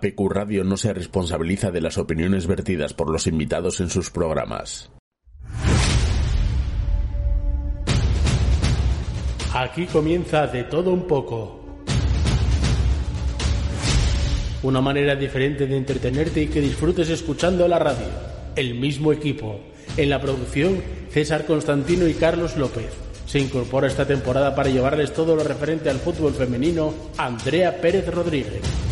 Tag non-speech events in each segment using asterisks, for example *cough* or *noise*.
APQ Radio no se responsabiliza de las opiniones vertidas por los invitados en sus programas. Aquí comienza de todo un poco. Una manera diferente de entretenerte y que disfrutes escuchando la radio. El mismo equipo. En la producción, César Constantino y Carlos López. Se incorpora esta temporada para llevarles todo lo referente al fútbol femenino, Andrea Pérez Rodríguez.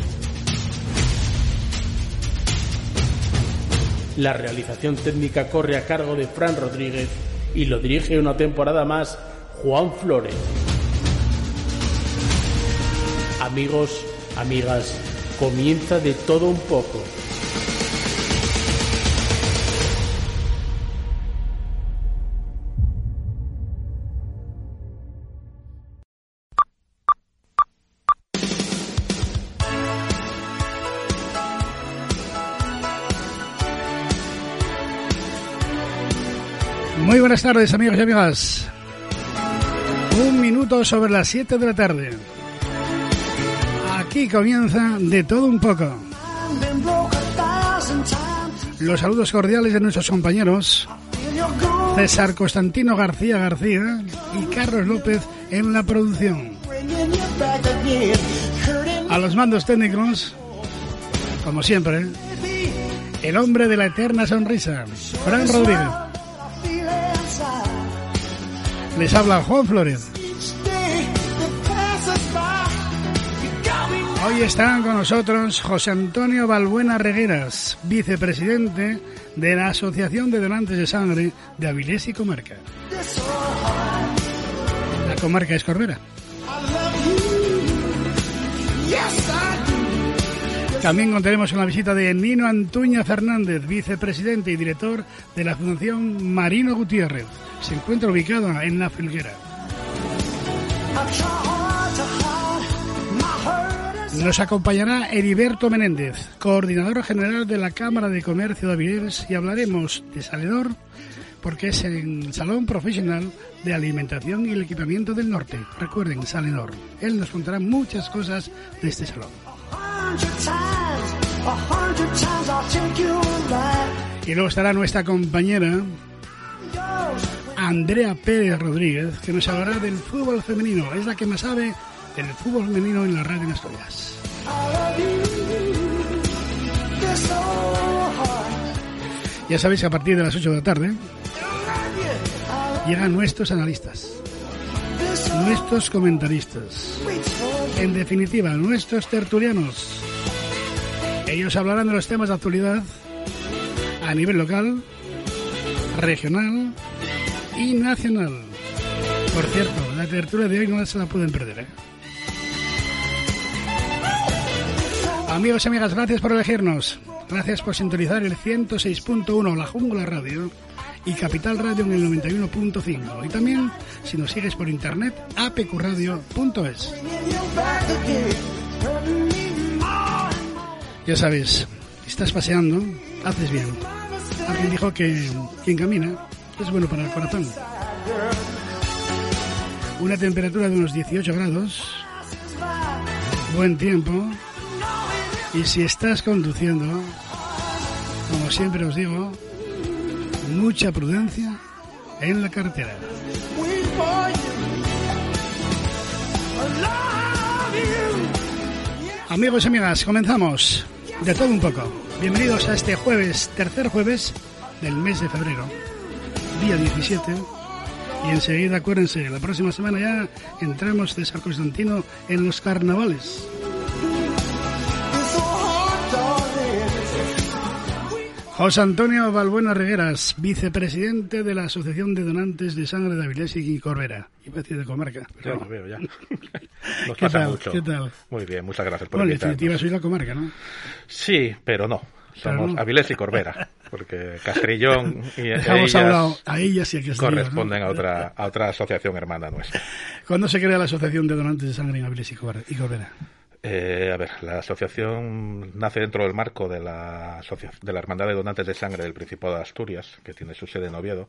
La realización técnica corre a cargo de Fran Rodríguez y lo dirige una temporada más Juan Flores. Amigos, amigas, comienza de todo un poco. Buenas tardes amigos y amigas. Un minuto sobre las 7 de la tarde. Aquí comienza de todo un poco. Los saludos cordiales de nuestros compañeros César Constantino García García y Carlos López en la producción. A los mandos técnicos, como siempre, el hombre de la eterna sonrisa, Fran Rodríguez. Les habla Juan Flores. Hoy están con nosotros José Antonio Balbuena Regueras, vicepresidente de la Asociación de Donantes de Sangre de Avilés y Comarca. La comarca es Corbera. También contaremos con la visita de Nino Antuña Fernández, vicepresidente y director de la Fundación Marino Gutiérrez. Se encuentra ubicado en La Filguera. Nos acompañará Heriberto Menéndez, coordinador general de la Cámara de Comercio de Avilés, y hablaremos de Saledor, porque es el Salón Profesional de Alimentación y el Equipamiento del Norte. Recuerden, Saledor. Él nos contará muchas cosas de este salón. Y luego estará nuestra compañera Andrea Pérez Rodríguez, que nos hablará del fútbol femenino. Es la que más sabe del fútbol femenino en la radio en Asturias. Ya sabéis que a partir de las 8 de la tarde llegan nuestros analistas, nuestros comentaristas, en definitiva, nuestros tertulianos. Ellos hablarán de los temas de actualidad a nivel local, regional y nacional. Por cierto, la tertulia de hoy no se la pueden perder. ¿eh? Amigos y amigas, gracias por elegirnos. Gracias por sintonizar el 106.1 La Jungla Radio y Capital Radio en el 91.5. Y también, si nos sigues por internet, apqradio.es. Ya sabes, estás paseando, haces bien. Alguien dijo que quien camina es bueno para el corazón. Una temperatura de unos 18 grados, buen tiempo, y si estás conduciendo, como siempre os digo, mucha prudencia en la carretera. Amigos y amigas, comenzamos de todo un poco. Bienvenidos a este jueves, tercer jueves del mes de febrero, día 17. Y enseguida, acuérdense, la próxima semana ya entramos de San Constantino en los carnavales. José Antonio Balbuena Regueras, vicepresidente de la Asociación de Donantes de Sangre de Avilés y Corbera. Iba a decir de comarca. Ya lo veo, ya. *laughs* Nos ¿Qué pasa tal? mucho. ¿Qué tal? Muy bien, muchas gracias por Bueno, en invitarnos. definitiva soy la comarca, ¿no? Sí, pero no. Pero Somos no. Avilés y Corbera, *laughs* porque Castrillón y ellas a ellas y a corresponden a otra, a otra asociación hermana nuestra. *laughs* ¿Cuándo se crea la Asociación de Donantes de Sangre en Avilés y Corbera? Eh, a ver, la asociación nace dentro del marco de la, de la Hermandad de Donantes de Sangre del Principado de Asturias, que tiene su sede en Oviedo,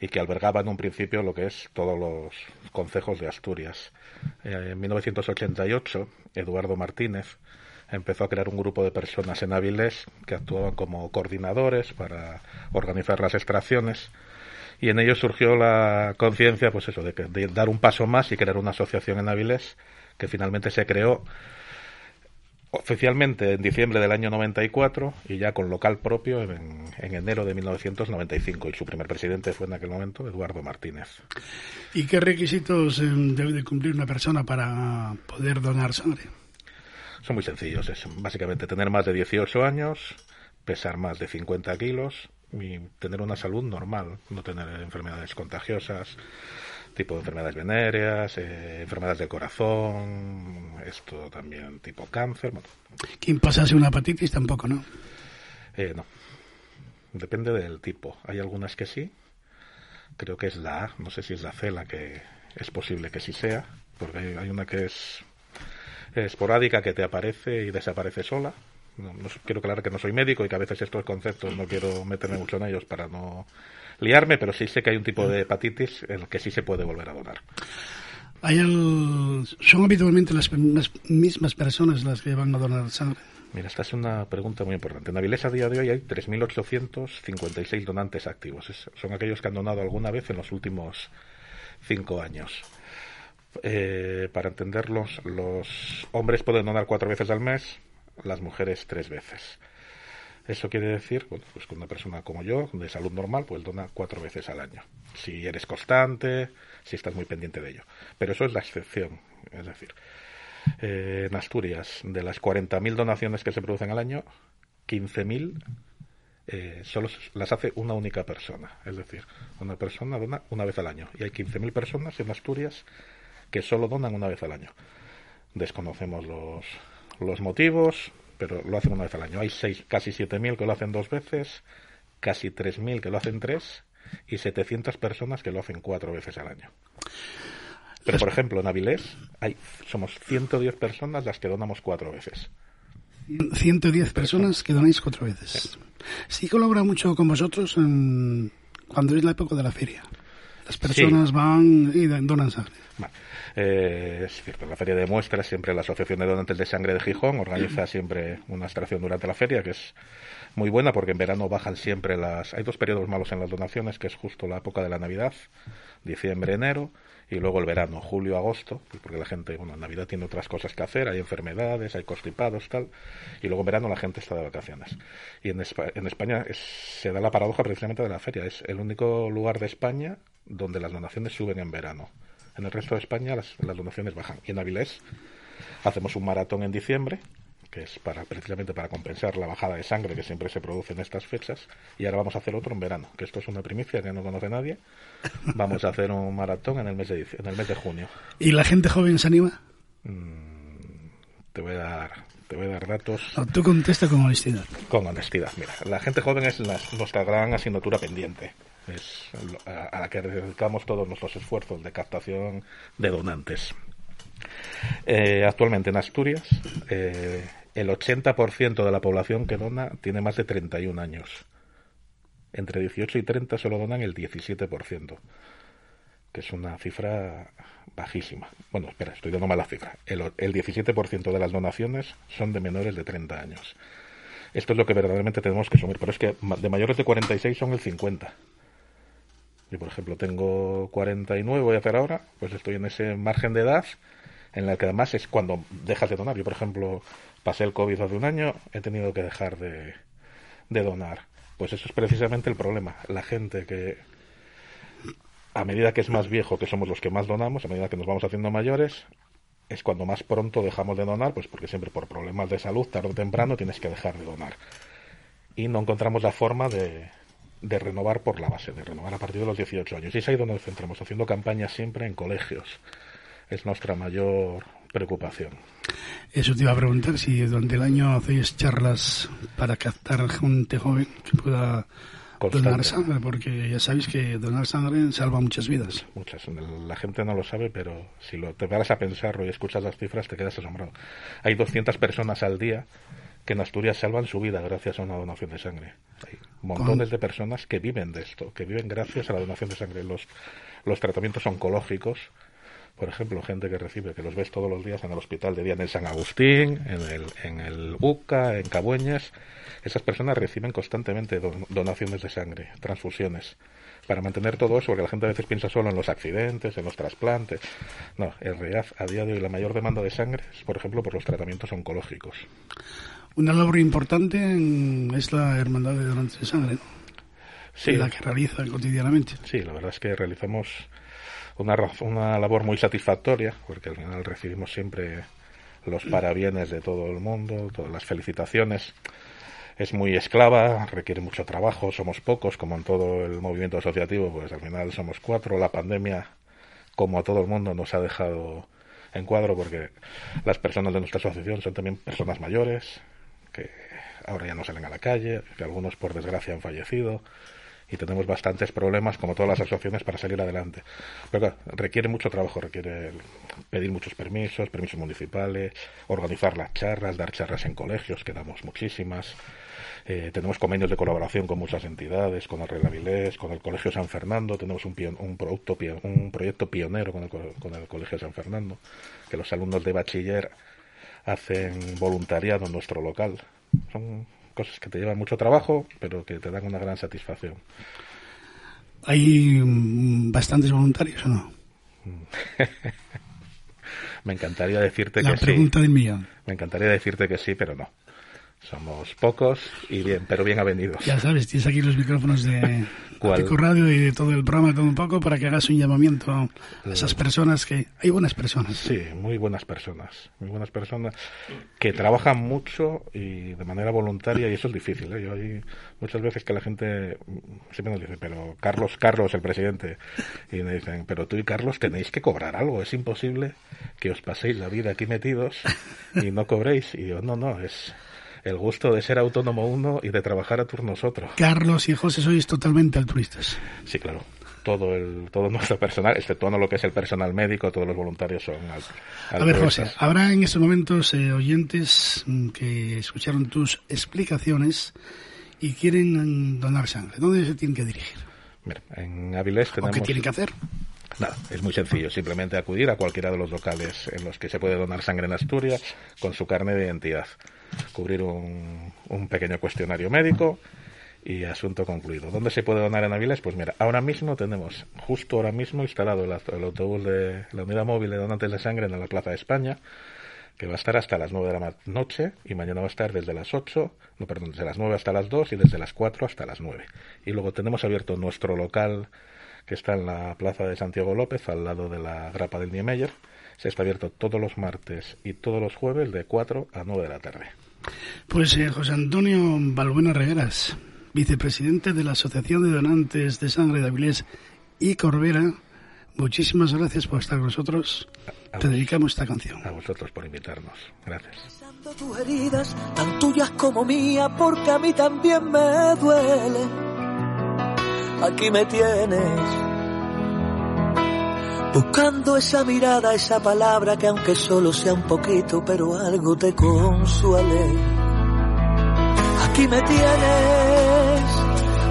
y que albergaba en un principio lo que es todos los concejos de Asturias. Eh, en 1988, Eduardo Martínez empezó a crear un grupo de personas en Avilés que actuaban como coordinadores para organizar las extracciones y en ello surgió la conciencia pues eso de, que, de dar un paso más y crear una asociación en Avilés que finalmente se creó oficialmente en diciembre del año 94 y ya con local propio en, en, enero de 1995 y su primer presidente fue en aquel momento Eduardo Martínez. ¿Y qué requisitos eh, debe de cumplir una persona para poder donar sangre? Son muy sencillos, es básicamente tener más de 18 años, pesar más de 50 kilos y tener una salud normal, no tener enfermedades contagiosas, tipo de enfermedades venéreas, eh, enfermedades del corazón, esto también tipo cáncer. Bueno. ¿Quién pasase una hepatitis tampoco, no? Eh, no. Depende del tipo. Hay algunas que sí. Creo que es la A. No sé si es la C la que es posible que sí sea. Porque hay, hay una que es esporádica que te aparece y desaparece sola. No, no, quiero aclarar que no soy médico y que a veces estos conceptos no quiero meterme mucho en ellos para no liarme, pero sí sé que hay un tipo de hepatitis en el que sí se puede volver a donar. ¿Hay el... ¿Son habitualmente las, las, mismas personas las que van a donar sangre? Mira, esta es una pregunta muy importante. En Avilés a día de hoy hay 3.856 donantes activos. Es, son aquellos que han donado alguna vez en los últimos cinco años. Eh, para entenderlos, los hombres pueden donar cuatro veces al mes, las mujeres tres veces. Eso quiere decir, bueno, pues que una persona como yo, de salud normal, pues dona cuatro veces al año. Si eres constante, si estás muy pendiente de ello. Pero eso es la excepción. Es decir, eh, en Asturias, de las 40.000 donaciones que se producen al año, 15.000 eh, solo las hace una única persona. Es decir, una persona dona una vez al año. Y hay 15.000 personas en Asturias que solo donan una vez al año. Desconocemos los, los motivos, pero lo hacen una vez al año. Hay seis, casi 7.000 que lo hacen dos veces, casi 3.000 que lo hacen tres y 700 personas que lo hacen cuatro veces al año. Pero, por ejemplo, en Avilés hay, somos 110 personas las que donamos cuatro veces. 110 personas que donáis cuatro veces. Sí, sí colabora mucho con vosotros en, cuando es la época de la feria. Las personas Sí. van y donan sangre. Vale. Eh, es cierto, la feria de muestras siempre la Asociación de Donantes de Sangre de Gijón organiza *clears throat* siempre una extracción durante la feria que es muy buena porque en verano bajan siempre las... Hay dos periodos malos en las donaciones, que es justo la época de la Navidad, diciembre, enero, y luego el verano, julio, agosto, pues porque la gente, bueno, en Navidad tiene otras cosas que hacer, hay enfermedades, hay constipados, tal, y luego en verano la gente está de vacaciones. Y en, Espa en España es, se da la paradoja precisamente de la feria, es el único lugar de España donde las donaciones suben en verano. En el resto de España las, las donaciones bajan. Y en Avilés hacemos un maratón en diciembre, que es para precisamente para compensar la bajada de sangre que siempre se produce en estas fechas. Y ahora vamos a hacer otro en verano, que esto es una primicia que no conoce nadie. Vamos a hacer un maratón en el mes de, en el mes de junio. ¿Y la gente joven se anima? Mm, te voy a dar te voy a dar datos No, tú contesta con honestidad. con honestidad. Mira, la gente joven es la- nuestra gran asignatura pendiente. Es a, la que dedicamos todos nuestros esfuerzos de captación de donantes. Eh, actualmente en Asturias, eh, el 80% de la población que dona tiene más de 31 años. Entre 18 y 30 solo donan el 17%, que es una cifra bajísima. Bueno, espera, estoy dando mal la cifra. El, el 17% de las donaciones son de menores de 30 años. Esto es lo que verdaderamente tenemos que asumir, pero es que de mayores de 46 son el 50. Yo, por ejemplo, tengo 49, voy a hacer ahora, pues estoy en ese margen de edad en el que además es cuando dejas de donar. Yo, por ejemplo, pasé el COVID hace un año, he tenido que dejar de, de donar. Pues eso es precisamente el problema. La gente que, a medida que es más viejo, que somos los que más donamos, a medida que nos vamos haciendo mayores, es cuando más pronto dejamos de donar, pues porque siempre por problemas de salud, tarde o temprano, tienes que dejar de donar. Y no encontramos la forma de, de renovar por la base, de renovar a partir de los 18 años. Y es ahí donde nos centramos, haciendo campañas siempre en colegios. Es nuestra mayor preocupación. Eso te iba a preguntar si durante el año hacéis charlas para captar gente joven que pueda Constante. donar sangre, porque ya sabéis que donar sangre salva muchas vidas. Muchas. La gente no lo sabe, pero si lo, te paras a pensarlo y escuchas las cifras, te quedas asombrado. Hay 200 personas al día que en Asturias salvan su vida gracias a una donación de sangre. Hay montones de personas que viven de esto, que viven gracias a la donación de sangre. Los, los tratamientos oncológicos por ejemplo, gente que recibe, que los ves todos los días en el hospital de día en el San Agustín, en el, en el UCA, en Cabueñas, esas personas reciben constantemente donaciones de sangre, transfusiones, para mantener todo eso, porque la gente a veces piensa solo en los accidentes, en los trasplantes. No, en realidad, a día de hoy la mayor demanda de sangre es, por ejemplo, por los tratamientos oncológicos. Una labor importante es la Hermandad de Donantes de Sangre, Sí. La que realizan cotidianamente. Sí, la verdad es que realizamos una, una labor muy satisfactoria, porque al final recibimos siempre los parabienes de todo el mundo, todas las felicitaciones. Es muy esclava, requiere mucho trabajo, somos pocos, como en todo el movimiento asociativo, pues al final somos cuatro. La pandemia, como a todo el mundo, nos ha dejado en cuadro porque las personas de nuestra asociación son también personas mayores, que ahora ya no salen a la calle, que algunos por desgracia han fallecido y tenemos bastantes problemas, como todas las asociaciones, para salir adelante. Pero requiere mucho trabajo, requiere pedir muchos permisos, permisos municipales, organizar las charlas, dar charlas en colegios, que damos muchísimas. Eh, tenemos convenios de colaboración con muchas entidades, con el Relavilés, con el Colegio San Fernando. Tenemos un, un, producto, un proyecto pionero con el, con el Colegio San Fernando, que los alumnos de bachiller hacen voluntariado en nuestro local. Son cosas que te llevan mucho trabajo, pero que te dan una gran satisfacción. ¿Hay mm, bastantes voluntarios o no? *laughs* Me encantaría decirte que sí. La pregunta del millón. Me encantaría decirte que sí, pero no. Somos pocos y bien, pero bien avenidos. Ya sabes, tienes aquí los micrófonos de Pico Radio y de todo el programa, todo un poco, para que hagas un llamamiento a esas personas que... Hay buenas personas. Sí, muy buenas personas. Muy buenas personas que trabajan mucho y de manera voluntaria y eso es difícil. ¿eh? Yo hay muchas veces que la gente siempre nos dice, pero Carlos, Carlos, el presidente, y me dicen, pero tú y Carlos tenéis que cobrar algo. Es imposible que os paséis la vida aquí metidos y no cobréis. Y yo, no, no, es el gusto de ser autónomo uno y de trabajar a turnos otro. Carlos y José sois totalmente altruistas. Sí, claro. Todo el todo nuestro personal, excepto lo que es el personal médico, todos los voluntarios son altruistas. A ver, José, habrá en estos momentos eh, oyentes mm, que escucharon tus explicaciones y quieren mm, donar sangre. ¿Dónde se tienen que dirigir? Mira, en Avilés tenemos... qué tienen que hacer? Nada, es muy sencillo, simplemente acudir a cualquiera de los locales en los que se puede donar sangre en Asturias con su carne de identidad cubrir un, un pequeño cuestionario médico y asunto concluido. ¿Dónde se puede donar en Avilés? Pues mira, ahora mismo tenemos, justo ahora mismo, instalado el, autobús de la unidad móvil de donantes de sangre en la Plaza de España, que va a estar hasta las 9 de la noche y mañana va a estar desde las 8, no, perdón, desde las 9 hasta las 2 y desde las 4 hasta las 9. Y luego tenemos abierto nuestro local que está en la Plaza de Santiago López, al lado de la grapa del Niemeyer, se está abierto todos los martes y todos los jueves de 4 a 9 de la tarde. Pues eh, José Antonio Balbuena Regueras, vicepresidente de la Asociación de Donantes de Sangre de Avilés y Corbera, muchísimas gracias por estar con nosotros. Te dedicamos esta canción. A vosotros por invitarnos. Gracias. tus heridas, tan tuyas como mía, porque a mí también me duele. Aquí me tienes Buscando esa mirada, esa palabra que aunque solo sea un poquito, pero algo te consuele. Aquí me tienes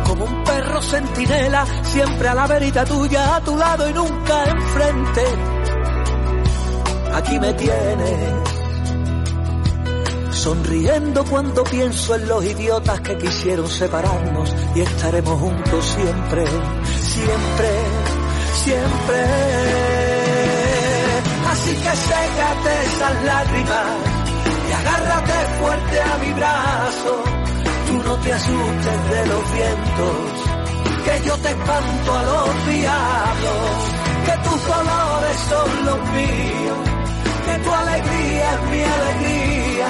como un perro sentinela, siempre a la verita tuya, a tu lado y nunca enfrente. Aquí me tienes sonriendo cuando pienso en los idiotas que quisieron separarnos y estaremos juntos siempre, siempre siempre. Así que sécate esas lágrimas y agárrate fuerte a mi brazo. Tú no te asustes de los vientos, que yo te espanto a los diablos, que tus colores son los míos, que tu alegría es mi alegría.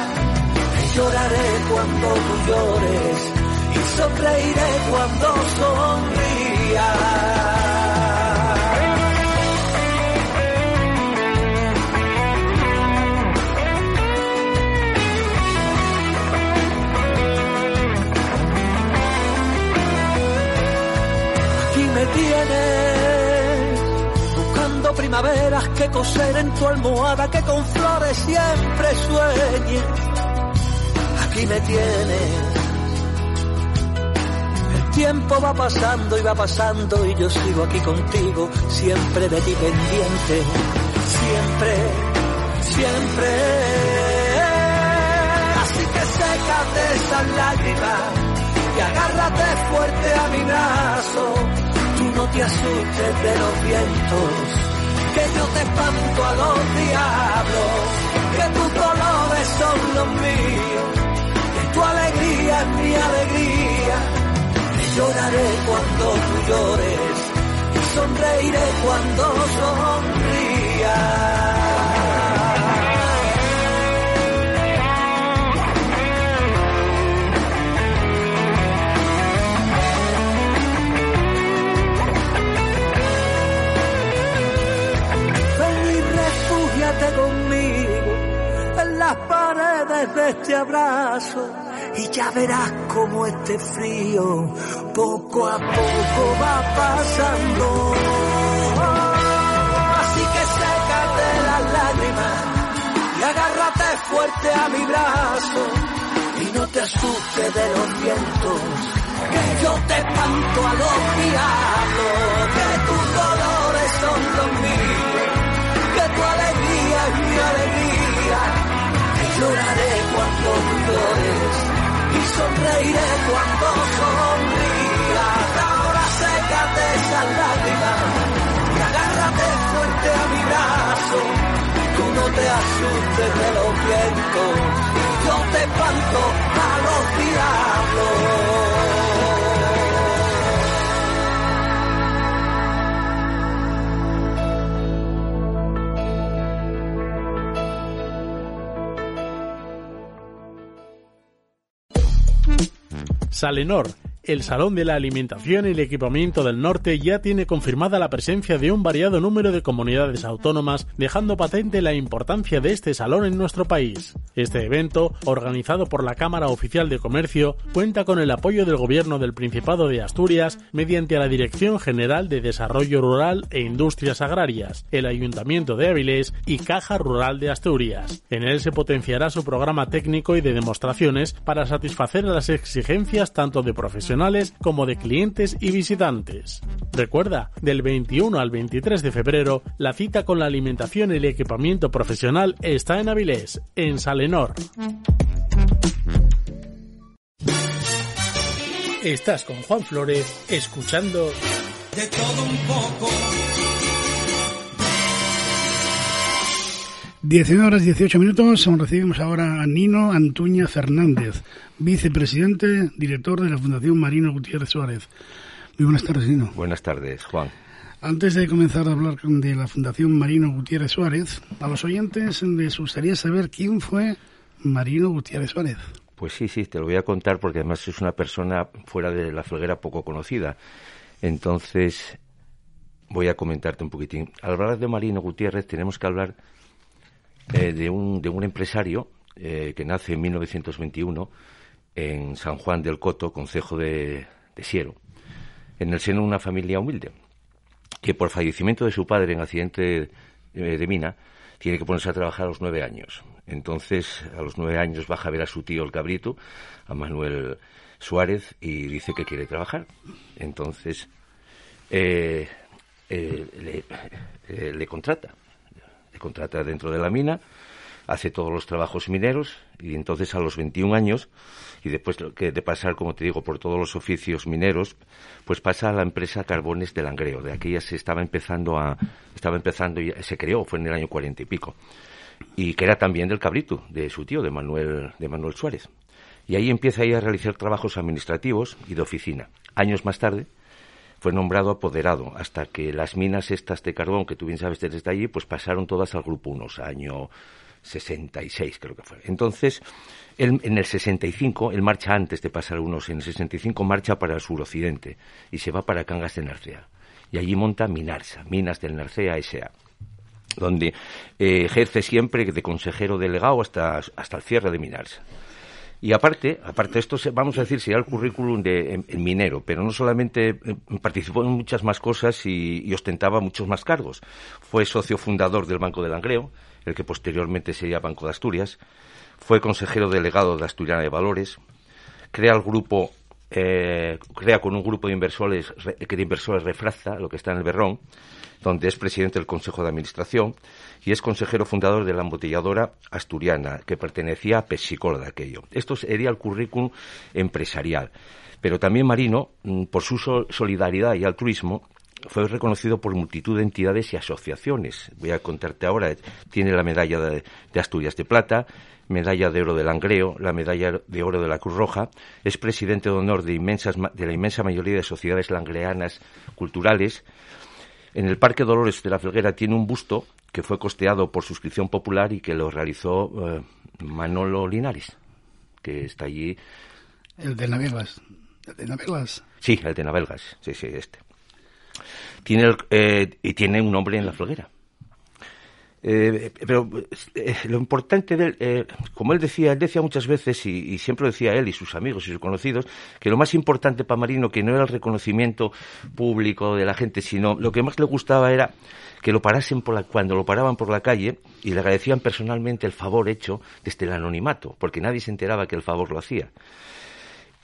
Y lloraré cuando tú llores y sonreiré cuando sonrías. Que coser en tu almohada, que con flores siempre sueñes. Aquí me tienes. El tiempo va pasando y va pasando y yo sigo aquí contigo, siempre de ti pendiente, siempre, siempre. Así que sécate esas lágrimas y agárrate fuerte a mi brazo. Tú no te asustes de los vientos, que yo te espanto a los diablos, que tus dolores son los míos, que tu alegría es mi alegría. Y lloraré cuando tú llores y sonreiré cuando sonrías. De este abrazo y ya verás como este frío poco a poco va pasando. Así que sécate las lágrimas y agárrate fuerte a mi brazo y no te asustes de los vientos que yo te espanto a los diablos, que tus dolores son los míos, lloraré cuando llores y sonreiré cuando sonrías. Ahora sécate esas lágrimas y agárrate fuerte a mi brazo. Tú no te asustes de los vientos, yo te espanto a los diablos. Salenor, el Salón de la Alimentación y el Equipamiento del Norte ya tiene confirmada la presencia de un variado número de comunidades autónomas, dejando patente la importancia de este salón en nuestro país. Este evento, organizado por la Cámara Oficial de Comercio, cuenta con el apoyo del Gobierno del Principado de Asturias mediante la Dirección General de Desarrollo Rural e Industrias Agrarias, el Ayuntamiento de Avilés y Caja Rural de Asturias. En él se potenciará su programa técnico y de demostraciones para satisfacer las exigencias tanto de profesionales como de clientes y visitantes. Recuerda, del 21 al 23 de febrero, la cita con la alimentación y el equipamiento profesional está en Avilés, en Salenor. Estás con Juan Flores, escuchando. 19 horas 18 minutos, recibimos ahora a Nino Antuña Fernández, vicepresidente, director de la Fundación Marino Gutiérrez Suárez. Muy buenas tardes, Nino. Buenas tardes, Juan. Antes de comenzar a hablar de la Fundación Marino Gutiérrez Suárez, a los oyentes les gustaría saber quién fue Marino Gutiérrez Suárez. Pues sí, sí, te lo voy a contar porque además es una persona fuera de la folguera poco conocida. Entonces, voy a comentarte un poquitín. Al hablar de Marino Gutiérrez tenemos que hablar eh, de, un, de un empresario eh, que nace en 1921 en San Juan del Coto, concejo de, de Siero, en el seno de una familia humilde, que por fallecimiento de su padre en accidente de, de mina, tiene que ponerse a trabajar a los nueve años. Entonces, a los nueve años baja a ver a su tío el cabrito, a Manuel Suárez, y dice que quiere trabajar. Entonces, eh, eh, eh, le contrata. Contrata dentro de la mina, hace todos los trabajos mineros, y entonces a los 21 años y después de pasar, como te digo, por todos los oficios mineros, pues pasa a la empresa Carbones de Langreo. De aquí ya se estaba empezando a, estaba empezando y se creó, fue en el año cuarenta y pico. Y que era también del cabrito, de su tío, de Manuel, de Manuel Suárez. Y ahí empieza a realizar trabajos administrativos y de oficina. Años más tarde, fue nombrado apoderado hasta que las minas estas de carbón que tú bien sabes desde allí pues pasaron todas al grupo unos año 66 creo que fue. Entonces él, en el 65 él marcha antes de pasar unos en el 65 marcha para el suroccidente y se va para Cangas de Narcea. Y allí monta Minarsa Minas del Narcea S.A donde eh, ejerce siempre de consejero delegado hasta, hasta el cierre de Minarsa y aparte, aparte esto, vamos a decir, sería el currículum de en, minero, pero no solamente eh, participó en muchas más cosas y, ostentaba muchos más cargos. Fue socio fundador del Banco de Langreo, el que posteriormente sería Banco de Asturias. Fue consejero delegado de Asturiana de Valores. Crea el grupo eh, crea con un grupo de inversores, que de inversores refracta lo que está en el Berrón, donde es presidente del Consejo de Administración y es consejero fundador de la embotelladora asturiana, que pertenecía a Pesicola de aquello. Esto sería el currículum empresarial. Pero también Marino, mm, por su solidaridad y altruismo, fue reconocido por multitud de entidades y asociaciones. Voy a contarte ahora, tiene la medalla de, Asturias de Plata, medalla de oro del Langreo, la medalla de oro de la Cruz Roja, es presidente de honor de, inmensas, de la inmensa mayoría de sociedades langreanas culturales. En el Parque Dolores de la Felguera tiene un busto que fue costeado por suscripción popular y que lo realizó eh, Manolo Linares, que está allí. El de Navegas. ¿El de Navegas? Sí, el de Navegas, sí, sí, este tiene eh, y tiene un nombre en la floguera. Eh, pero eh, lo importante de él, como él decía, él decía muchas veces, y, siempre decía él y sus amigos y sus conocidos, que lo más importante para Marino que no era el reconocimiento público de la gente, sino lo que más le gustaba era que lo parasen por la, cuando lo paraban por la calle y le agradecían personalmente el favor hecho desde el anonimato, porque nadie se enteraba que el favor lo hacía.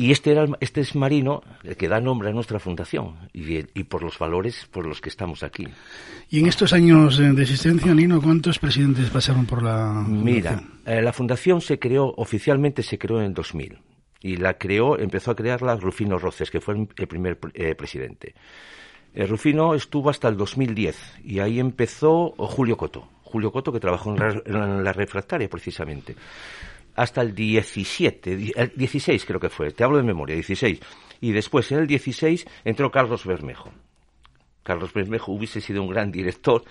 Y este, era, este es Marino el que da nombre a nuestra fundación y, por los valores por los que estamos aquí. Y en estos años de existencia, Nino, ¿cuántos presidentes pasaron por la Mira, eh, la fundación se creó, oficialmente se creó en el 2000. Y la creó, empezó a crearla Rufino Roces, que fue el primer eh, presidente. Eh, Rufino estuvo hasta el 2010 y ahí empezó Julio Coto. Julio Coto, que trabajó en la refractaria precisamente hasta el 17, el 16 creo que fue, te hablo de memoria, 16. Y después, en el 16, entró Carlos Bermejo. Carlos Bermejo hubiese sido un gran director,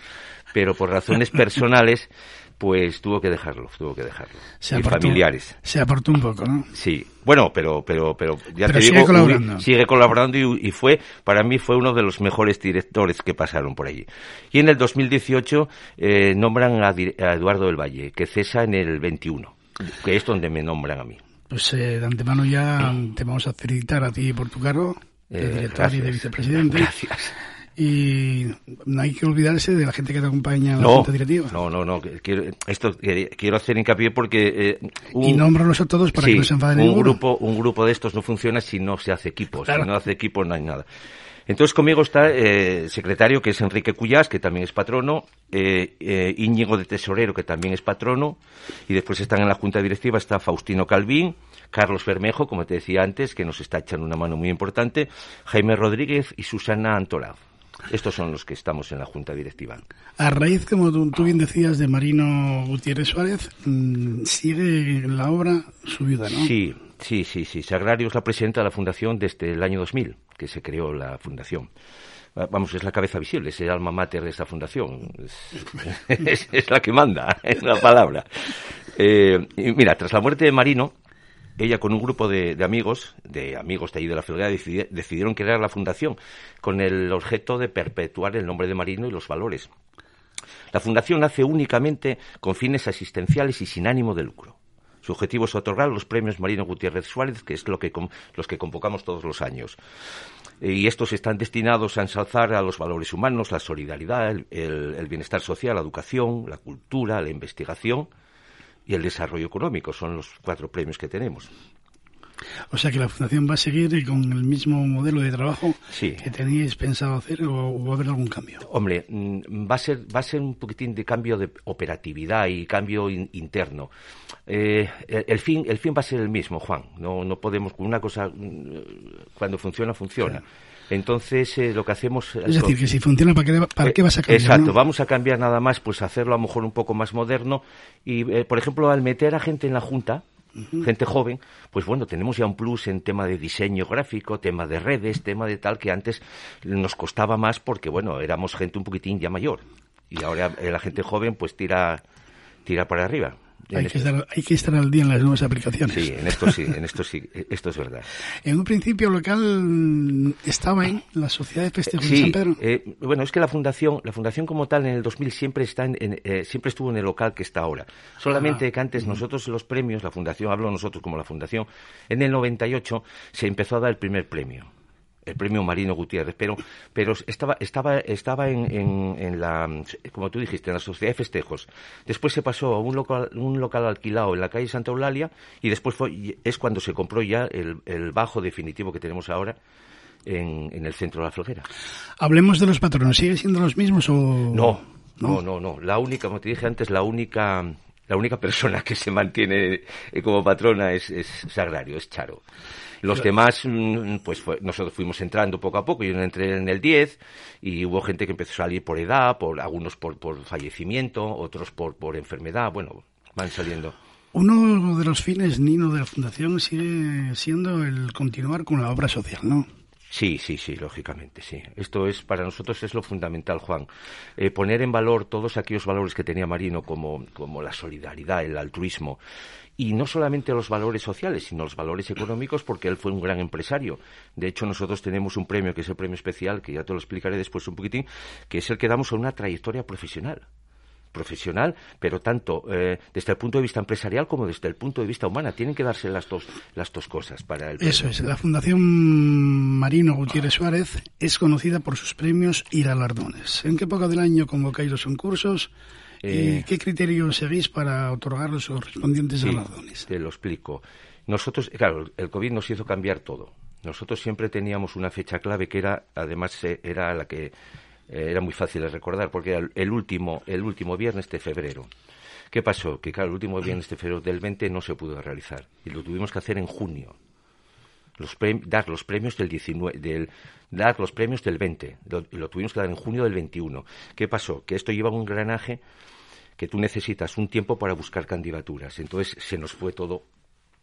pero por razones personales, pues tuvo que dejarlo, tuvo que dejarlo. Se y familiares. Se apartó un poco, ¿no? Sí. Bueno, pero, pero, pero ya te sigue colaborando. sigue colaborando y, fue, para mí fue uno de los mejores directores que pasaron por allí. Y en el 2018 eh, nombran a, a Eduardo del Valle, que cesa en el 21 que es donde me nombran a mí. Pues eh, de antemano ya te vamos a felicitar a ti por tu cargo de eh, director y de vicepresidente. Gracias. Y no hay que olvidarse de la gente que te acompaña en la Junta Directiva. No, no, no. Quiero, esto quiero hacer hincapié porque... Eh, y nómbralos a todos para que no se enfaden un grupo Un grupo de estos no funciona si no se hace equipo. Si no hace equipo no hay nada. Entonces conmigo está el eh, secretario, que es Enrique Cuyás, que también es patrono, eh, eh, Íñigo de Tesorero, que también es patrono, y después están en la junta directiva, está Faustino Calvín, Carlos Bermejo, como te decía antes, que nos está echando una mano muy importante, Jaime Rodríguez y Susana Antorado. Estos son los que estamos en la Junta Directiva. A raíz, como tú, bien decías, de Marino Gutiérrez Suárez, mm, sigue la obra su vida, ¿no? Sí, sí, sí, sí. Sagrario es la presidenta de la Fundación desde el año 2000, que se creó la Fundación. Vamos, es la cabeza visible, es el alma mater de esta fundación. *laughs* Es, la que manda, *laughs* es la palabra. Eh, mira, tras la muerte de Marino, ella con un grupo de, amigos, de amigos de ahí de la Federal, decidieron crear la fundación con el objeto de perpetuar el nombre de Marino y los valores. La fundación nace únicamente con fines asistenciales y sin ánimo de lucro. Su objetivo es otorgar los premios Marino Gutiérrez Suárez, que es lo que, los que convocamos todos los años. Y estos están destinados a ensalzar a los valores humanos, la solidaridad, el bienestar social, la educación, la cultura, la investigación y el desarrollo económico. Son los cuatro premios que tenemos. O sea que la Fundación va a seguir con el mismo modelo de trabajo que teníais pensado hacer o, va a haber algún cambio. Hombre, mm, va a ser va a ser un poquitín de cambio de operatividad y cambio interno. Eh, el, fin el fin va a ser el mismo, Juan. No no podemos con una cosa mm, cuando funciona funciona. Entonces, eh, lo que hacemos... Es decir, que si funciona, ¿para qué, para qué vas a cambiar? Exacto, vamos a cambiar nada más, pues hacerlo a lo mejor un poco más moderno. Y, eh, por ejemplo, al meter a gente en la Junta, gente joven, pues bueno, tenemos ya un plus en tema de diseño gráfico, tema de redes, tema de tal que antes nos costaba más porque, bueno, éramos gente un poquitín ya mayor. Y ahora la gente joven pues tira, tira para arriba. Hay que, estar, hay que, estar, al día en las nuevas aplicaciones. Sí, en esto sí, en esto sí, esto es verdad. En un principio local estaba en la Sociedad de Festejos de San Pedro. Eh, bueno, es que la fundación, la fundación como tal en el 2000 siempre está en, eh, siempre estuvo en el local que está ahora. Solamente ah. que antes nosotros los premios, la fundación, hablo nosotros como la fundación, en el 98 se empezó a dar el primer premio el premio Marino Gutiérrez, pero, pero estaba, estaba, estaba en, en, la, como tú dijiste, en la Sociedad de Festejos. Después se pasó a un local, un local alquilado en la calle Santa Eulalia y después fue, es cuando se compró ya el, el bajo definitivo que tenemos ahora. En, en, el centro de la flojera. Hablemos de los patronos, ¿siguen siendo los mismos o...? No, no, no, no. La única, como te dije antes, la única la única persona que se mantiene como patrona es, es Sagrario, es Charo. Los demás, mm, pues nosotros fuimos entrando poco a poco. Yo entré en el 10 y hubo gente que empezó a salir por edad, por algunos por, por fallecimiento, otros por, por enfermedad. Bueno, van saliendo. Uno de los fines, Nino, de la Fundación sigue siendo el continuar con la obra social, ¿no? Sí, sí, sí, lógicamente, sí. Esto es para nosotros es lo fundamental, Juan. Eh, poner en valor todos aquellos valores que tenía Marino, como, como la solidaridad, el altruismo, y no solamente los valores sociales, sino los valores económicos, porque él fue un gran empresario. De hecho, nosotros tenemos un premio, que es el premio especial, que ya te lo explicaré después un poquitín, que es el que damos a una trayectoria profesional profesional, pero tanto eh, desde el punto de vista empresarial como desde el punto de vista humano. Tienen que darse las dos, las dos cosas para el Eso es. La Fundación Marino Gutiérrez Suárez es conocida por sus premios y galardones. ¿En qué época del año convocáis los concursos? ¿Y eh, qué criterios seguís para otorgar los correspondientes galardones? Te lo explico. Nosotros, claro, el COVID nos hizo cambiar todo. Nosotros siempre teníamos una fecha clave que era, además, eh, era la que eh, era muy fácil de recordar porque era el último, el último viernes de febrero. ¿Qué pasó? Que claro, el último viernes de febrero del 20 no se pudo realizar y lo tuvimos que hacer en junio. Los dar los premios del 19, del, dar los premios del 20, lo, lo tuvimos que dar en junio del 21. ¿Qué pasó? Que esto lleva un granaje que tú necesitas un tiempo para buscar candidaturas. Entonces se nos fue todo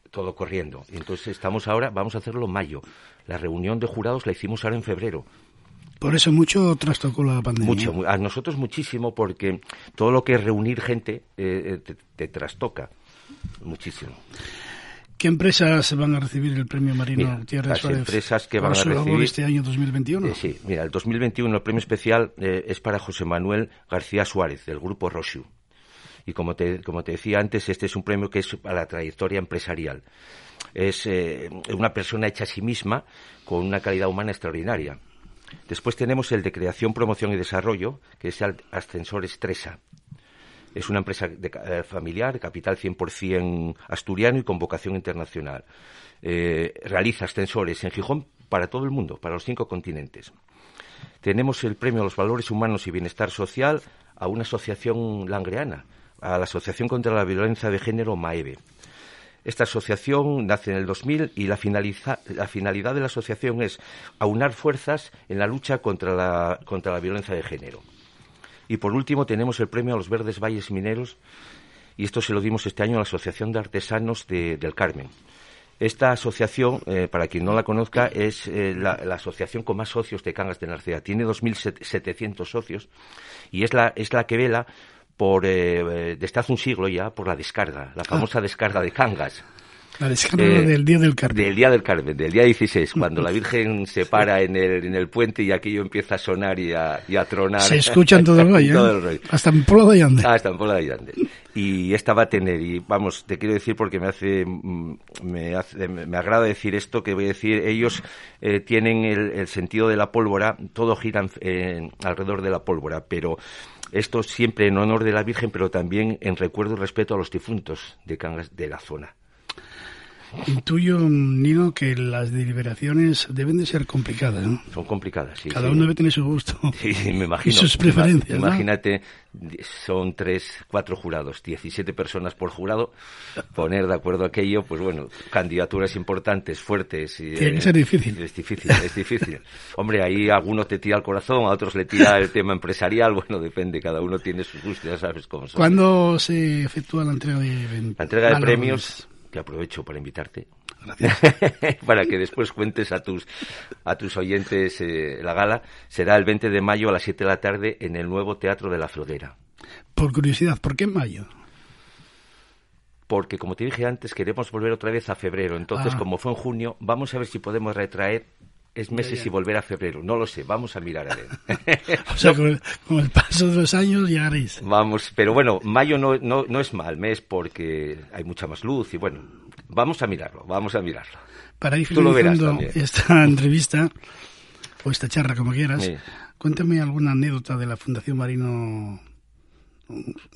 todo corriendo. Entonces estamos ahora, vamos a hacerlo en mayo. La reunión de jurados la hicimos ahora en febrero. Por eso mucho trastocó la pandemia. Mucho, a nosotros muchísimo porque todo lo que es reunir gente eh, eh, te, trastoca muchísimo. ¿Qué empresas van a recibir el premio Marino Tierra Las empresas que van a recibir este año 2021. Eh, sí, mira, el 2021 el premio especial es para José Manuel García Suárez del grupo Roshu. Y como te, como te decía antes, este es un premio que es para la trayectoria empresarial. Es una persona hecha a sí misma con una calidad humana extraordinaria Después tenemos el de creación, promoción y desarrollo, que es el Ascensor Estresa. Es una empresa eh, familiar, de capital 100% asturiano y con vocación internacional. Eh, realiza ascensores en Gijón para todo el mundo, para los cinco continentes. Tenemos el premio a los valores humanos y bienestar social a una asociación langreana, a la Asociación contra la Violencia de Género MAEVE. Esta asociación nace en el 2000 y la, finalidad de la asociación es aunar fuerzas en la lucha contra la, contra la violencia de género. Y por último tenemos el premio a los Verdes Valles Mineros y esto se lo dimos este año a la Asociación de Artesanos del Carmen. Esta asociación, eh, para quien no la conozca, es eh, la, asociación con más socios de Cangas de Narcea. Tiene 2.700 socios y es la, es la que vela por, eh, desde hace un siglo ya, por la descarga, la ah. famosa descarga de Cangas. La descarga eh, del Día del Carmen. Del Día del Carmen, del día 16, *laughs* cuando la Virgen se para en el, en el puente y aquello empieza a sonar y a, y a tronar. Se escucha en todo *laughs* el rollo, ¿eh? Hasta en Pola de Allande. Ah, hasta en Pola de Allande. Y esta va a tener, y vamos, te quiero decir porque me hace, mm, me, hace, me agrada decir esto que voy a decir, ellos eh, tienen el, el, sentido de la pólvora, todo gira alrededor de la pólvora, pero esto siempre en honor de la Virgen, pero también en recuerdo y respeto a los difuntos de Cangas de la zona. Intuyo, Nino, que las deliberaciones deben de ser complicadas, ¿no? Son complicadas, sí. Cada uno debe tener su gusto. *laughs* Sí, me imagino. Y sus preferencias, Imagínate, son tres, cuatro jurados, 17 personas por jurado. Poner de acuerdo aquello, pues bueno, candidaturas importantes, fuertes. Y, Tiene que ser difícil. Es difícil, es difícil. *laughs* Hombre, ahí a algunos te tira el corazón, a otros le tira el tema empresarial. Bueno, depende, cada uno tiene sus gustos, ya sabes cómo son. ¿Cuándo se efectúa la entrega de La entrega de premios que aprovecho para invitarte. *laughs* para que después cuentes a tus, a tus oyentes eh, la gala. Será el 20 de mayo a las 7 de la tarde en el nuevo Teatro de la Florera. Por curiosidad, ¿por qué en mayo? Porque, como te dije antes, queremos volver otra vez a febrero. Entonces, ah. como fue en junio, vamos a ver si podemos retraer es meses y volver a febrero. No lo sé, vamos a mirar a ver. *laughs* o sea, con el, paso de los años ya haréis. Vamos, pero bueno, mayo no, no, no es mal mes porque hay mucha más luz y bueno, Vamos a mirarlo, vamos a mirarlo. Para ir finalizando esta *laughs* entrevista, o esta charla, como quieras, Sí. cuéntame alguna anécdota de la Fundación Marino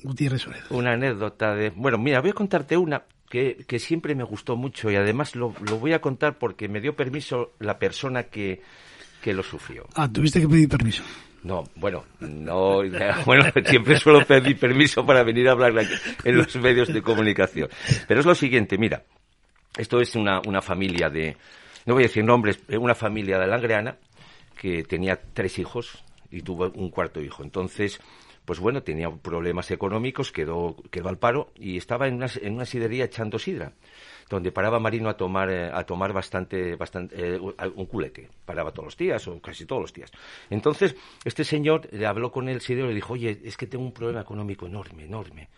Gutiérrez Suárez. Una anécdota de... Bueno, mira, voy a contarte una que, que siempre me gustó mucho y además lo, lo voy a contar porque me dio permiso la persona que, que lo sufrió. Ah, tuviste que pedir permiso. No, bueno, no, *laughs* bueno, siempre suelo pedir permiso para venir a hablar en los medios de comunicación. Pero es lo siguiente, mira, esto es una, una familia de, no voy a decir nombres, una familia de Langreana que tenía tres hijos y tuvo un cuarto hijo. Entonces, pues bueno, tenía problemas económicos, quedó, quedó al paro y estaba en una, en una sidería echando sidra donde paraba Marino a tomar eh, a tomar bastante bastante eh, un culete. Paraba todos los días o casi todos los días. Entonces este señor le habló con el sidero y le dijo oye es que tengo un problema económico enorme enorme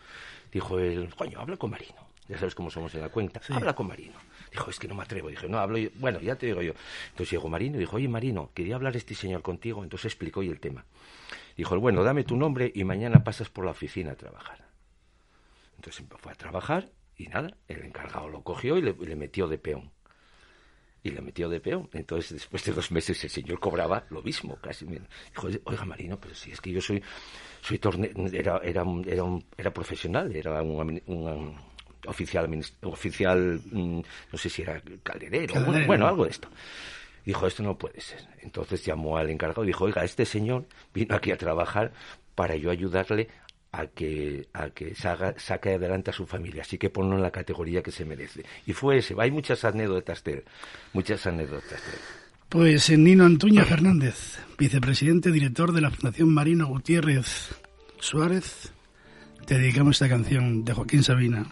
dijo él coño habla con Marino ya sabes cómo somos en la cuenta. Habla con Marino dijo es que no me atrevo dije no hablo yo bueno ya te digo yo. Entonces llegó Marino y dijo oye Marino quería hablar este señor contigo entonces explicó y el tema dijo bueno dame tu nombre y mañana pasas por la oficina a trabajar entonces fue a trabajar y nada, el encargado lo cogió y le, le, metió de peón. Y le metió de peón. Entonces, después de dos meses, el señor cobraba lo mismo, casi. Dijo, oiga, Marino, pero si es que yo soy, soy torne era, era, era, un, era profesional, era un, un oficial, oficial, no sé si era calderero, bueno, algo de esto. Dijo, esto no puede ser. Entonces llamó al encargado y dijo, oiga, este señor vino aquí a trabajar para yo ayudarle a que, a que saque adelante a su familia, así que ponlo en la categoría que se merece. Y fue ese, hay muchas anécdotas de muchas anécdotas de él. Pues Nino Antuña Fernández, vicepresidente director de la Fundación Marino Gutiérrez Suárez, te dedicamos esta canción de Joaquín Sabina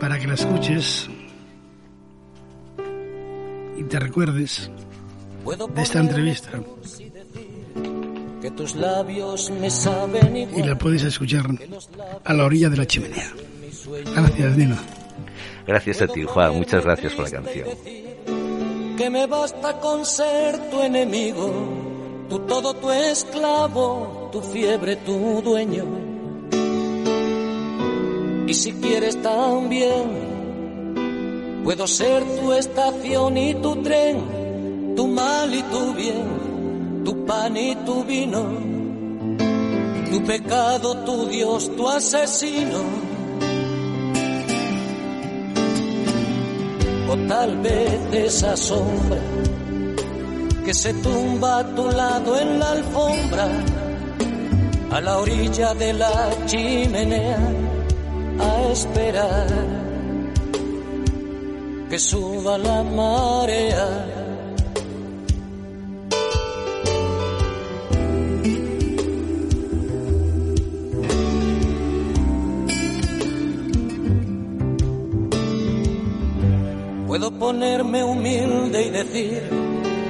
para que la escuches y te recuerdes de esta entrevista que tus labios me saben igual. y la puedes escuchar a la orilla de la chimenea. Gracias, Nino. Gracias a ti, Juan. Muchas gracias por la canción. Que me basta con ser tu enemigo, tu todo, tu esclavo, tu fiebre, tu dueño. Y si quieres también, puedo ser tu estación y tu tren, tu mal y tu bien tu pan y tu vino, tu pecado, tu Dios, tu asesino. O tal vez esa sombra que se tumba a tu lado en la alfombra, a la orilla de la chimenea, a esperar que suba la marea. Puedo ponerme humilde y decir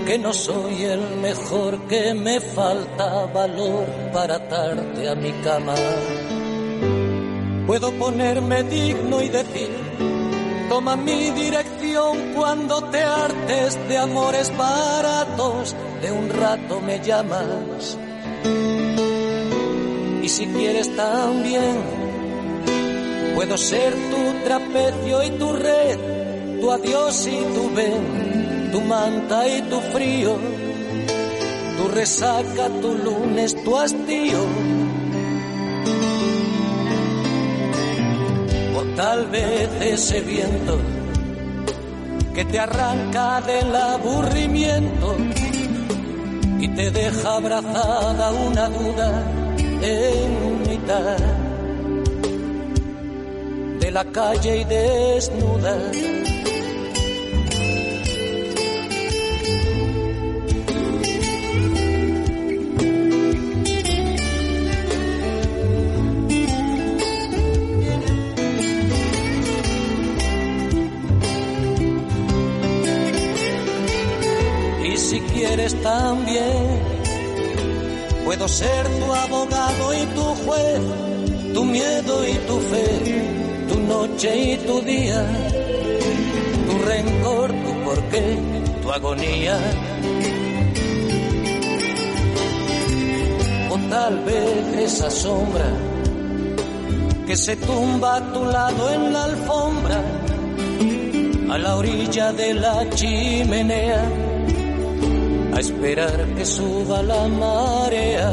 que no soy el mejor, que me falta valor para atarte a mi cama. Puedo ponerme digno y decir, toma mi dirección cuando te hartes de amores baratos, de un rato me llamas. Y si quieres también, puedo ser tu trapecio y tu red tu adiós y tu ven, tu manta y tu frío, tu resaca, tu lunes, tu hastío. Tal vez ese viento que te arranca del aburrimiento y te deja abrazada una duda en mitad de la calle y desnuda. Puedo ser tu abogado y tu juez, tu miedo y tu fe, tu noche y tu día, tu rencor, tu porqué, tu agonía. O tal vez esa sombra que se tumba a tu lado en la alfombra, a la orilla de la chimenea, esperar que suba la marea.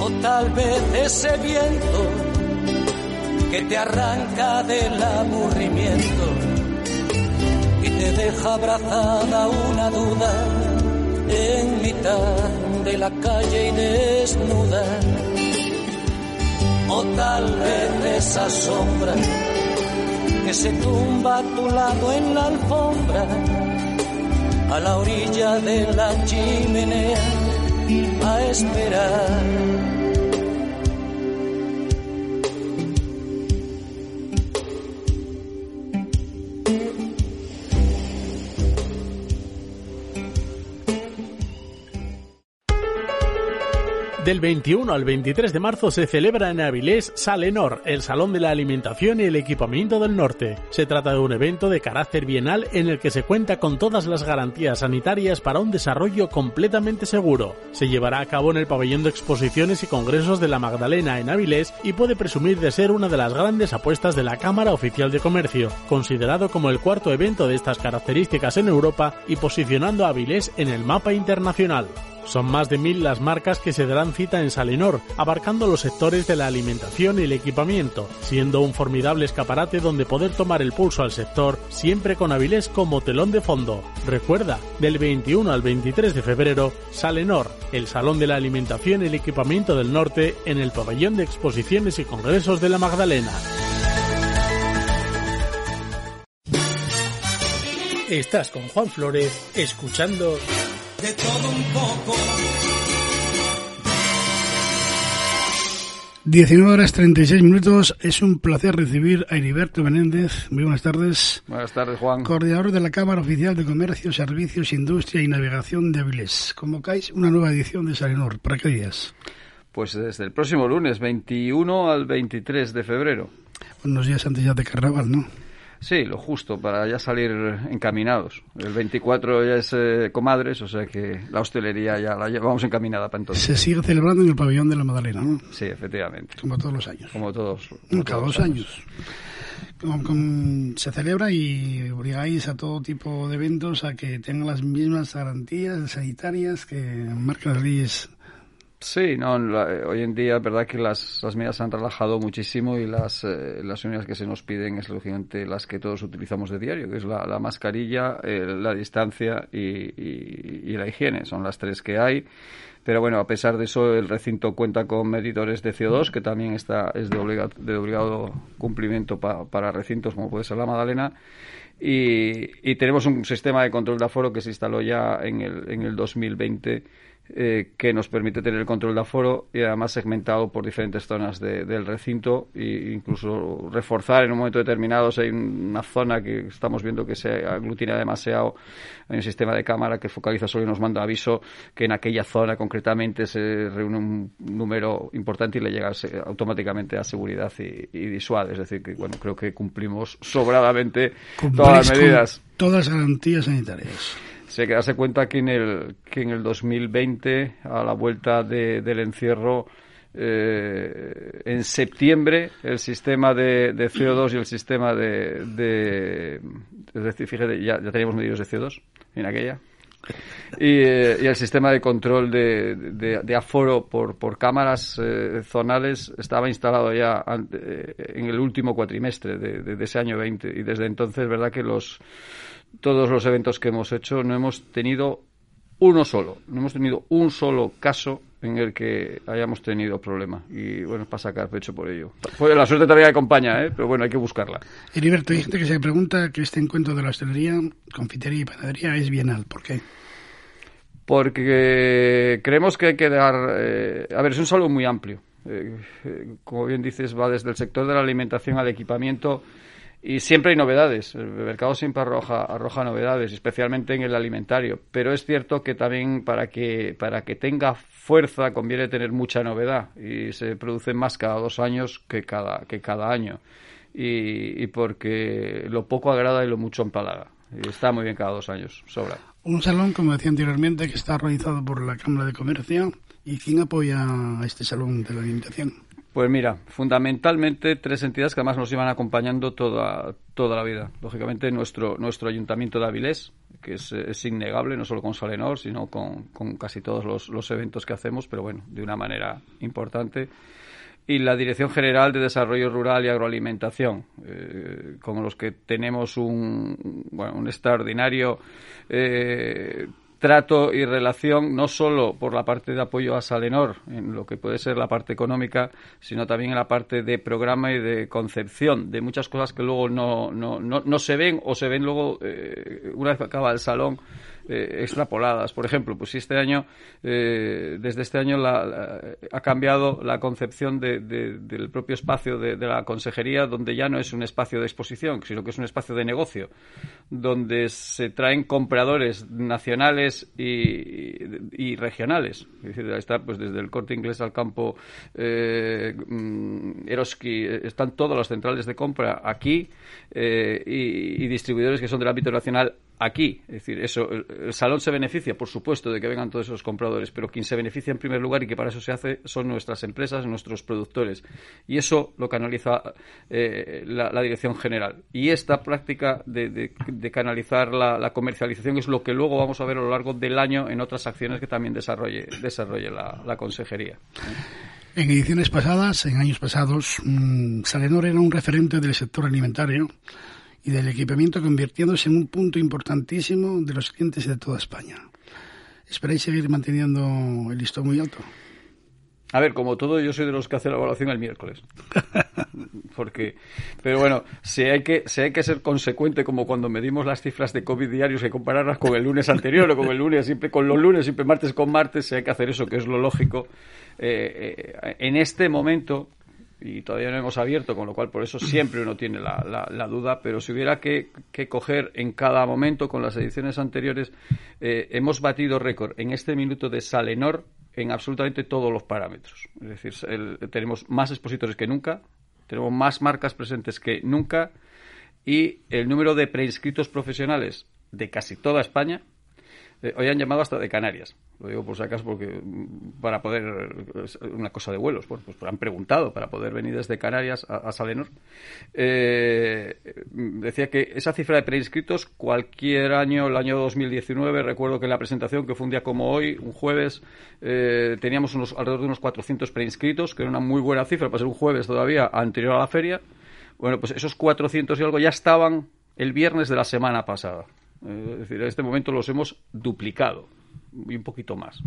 O tal vez ese viento que te arranca del aburrimiento y te deja abrazada una duda en mitad de la calle y desnuda. O tal vez esa sombra que se tumba a tu lado en la alfombra, a la orilla de la chimenea, a esperar Del 21 al 23 de marzo se celebra en Avilés Salenor, el Salón de la Alimentación y el Equipamiento del Norte. Se trata de un evento de carácter bienal en el que se cuenta con todas las garantías sanitarias para un desarrollo completamente seguro. Se llevará a cabo en el pabellón de exposiciones y congresos de la Magdalena en Avilés y puede presumir de ser una de las grandes apuestas de la Cámara Oficial de Comercio, considerado como el cuarto evento de estas características en Europa y posicionando a Avilés en el mapa internacional. Son más de mil las marcas que se darán cita en Salenor, abarcando los sectores de la alimentación y el equipamiento, siendo un formidable escaparate donde poder tomar el pulso al sector, siempre con Avilés como telón de fondo. Recuerda, del 21 al 23 de febrero, Salenor, el Salón de la Alimentación y el Equipamiento del Norte, en el Pabellón de Exposiciones y Congresos de la Magdalena. Estás con Juan Flores, escuchando de todo un poco. 19 horas 36 minutos. Es un placer recibir a Heriberto Menéndez. Muy buenas tardes. Buenas tardes, Juan. Coordinador de la Cámara Oficial de Comercio, Servicios, Industria y Navegación de Avilés. Convocáis una nueva edición de Salenor. ¿Para qué días? Pues desde el próximo lunes, 21 al 23 de febrero. Unos días antes ya de carnaval, ¿no? Sí, lo justo para ya salir encaminados. El 24 ya es eh, comadres, o sea que la hostelería ya la llevamos encaminada para entonces. Se sigue celebrando en el pabellón de la Magdalena, ¿no? Sí, efectivamente. Como todos los años. Como todos. cada dos años. se celebra y obligáis a todo tipo de eventos a que tengan las mismas garantías sanitarias que marcan las leyes Sí, no, eh, hoy en día es verdad que las, las medidas se han relajado muchísimo y las, eh, las unidades que se nos piden es lógicamente las que todos utilizamos de diario, que es la, la mascarilla, eh, la distancia y, la higiene. Son las tres que hay. Pero bueno, a pesar de eso, el recinto cuenta con medidores de CO2, que también está, es de, obligado, de obligado cumplimiento para recintos como puede ser la Madalena. Y, y, tenemos un sistema de control de aforo que se instaló ya en el, en el 2020 eh, que nos permite tener el control de aforo y además segmentado por diferentes zonas del recinto e incluso reforzar en un momento determinado si hay una zona que estamos viendo que se aglutina demasiado hay un sistema de cámara que focaliza solo y nos manda aviso que en aquella zona concretamente se reúne un número importante y le llega automáticamente a seguridad y, disuade es decir que bueno creo que cumplimos sobradamente todas las medidas. todas las garantías sanitarias se darse cuenta que en el, que en el 2020, a la vuelta del encierro, eh, en septiembre el sistema de, CO2 y el sistema de, es decir, fíjate, ya, ya teníamos medios de CO2 en aquella. Y, eh, y, el sistema de control de, de, aforo por, por cámaras eh, zonales estaba instalado ya en el último cuatrimestre de, ese año 20 y desde entonces, verdad que los todos los eventos que hemos hecho no hemos tenido uno solo, no hemos tenido un solo caso en el que hayamos tenido problema. Y bueno, para sacar pecho por ello. Pues la suerte todavía acompaña, ¿eh? pero bueno, hay que buscarla. Heriberto, hay gente que se pregunta que este encuentro de la hostelería, confitería y panadería es bienal. ¿Por qué? Porque creemos que hay que dar. Eh, a ver, es un salón muy amplio. Eh, eh, como bien dices, va desde el sector de la alimentación al equipamiento y siempre hay novedades. El mercado siempre arroja, arroja novedades, especialmente en el alimentario. Pero es cierto que también para que, para que tenga fuerza conviene tener mucha novedad. Y se producen más cada dos años que cada, que cada año. Y, y porque lo poco agrada y lo mucho empalaga. Y está muy bien cada dos años, sobra. Un salón, como decía anteriormente, que está organizado por la Cámara de Comercio. ¿Y quién apoya a este salón de la alimentación? Pues mira, fundamentalmente tres entidades que además nos iban acompañando toda, toda la vida. Lógicamente nuestro, nuestro ayuntamiento de Avilés, que es, innegable, no solo con Salenor, sino con, con casi todos los, los, eventos que hacemos, pero bueno, de una manera importante. Y la Dirección General de Desarrollo Rural y Agroalimentación, eh, con los que tenemos un, bueno, un extraordinario eh, trato y relación no solo por la parte de apoyo a Salenor, en lo que puede ser la parte económica, sino también en la parte de programa y de concepción de muchas cosas que luego no, no, no, no se ven o se ven luego eh, una vez que acaba el salón eh, extrapoladas. Por ejemplo, pues si este año, eh, desde este año ha cambiado la concepción del propio espacio de, la consejería, donde ya no es un espacio de exposición, sino que es un espacio de negocio, donde se traen compradores nacionales y, regionales. Es decir, está pues desde el corte inglés al campo eh, mm, Eroski, están todas las centrales de compra aquí y distribuidores que son del ámbito nacional aquí. Es decir, eso, el, salón se beneficia, por supuesto, de que vengan todos esos compradores, pero quien se beneficia en primer lugar y que para eso se hace son nuestras empresas, nuestros productores. Y eso lo canaliza eh, la, dirección general. Y esta práctica de, canalizar la, comercialización es lo que luego vamos a ver a lo largo del año en otras acciones que también desarrolle, desarrolle la, consejería. En ediciones pasadas, en años pasados, mm, Salenor era un referente del sector alimentario y del equipamiento convirtiéndose en un punto importantísimo de los clientes de toda España. ¿Esperáis seguir manteniendo el listón muy alto? A ver, como todo, yo soy de los que hace la evaluación el miércoles. *laughs* Porque, pero bueno, si hay que, si hay que ser consecuente, como cuando medimos las cifras de COVID diarios, que compararlas con el lunes anterior o con el lunes, siempre con los lunes, siempre martes con martes, si hay que hacer eso, que es lo lógico. Eh, eh, en este momento, y todavía no hemos abierto, con lo cual por eso siempre uno tiene la, la, duda, pero si hubiera que, que, coger en cada momento con las ediciones anteriores, eh, hemos batido récord en este minuto de Salenor en absolutamente todos los parámetros. Es decir, tenemos más expositores que nunca, tenemos más marcas presentes que nunca y el número de preinscritos profesionales de casi toda España, eh, hoy han llamado hasta de Canarias. Lo digo por si acaso porque mm, para poder, una cosa de vuelos, pues han preguntado para poder venir desde Canarias a, Salenor. Eh, decía que esa cifra de preinscritos, cualquier año, el año 2019, recuerdo que en la presentación, que fue un día como hoy, un jueves, eh, teníamos unos, alrededor de unos 400 preinscritos, que era una muy buena cifra para ser un jueves todavía anterior a la feria. Bueno, pues esos 400 y algo ya estaban el viernes de la semana pasada. Eh, es decir, en este momento los hemos duplicado y un poquito más.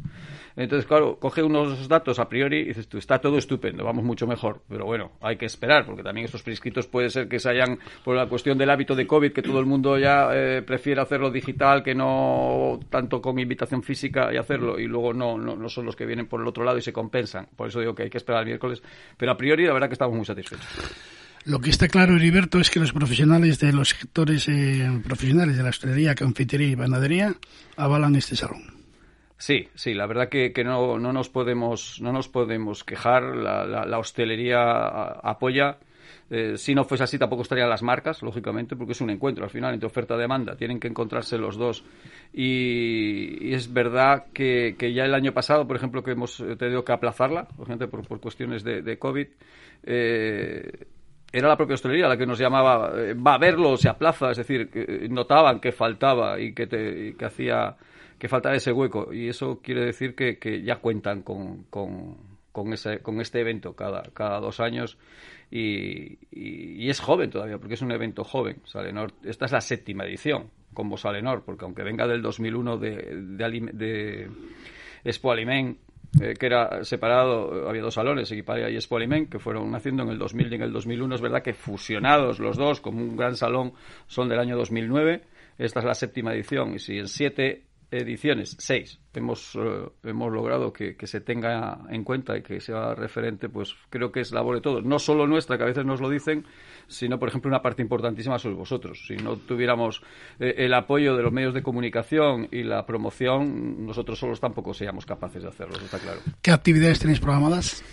Entonces, claro, coge unos datos a priori y dices tú, está todo estupendo, vamos mucho mejor. Pero bueno, hay que esperar, porque también estos prescritos puede ser que se hayan, por la cuestión del hábito de COVID, que todo el mundo ya eh, prefiere hacerlo digital que no tanto con invitación física y hacerlo, y luego no, no, no, son los que vienen por el otro lado y se compensan. Por eso digo que hay que esperar el miércoles. Pero a priori, la verdad que estamos muy satisfechos. Lo que está claro, Heriberto, es que los profesionales de los sectores eh, profesionales de la hostelería, confitería y panadería avalan este salón. Sí, sí, la verdad que, que no, no, nos podemos, no nos podemos quejar. La, la, hostelería apoya. Eh, si no fuese así, tampoco estarían las marcas, lógicamente, porque es un encuentro al final entre oferta y demanda. Tienen que encontrarse los dos. Y, es verdad que, que, ya el año pasado, por ejemplo, que hemos tenido que aplazarla, por, por, por cuestiones de, de COVID, eh, era la propia hostelería la que nos llamaba, eh, va a verlo, se aplaza, es decir, que notaban que faltaba y que, te, que hacía que faltaba ese hueco. Y eso quiere decir que, que ya cuentan con, con, con, ese, con este evento cada, cada dos años. Y, y, es joven todavía, porque es un evento joven. Salenor, esta es la séptima edición como Salenor, porque aunque venga del 2001 de, de, de Expo Aliment, eh, que era separado, había dos salones, Equiparia y Expolimen, que fueron naciendo en el 2000 y en el 2001. Es verdad que fusionados los dos como un gran salón son del año 2009. Esta es la séptima edición y si en siete ediciones, seis, hemos, eh, hemos logrado que, se tenga en cuenta y que sea referente, pues creo que es labor de todos. No solo nuestra, que a veces nos lo dicen, sino, por ejemplo, una parte importantísima sois vosotros. Si no tuviéramos eh, el apoyo de los medios de comunicación y la promoción, nosotros solos tampoco seríamos capaces de hacerlo, está claro. ¿Qué actividades tenéis programadas?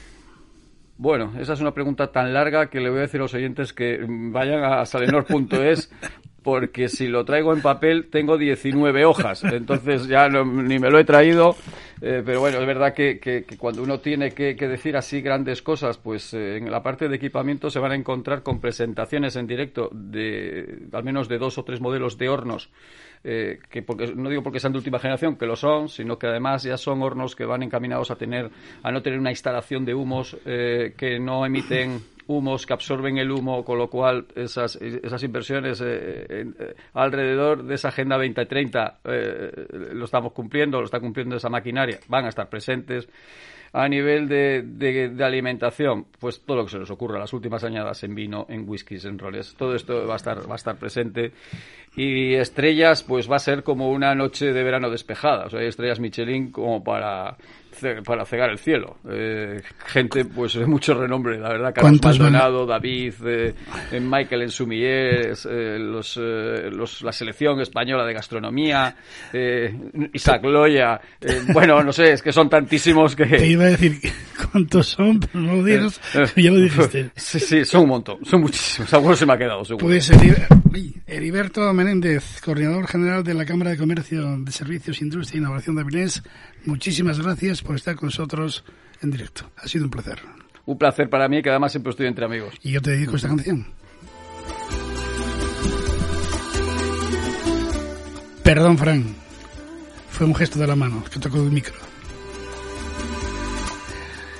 Bueno, esa es una pregunta tan larga que le voy a decir a los oyentes que vayan a salenor.es porque si lo traigo en papel tengo 19 hojas, entonces ya ni me lo he traído, eh, pero bueno, es verdad que, cuando uno tiene que, decir así grandes cosas, pues eh, en la parte de equipamiento se van a encontrar con presentaciones en directo de al menos de dos o tres modelos de hornos eh, que porque, no digo porque sean de última generación, que lo son, sino que además ya son hornos que van encaminados a tener, a no tener una instalación de humos que no emiten humos que absorben el humo, con lo cual esas, esas inversiones eh, alrededor de esa Agenda 2030 lo estamos cumpliendo, lo está cumpliendo esa maquinaria, van a estar presentes a nivel de, de, alimentación, pues todo lo que se nos ocurra, las últimas añadas en vino, en whiskies, en roles, todo esto va a estar, va a estar presente. Y estrellas, pues va a ser como una noche de verano despejada. O sea, hay estrellas Michelin como para para cegar el cielo. Eh, gente pues de mucho renombre, la verdad. Carlos Maldonado, David, eh, Michael en Sumillés, eh, los, los, la selección española de gastronomía, Isaac Loya. bueno, no sé, es que son tantísimos que... Te iba a decir cuántos son, pero no lo digas, ya lo dijiste. Sí, sí, son un montón, son muchísimos. Algunos se me ha quedado, seguro. Pues Heriberto Menéndez, coordinador general de la Cámara de Comercio de Servicios, Industria e Innovación de Avilés, muchísimas gracias por estar con nosotros en directo. Ha sido un placer. Un placer para mí, que además siempre estoy entre amigos. Y yo te dedico esta canción. Perdón, Fran. Fue un gesto de la mano que tocó el micro.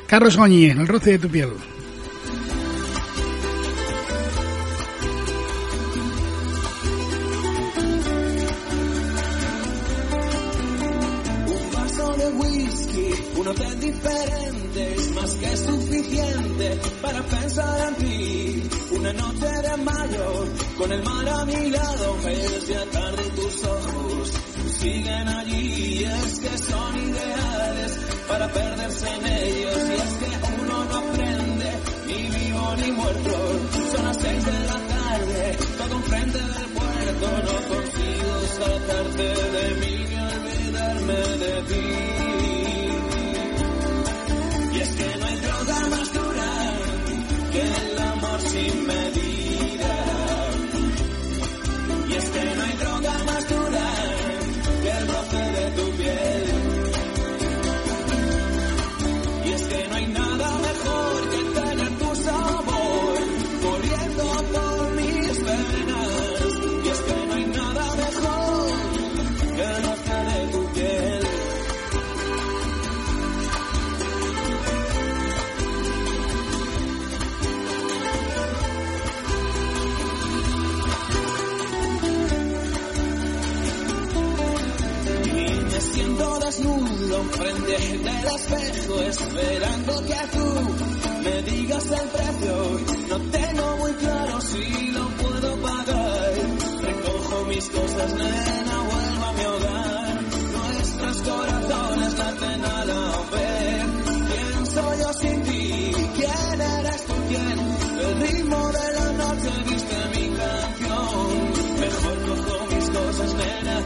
Carlos Goñi, el roce de tu piel. Diferente es más que suficiente para pensar en ti. Una noche de mayo, con el mar a mi lado, media tarde tus ojos siguen allí. Y es que son ideales para perderse en ellos. Y es que uno no aprende, ni vivo ni muerto. Son las seis de la tarde, todo enfrente del puerto. No consigo sacarte de mí ni olvidarme de ti. Desnudo frente del espejo esperando que tú me digas el precio. No tengo muy claro si lo puedo pagar. Recojo mis cosas, nena, vuelvo a mi hogar. Nuestros corazones laten a la vez. ¿Quién soy yo sin ti? ¿Quién eres tú? ¿Quién? El ritmo de la noche viste mi canción. Mejor cojo mis cosas, nena,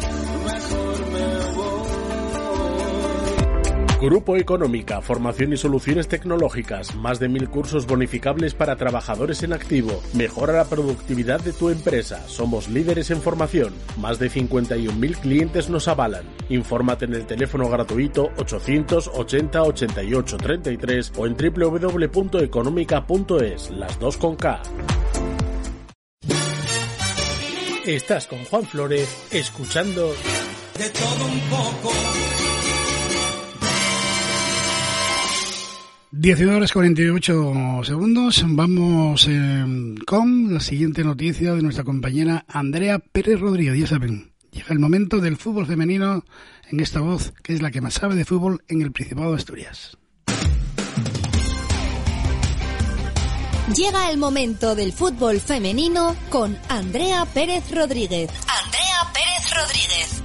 Grupo Económica, formación y soluciones tecnológicas, más de mil cursos bonificables para trabajadores en activo. Mejora la productividad de tu empresa. Somos líderes en formación. Más de 51.000 clientes nos avalan. Infórmate en el teléfono gratuito 880 88 33 o en www.económica.es, las dos con K. Estás con Juan Flores, escuchando de todo un poco. 19 horas 48 segundos. Vamos eh, con la siguiente noticia de nuestra compañera Andrea Pérez Rodríguez. Ya saben, llega el momento del fútbol femenino en esta voz que es la que más sabe de fútbol en el Principado de Asturias. Llega el momento del fútbol femenino con Andrea Pérez Rodríguez. Andrea Pérez Rodríguez.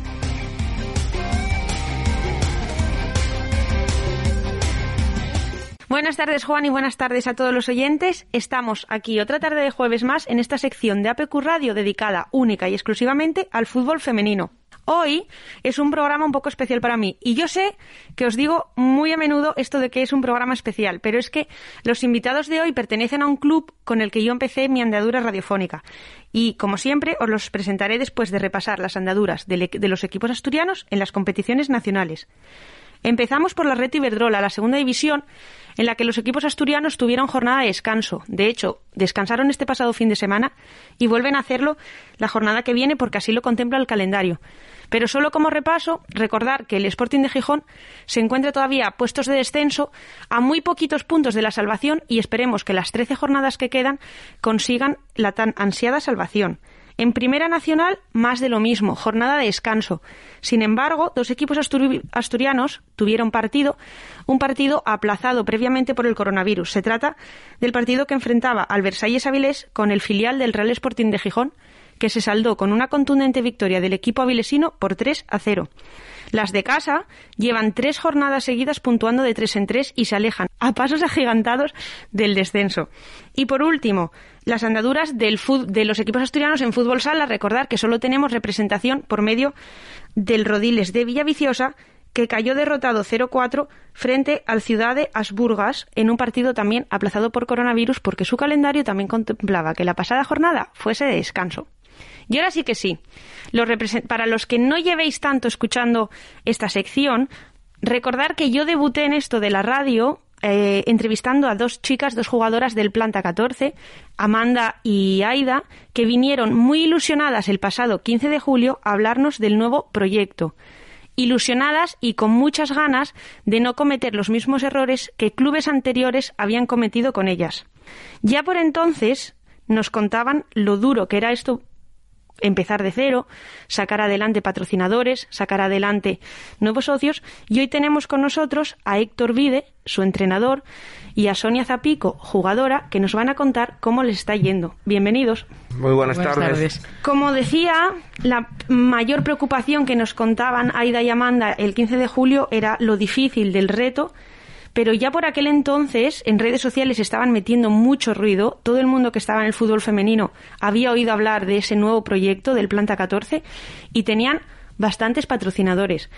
Buenas tardes, Juan, y buenas tardes a todos los oyentes. Estamos aquí otra tarde de jueves más en esta sección de APQ Radio dedicada única y exclusivamente al fútbol femenino. Hoy es un programa un poco especial para mí y yo sé que os digo muy a menudo esto de que es un programa especial, pero es que los invitados de hoy pertenecen a un club con el que yo empecé mi andadura radiofónica y, como siempre, os los presentaré después de repasar las andaduras de, los equipos asturianos en las competiciones nacionales. Empezamos por la Red Iberdrola, la segunda división, en la que los equipos asturianos tuvieron jornada de descanso. De hecho, descansaron este pasado fin de semana y vuelven a hacerlo la jornada que viene porque así lo contempla el calendario. Pero solo como repaso, recordar que el Sporting de Gijón se encuentra todavía a puestos de descenso a muy poquitos puntos de la salvación y esperemos que las 13 jornadas que quedan consigan la tan ansiada salvación. En Primera Nacional, más de lo mismo, jornada de descanso. Sin embargo, dos equipos asturianos tuvieron partido, un partido aplazado previamente por el coronavirus. Se trata del partido que enfrentaba al Versalles Avilés con el filial del Real Sporting de Gijón, que se saldó con una contundente victoria del equipo avilesino por 3 a 0. Las de casa llevan tres jornadas seguidas puntuando de tres en tres y se alejan a pasos *laughs* agigantados del descenso. Y por último, las andaduras del de los equipos asturianos en fútbol sala. Recordar que solo tenemos representación por medio del Rodiles de Villaviciosa, que cayó derrotado 0-4 frente al Ciudad de Asburgas en un partido también aplazado por coronavirus porque su calendario también contemplaba que la pasada jornada fuese de descanso. Y ahora sí que sí. para los que no llevéis tanto escuchando esta sección, recordar que yo debuté en esto de la radio eh, entrevistando a dos chicas, dos jugadoras del Planta 14, Amanda y Aida, que vinieron muy ilusionadas el pasado 15 de julio a hablarnos del nuevo proyecto. Ilusionadas y con muchas ganas de no cometer los mismos errores que clubes anteriores habían cometido con ellas. Ya por entonces nos contaban lo duro que era esto empezar de cero, sacar adelante patrocinadores, sacar adelante nuevos socios. Y hoy tenemos con nosotros a Héctor Vide, su entrenador, y a Sonia Zapico, jugadora, que nos van a contar cómo les está yendo. Bienvenidos. Muy buenas, tardes. Como decía, la mayor preocupación que nos contaban Aida y Amanda el 15 de julio era lo difícil del reto pero ya por aquel entonces en redes sociales estaban metiendo mucho ruido. Todo el mundo que estaba en el fútbol femenino había oído hablar de ese nuevo proyecto del Planta 14 y tenían bastantes patrocinadores.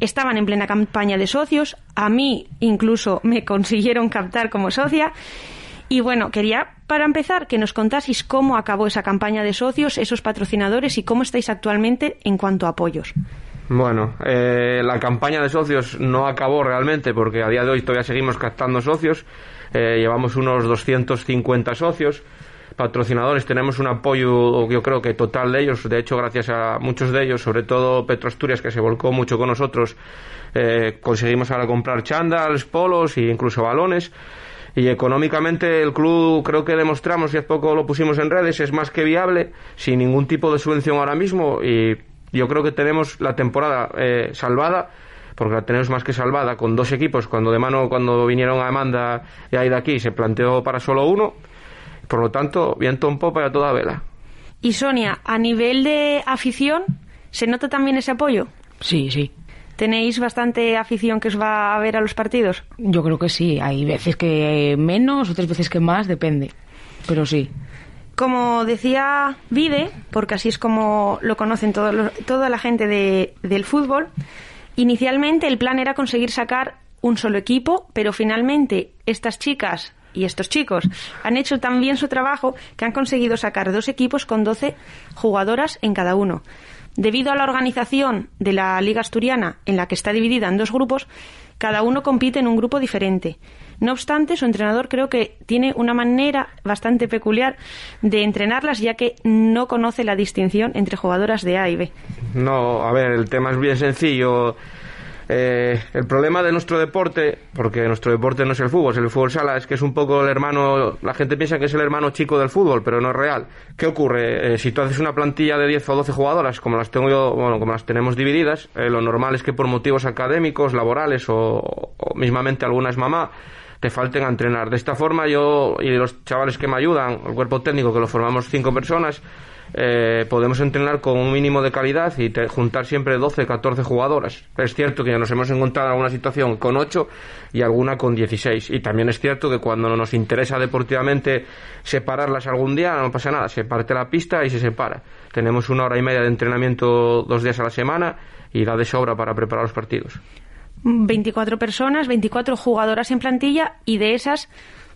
Estaban en plena campaña de socios, a mí incluso me *laughs* consiguieron captar como socia. Y bueno, quería para empezar que nos contaseis cómo acabó esa campaña de socios, esos patrocinadores y cómo estáis actualmente en cuanto a apoyos. Bueno, eh, la campaña de socios no acabó realmente porque a día de hoy todavía seguimos captando socios. Eh, llevamos unos 250 socios. Patrocinadores, tenemos un apoyo, yo creo que total de ellos. De hecho, gracias a muchos de ellos, sobre todo Petro Asturias, que se volcó mucho con nosotros, eh, conseguimos ahora comprar chandals, polos e incluso balones y económicamente el club creo que demostramos y hace poco lo pusimos en redes es más que viable sin ningún tipo de subvención ahora mismo y yo creo que tenemos la temporada eh, salvada porque la tenemos más que salvada con dos equipos. Cuando de mano, cuando vinieron a Amanda y de aquí, se planteó para solo uno. Por lo tanto, viento en popa y a toda vela. Y Sonia, a nivel de afición, ¿se nota también ese apoyo? Sí, sí. ¿Tenéis bastante afición que os va a ver a los partidos? Yo creo que sí. Hay veces que menos, otras veces que más, depende. Pero sí. Como decía Vide, porque así es como lo conocen toda la gente del fútbol, inicialmente el plan era conseguir sacar un solo equipo, pero finalmente estas chicas y estos chicos han hecho tan bien su trabajo que han conseguido sacar dos equipos con 12 jugadoras en cada uno. Debido a la organización de la Liga Asturiana, en la que está dividida en dos grupos, cada uno compite en un grupo diferente. No obstante, su entrenador creo que tiene una manera bastante peculiar de entrenarlas, ya que no conoce la distinción entre jugadoras de A y B. No, a ver, el tema es bien sencillo. Eh, el problema de nuestro deporte, porque nuestro deporte no es el fútbol, es el fútbol sala, es que es un poco el hermano, la gente piensa que es el hermano chico del fútbol, pero no es real. ¿Qué ocurre? Eh, si tú haces una plantilla de 10 o 12 jugadoras, como las tengo yo, bueno, como las tenemos divididas, eh, lo normal es que por motivos académicos, laborales o, o mismamente alguna es mamá, te falten a entrenar. De esta forma yo y los chavales que me ayudan, el cuerpo técnico que lo formamos cinco personas, eh, podemos entrenar con un mínimo de calidad y juntar siempre 12, 14 jugadoras. Es cierto que ya nos hemos encontrado en alguna situación con 8 y alguna con 16. Y también es cierto que cuando nos interesa deportivamente separarlas algún día, no pasa nada, se parte la pista y se separa. tenemos una hora y media de entrenamiento dos días a la semana y da de sobra para preparar los partidos. 24 personas, 24 jugadoras en plantilla y de esas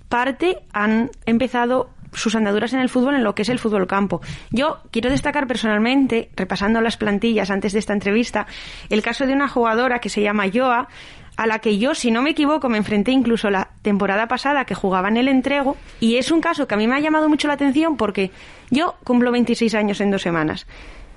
parte han empezado sus andaduras en el fútbol en lo que es el fútbol campo. Yo quiero destacar personalmente, repasando las plantillas antes de esta entrevista, el caso de una jugadora que se llama Joa, a la que yo, si no me equivoco, me enfrenté incluso la temporada pasada que jugaba en el entrego, y es un caso que a mí me ha llamado mucho la atención porque yo cumplo 26 años en dos semanas.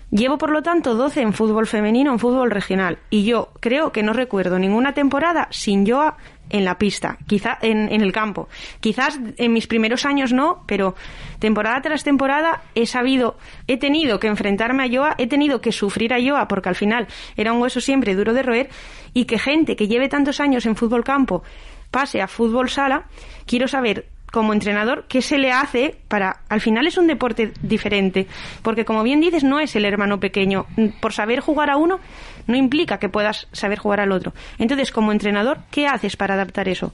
Llevo, por lo tanto, 12 en fútbol femenino, en fútbol regional, y yo creo que no recuerdo ninguna temporada sin Joa en la pista, quizá en, en, el campo. Quizás en mis primeros años no, pero temporada tras temporada he sabido, he tenido que enfrentarme a Joa, he tenido que sufrir a Joa porque al final era un hueso siempre duro de roer y que gente que lleve tantos años en fútbol campo pase a fútbol sala, quiero saber como entrenador, ¿qué se le hace para... Al final es un deporte diferente, porque como bien dices, no es el hermano pequeño. Por saber jugar a uno no implica que puedas saber jugar al otro. Entonces, como entrenador, ¿qué haces para adaptar eso?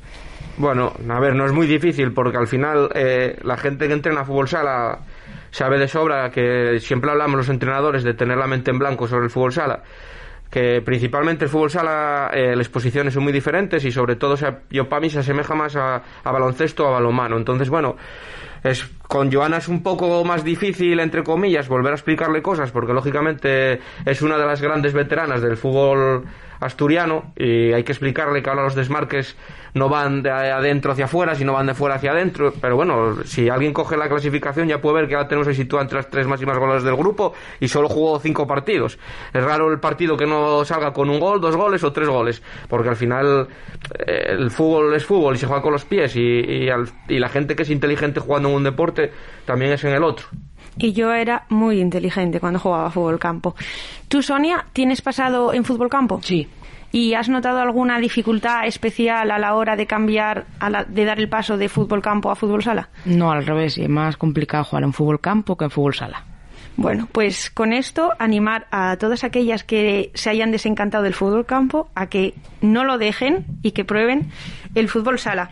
Bueno, a ver, no es muy difícil, porque al final eh, la gente que entrena fútbol sala sabe de sobra que siempre hablamos los entrenadores de tener la mente en blanco sobre el fútbol sala que principalmente el fútbol sala eh, las posiciones son muy diferentes y sobre todo yo para mí se asemeja más a, a baloncesto o a balonmano. Entonces bueno es con Joana es un poco más difícil entre comillas volver a explicarle cosas porque lógicamente es una de las grandes veteranas del fútbol asturiano y hay que explicarle que ahora los desmarques no van de adentro hacia afuera, sino van de fuera hacia adentro. Pero bueno, si alguien coge la clasificación ya puede ver que ahora tenemos ahí situado entre las tres máximas goles del grupo y solo jugó cinco partidos. Es raro el partido que no salga con un gol, dos goles o tres goles, porque al final eh, el fútbol es fútbol y se juega con los pies y, y, al, y la gente que es inteligente jugando en un deporte también es en el otro y yo era muy inteligente cuando jugaba fútbol campo. ¿Tú, Sonia, tienes pasado en fútbol campo? Sí. ¿Y has notado alguna dificultad especial a la hora de cambiar, a la, de dar el paso de fútbol campo a fútbol sala? No, al revés, es más complicado jugar en fútbol campo que en fútbol sala. Bueno, pues con esto animar a todas aquellas que se hayan desencantado del fútbol campo a que no lo dejen y que prueben el fútbol sala.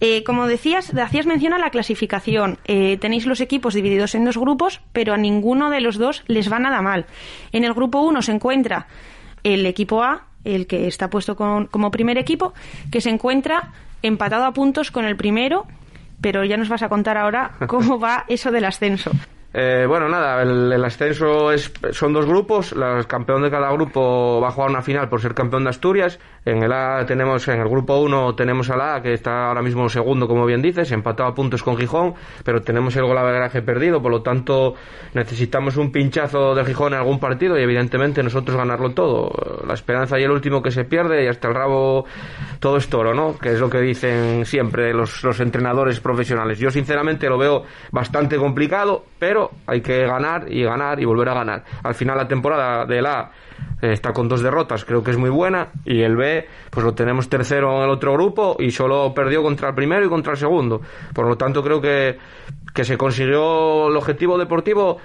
Eh, como decías, hacías mención a la clasificación. Eh, tenéis los equipos divididos en dos grupos, pero a ninguno de los dos les va nada mal. En el grupo 1 se encuentra el equipo A, el que está puesto con, como primer equipo, que se encuentra empatado a puntos con el primero, pero ya nos vas a contar ahora *laughs* cómo va eso del ascenso. Eh, bueno, nada, el, el, ascenso es, son dos grupos. El campeón de cada grupo va a jugar una final por ser campeón de Asturias. En el A tenemos, en el grupo 1 tenemos al A, que está ahora mismo segundo, como bien dices, empatado a puntos con Gijón, pero tenemos el golaveraje perdido, por lo tanto necesitamos un pinchazo de Gijón en algún partido y evidentemente nosotros ganarlo todo. La esperanza y el último que se pierde y hasta el rabo todo es toro, ¿no? Que es lo que dicen siempre los, los entrenadores profesionales. Yo sinceramente lo veo bastante complicado, pero hay que ganar y ganar y volver a ganar. Al final la temporada del A está con dos derrotas, creo que es muy buena, y el B, pues lo tenemos tercero en el otro grupo y solo perdió contra el primero y contra el segundo. Por lo tanto, creo que, que se consiguió el objetivo deportivo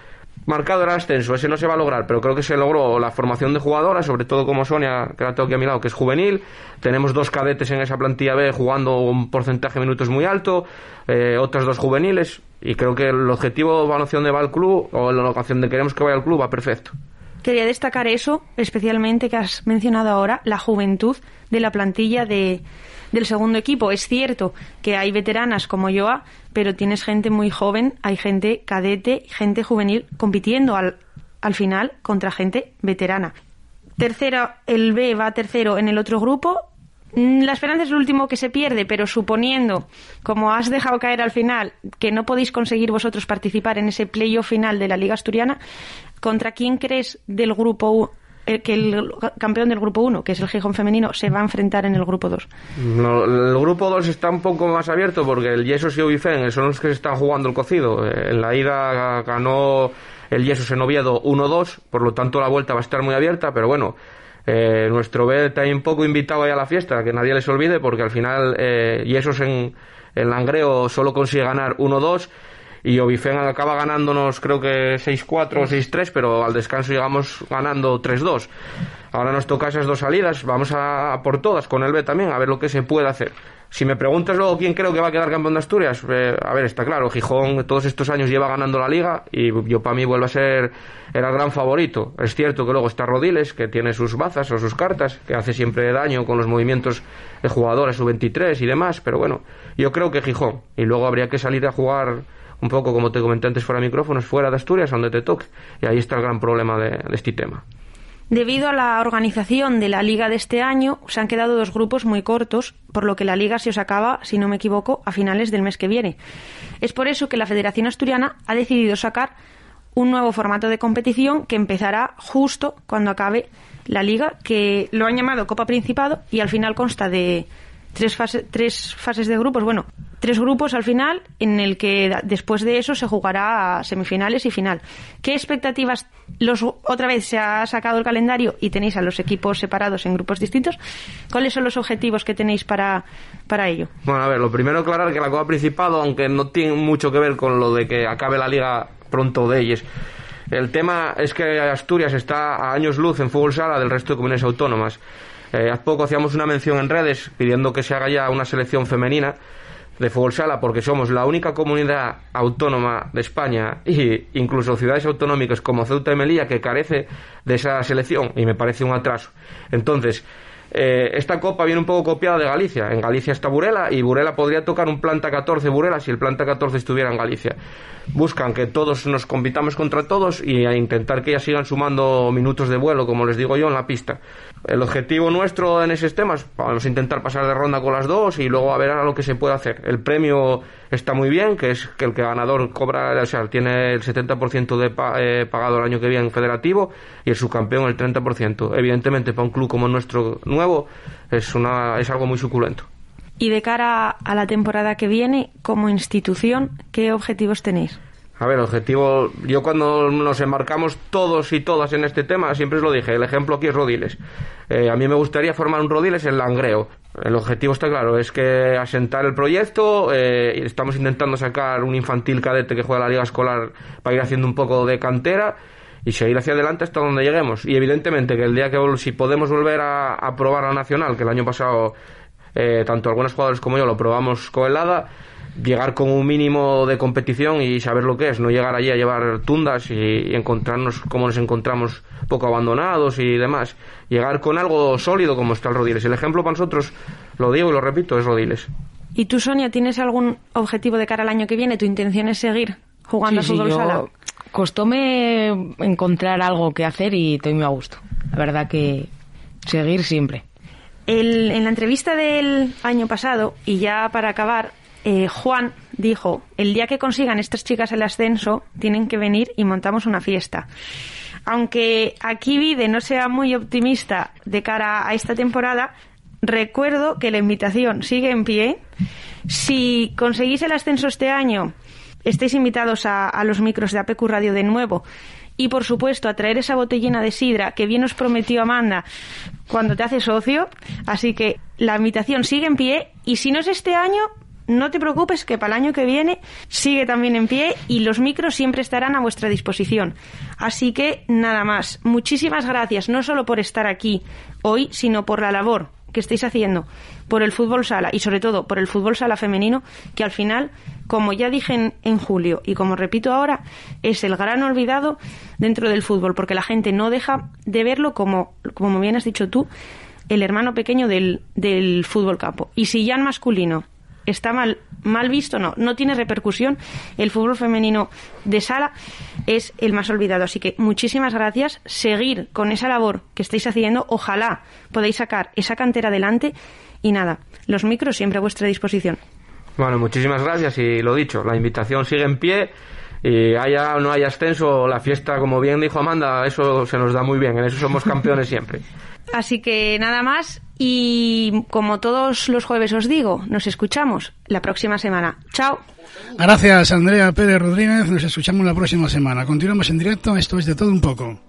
marcado el ascenso, ese no se va a lograr, pero creo que se logró la formación de jugadoras, sobre todo como Sonia, que la tengo aquí a mi lado, que es juvenil. Tenemos dos cadetes en esa plantilla B jugando un porcentaje de minutos muy alto, eh, otras dos juveniles, y creo que el objetivo va de va al club, o la locación de queremos que vaya al club, va perfecto. Quería destacar eso, especialmente que has mencionado ahora, la juventud de la plantilla de, del segundo equipo. Es cierto que hay veteranas como Joa, pero tienes gente muy joven, hay gente cadete, gente juvenil compitiendo al, al final contra gente veterana. Tercero, el B va tercero en el otro grupo. La esperanza es lo último que se pierde, pero suponiendo, como has dejado caer al final, que no podéis conseguir vosotros participar en ese playoff final de la Liga Asturiana, ¿contra quién crees del grupo que el campeón del grupo 1, que es el Gijón femenino, se va a enfrentar en el grupo 2? No, el grupo 2 está un poco más abierto porque el Yesos y Ubifen son los que se están jugando el cocido. En la ida ganó el Yesos en Oviedo 1-2, por lo tanto la vuelta va a estar muy abierta, pero bueno, eh, nuestro B está un poco invitado ahí a la fiesta, que nadie les olvide, porque al final eh, Yesos en, en Langreo solo consigue ganar 1-2 y Obifen acaba ganándonos creo que 6-4 o 6-3, pero al descanso llegamos ganando 3-2. Ahora nos toca esas dos salidas, vamos a, por todas con el B también, a ver lo que se puede hacer. Si me preguntas luego quién creo que va a quedar campeón de Asturias, eh, a ver, está claro, Gijón todos estos años lleva ganando la liga y yo para mí vuelve a ser el gran favorito. Es cierto que luego está Rodiles, que tiene sus bazas o sus cartas, que hace siempre daño con los movimientos de jugadores, su 23 y demás, pero bueno, yo creo que Gijón. Y luego habría que salir a jugar un poco, como te comenté antes, fuera de micrófonos, fuera de Asturias, donde te toque. Y ahí está el gran problema de este tema. Debido a la organización de la liga de este año, se han quedado dos grupos muy cortos, por lo que la liga se os acaba, si no me equivoco, a finales del mes que viene. Es por eso que la Federación Asturiana ha decidido sacar un nuevo formato de competición que empezará justo cuando acabe la liga, que lo han llamado Copa Principado y al final consta de tres, tres fases de grupos, bueno, tres grupos al final, en el que después de eso se jugará a semifinales y final. ¿Qué expectativas? Los, otra vez se ha sacado el calendario y tenéis a los equipos separados en grupos distintos. ¿Cuáles son los objetivos que tenéis para, para ello? Bueno, a ver, lo primero aclarar que la Copa Principado, aunque no tiene mucho que ver con lo de que acabe la liga pronto de ellos, el tema es que Asturias está a años luz en fútbol sala del resto de comunidades autónomas. Eh, hace poco hacíamos una mención en redes pidiendo que se haga ya una selección femenina de fútbol sala porque somos la única comunidad autónoma de España e incluso ciudades autonómicas como Ceuta y Melilla que carece de esa selección y me parece un atraso. Entonces, eh, esta copa viene un poco copiada de Galicia. En Galicia está Burela y Burela podría tocar un planta 14 Burela si el planta 14 estuviera en Galicia. Buscan que todos nos compitamos contra todos y a intentar que ellas sigan sumando minutos de vuelo, como les digo yo, en la pista. El objetivo nuestro en esos temas, vamos a intentar pasar de ronda con las dos y luego a ver a lo que se puede hacer. El premio está muy bien, que es que el que ganador cobra, o sea, tiene el 70% de eh, pagado el año que viene en federativo y el subcampeón el 30%. Evidentemente, para un club como nuestro nuevo, es, una, es algo muy suculento. Y de cara a la temporada que viene, como institución, ¿qué objetivos tenéis? A ver, objetivo, yo cuando nos embarcamos todos y todas en este tema, siempre os lo dije, el ejemplo aquí es Rodiles. Eh, a mí me gustaría formar un Rodiles en Langreo. El objetivo está claro, es que asentar el proyecto, eh, estamos intentando sacar un infantil cadete que juega la liga escolar para ir haciendo un poco de cantera y seguir hacia adelante hasta donde lleguemos. Y evidentemente que el día que si podemos volver a, a probar la nacional, que el año pasado eh, tanto algunos jugadores como yo lo probamos con helada, llegar con un mínimo de competición y saber lo que es, no llegar allí a llevar tundas y, encontrarnos como nos encontramos poco abandonados y demás. Llegar con algo sólido como está el Rodiles. El ejemplo para nosotros, lo digo y lo repito, es Rodiles. ¿Y tú, Sonia, tienes algún objetivo de cara al año que viene? ¿Tu intención es seguir jugando a fútbol sala? Costóme encontrar algo que hacer y estoy muy a gusto. La verdad que seguir siempre. En la entrevista del año pasado, y ya para acabar, eh, Juan dijo, el día que consigan estas chicas el ascenso, tienen que venir y montamos una fiesta. Aunque aquí Vide no sea muy optimista de cara a esta temporada, recuerdo que la invitación sigue en pie. Si conseguís el ascenso este año, estáis invitados a, a los micros de APQ Radio de nuevo y por supuesto a traer esa botellina de sidra que bien os prometió Amanda cuando te hace socio. Así que la invitación sigue en pie y si no es este año, no te preocupes que para el año que viene sigue también en pie y los micros siempre estarán a vuestra disposición. Así que nada más. Muchísimas gracias, no solo por estar aquí hoy, sino por la labor que estáis haciendo por el fútbol sala y sobre todo por el fútbol sala femenino, que al final, como ya dije en, julio y como repito ahora, es el gran olvidado dentro del fútbol, porque la gente no deja de verlo como, como bien has dicho tú, el hermano pequeño del, del fútbol campo. Y si ya en masculino está mal, mal visto, no, no tiene repercusión. El fútbol femenino de sala es el más olvidado. Así que muchísimas gracias. Seguir con esa labor que estáis haciendo. Ojalá podáis sacar esa cantera adelante. Y nada, los micros siempre a vuestra disposición. Bueno, muchísimas gracias y lo dicho, la invitación sigue en pie y haya o no haya ascenso, la fiesta, como bien dijo Amanda, eso se nos da muy bien, en eso somos campeones siempre. Así que nada más y como todos los jueves os digo, nos escuchamos la próxima semana. Chao. Gracias Andrea Pérez Rodríguez, nos escuchamos la próxima semana. Continuamos en directo, esto es de todo un poco.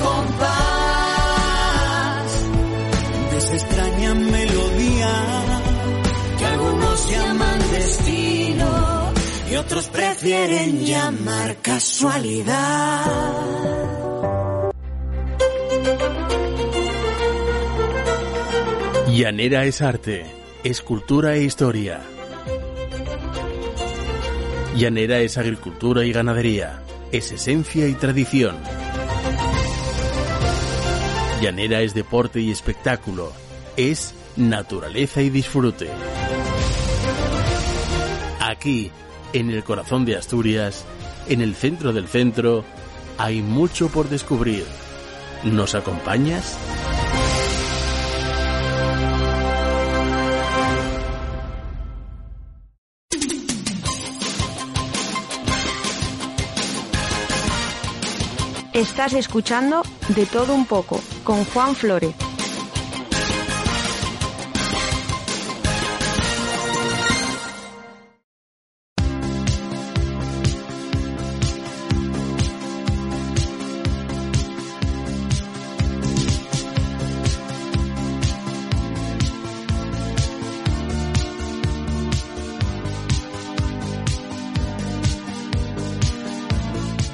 llaman destino y otros prefieren llamar casualidad. Llanera es arte, es cultura e historia. Llanera es agricultura y ganadería, es esencia y tradición. Llanera es deporte y espectáculo, es naturaleza y disfrute. Aquí, en el corazón de Asturias, en el centro del centro, hay mucho por descubrir. ¿Nos acompañas? Estás escuchando De todo un poco con Juan Flores.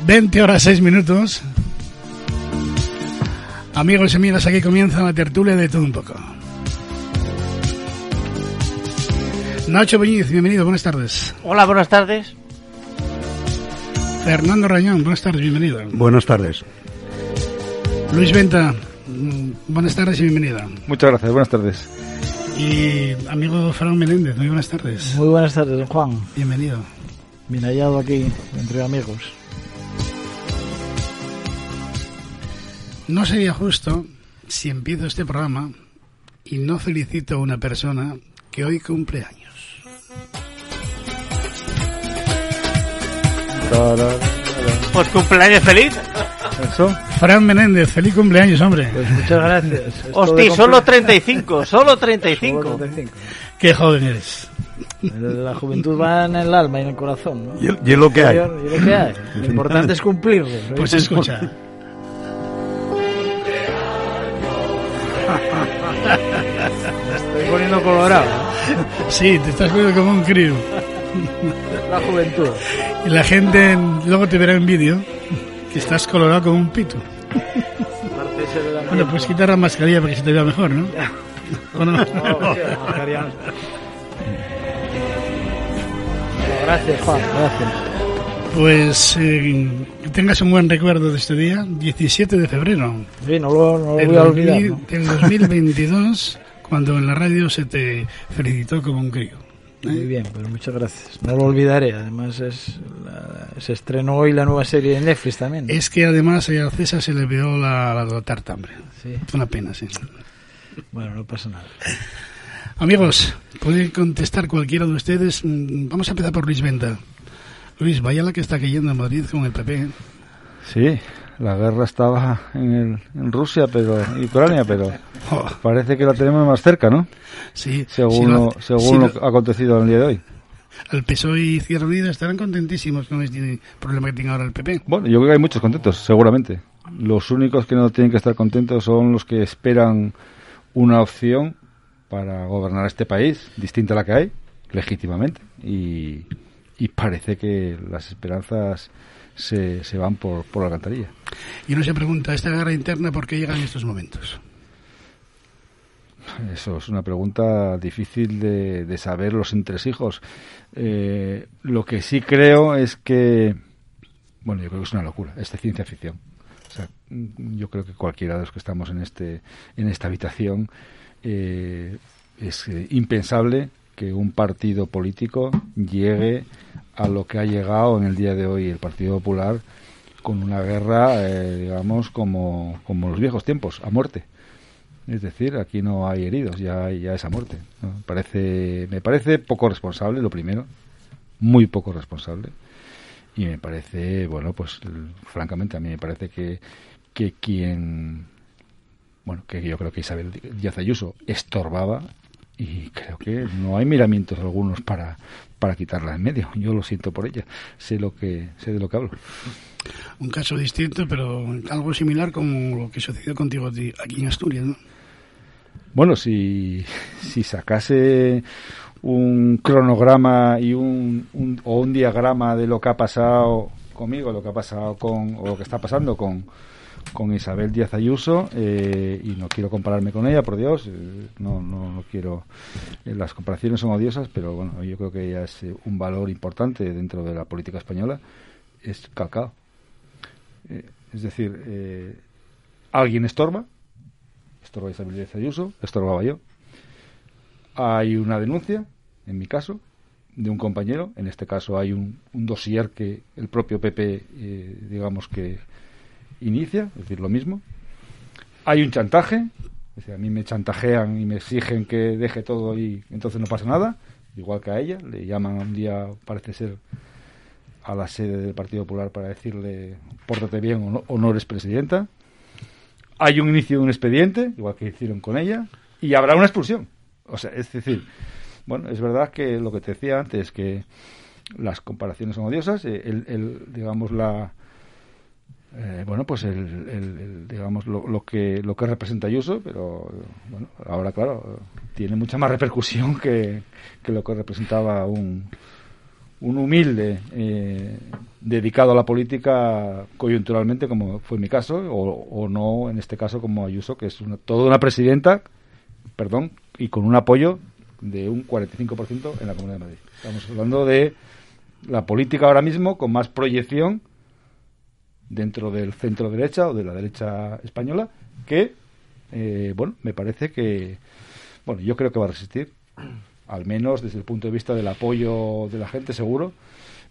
Veinte horas seis minutos. Amigos y amigas, aquí comienza la tertulia de todo un poco. Nacho Beñiz, bienvenido, buenas tardes. Hola, buenas tardes. Fernando Rañón, buenas tardes, bienvenido. Buenas tardes. Luis Venta, mm, buenas tardes y bienvenida. Muchas gracias, buenas tardes. Y amigo Fran Menéndez, muy buenas tardes. Muy buenas tardes, don Juan. Bienvenido. Bien hallado aquí, entre amigos. No sería justo si empiezo este programa y no felicito a una persona que hoy cumple años. Pues cumpleaños feliz. Eso. Fran Menéndez, feliz cumpleaños, hombre. Pues muchas gracias. Hostia, solo 35, solo 35. Solo 35. Qué joven eres. La juventud va en el alma y en el corazón. ¿no? Y, y es lo que hay. Y lo que hay. Lo importante es cumplirlo. ¿no? Pues escucha. *laughs* Estoy poniendo colorado. Sí, te estás poniendo como un crío. La juventud. Y la gente luego te verá en vídeo que estás colorado como un pito. Bueno, pues quitar la mascarilla para que se te vea mejor, ¿no? Gracias, Juan, gracias. Pues eh, tengas un buen recuerdo de este día, 17 de febrero. Sí, no lo, no lo voy a olvidar. 2000 ¿no? del 2022, *laughs* cuando en la radio se te felicitó como un crío. Muy bien, pues muchas gracias. No lo olvidaré. Además, es la- se estrenó hoy la nueva serie de Netflix también. Es que además eh, a César se le vio la, la, la tartambre. Sí. Una pena, sí. Bueno, no pasa nada. Amigos, puede contestar cualquiera de ustedes. Mm, Vamos a empezar por Luis Venta. Luis, vaya la que está cayendo en Madrid con el PP. Sí, la guerra estaba en, el- en Rusia pero y Ucrania, pero *laughs* parece que la tenemos más cerca, ¿no? Sí, Según, si lo según si lo lo- acontecido en el día de hoy. El PSOE y Izquierda Unida estarán contentísimos con este problema que tiene ahora el PP. Bueno, yo creo que hay muchos contentos, seguramente. Los únicos que no tienen que estar contentos son los que esperan una opción para gobernar este país distinta a la que hay, legítimamente. Y, y parece que las esperanzas se, se van por, por la alcantarilla. Y uno se pregunta, ¿esta guerra interna por qué llega en estos momentos? Eso es una pregunta difícil de, de saber los entresijos. Eh, lo que sí creo es que, bueno, yo creo que es una locura, es de ciencia ficción. O sea, yo creo que cualquiera de los que estamos en este en esta habitación eh, es eh, impensable que un partido político llegue a lo que ha llegado en el día de hoy el Partido Popular con una guerra, eh, digamos, como, como los viejos tiempos, a muerte. Es decir, aquí no hay heridos, ya, ya es a muerte. Parece, me parece poco responsable, lo primero, muy poco responsable. Y me parece, bueno, pues francamente a mí me parece que, que quien, bueno, que yo creo que Isabel Díaz Ayuso estorbaba y creo que no hay miramientos algunos para, para quitarla en medio. Yo lo siento por ella, sé lo que sé de lo que hablo. Un caso distinto, pero algo similar como lo que sucedió contigo aquí en Asturias, ¿no? Bueno, si, si sacase un cronograma y un, un, o un diagrama de lo que ha pasado conmigo, lo que ha pasado con, o lo que está pasando con, con Isabel Díaz Ayuso, eh, y no quiero compararme con ella, por Dios, eh, no, no, no quiero, eh, las comparaciones son odiosas, pero bueno, yo creo que ella es eh, un valor importante dentro de la política española, es calcado. Eh, es decir, alguien estorba, estorba Isabel Díaz Ayuso, estorbaba yo. Hay una denuncia, en mi caso, de un compañero. En este caso hay un, un dossier que el propio PP, digamos que inicia, es decir, lo mismo. Hay un chantaje, es decir, a mí me chantajean y me exigen que deje todo y entonces no pasa nada, igual que a ella. Le llaman un día, parece ser, a la sede del Partido Popular para decirle, pórtate bien o no, o no eres presidenta. Hay un inicio de un expediente, igual que hicieron con ella, y habrá una expulsión. O sea, es decir, bueno, es verdad que lo que te decía antes, que las comparaciones son odiosas, eh, el, el digamos, la, eh, bueno, pues el, digamos lo, lo, que lo que representa Ayuso, pero bueno, ahora claro tiene mucha más repercusión que, que lo que representaba un, un humilde eh, dedicado a la política coyunturalmente, como fue mi caso, o, o no en este caso como Ayuso, que es una, toda una presidenta, perdón, y con un apoyo de un 45% en la Comunidad de Madrid. Estamos hablando de la política ahora mismo con más proyección dentro del centro derecha o de la derecha española que, eh, bueno, me parece que, bueno, yo creo que va a resistir, al menos desde el punto de vista del apoyo de la gente, seguro.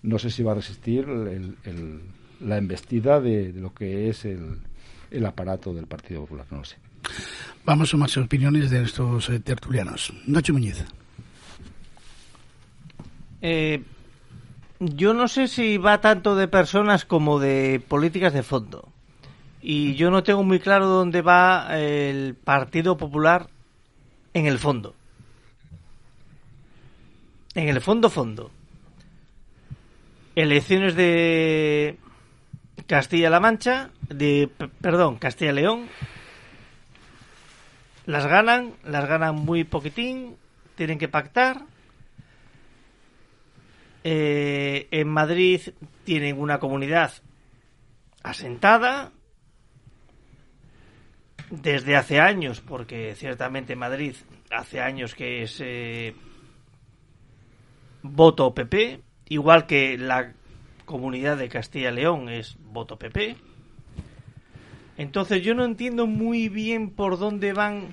No sé si va a resistir el, el, la embestida de, de, lo que es el, el aparato del Partido Popular, no lo sé. Vamos a más opiniones de estos eh, tertulianos. Nacho Muñiz. Eh, yo no sé si va tanto de personas como de políticas de fondo. Y yo no tengo muy claro dónde va el Partido Popular en el fondo. En el fondo, fondo. Elecciones de Castilla-La Mancha, de, perdón, Castilla-León. Las ganan, las ganan muy poquitín, tienen que pactar eh, en Madrid tienen una comunidad asentada desde hace años, porque ciertamente Madrid hace años que es eh, voto PP, igual que la comunidad de Castilla y León es voto PP. Entonces yo no entiendo muy bien por dónde van,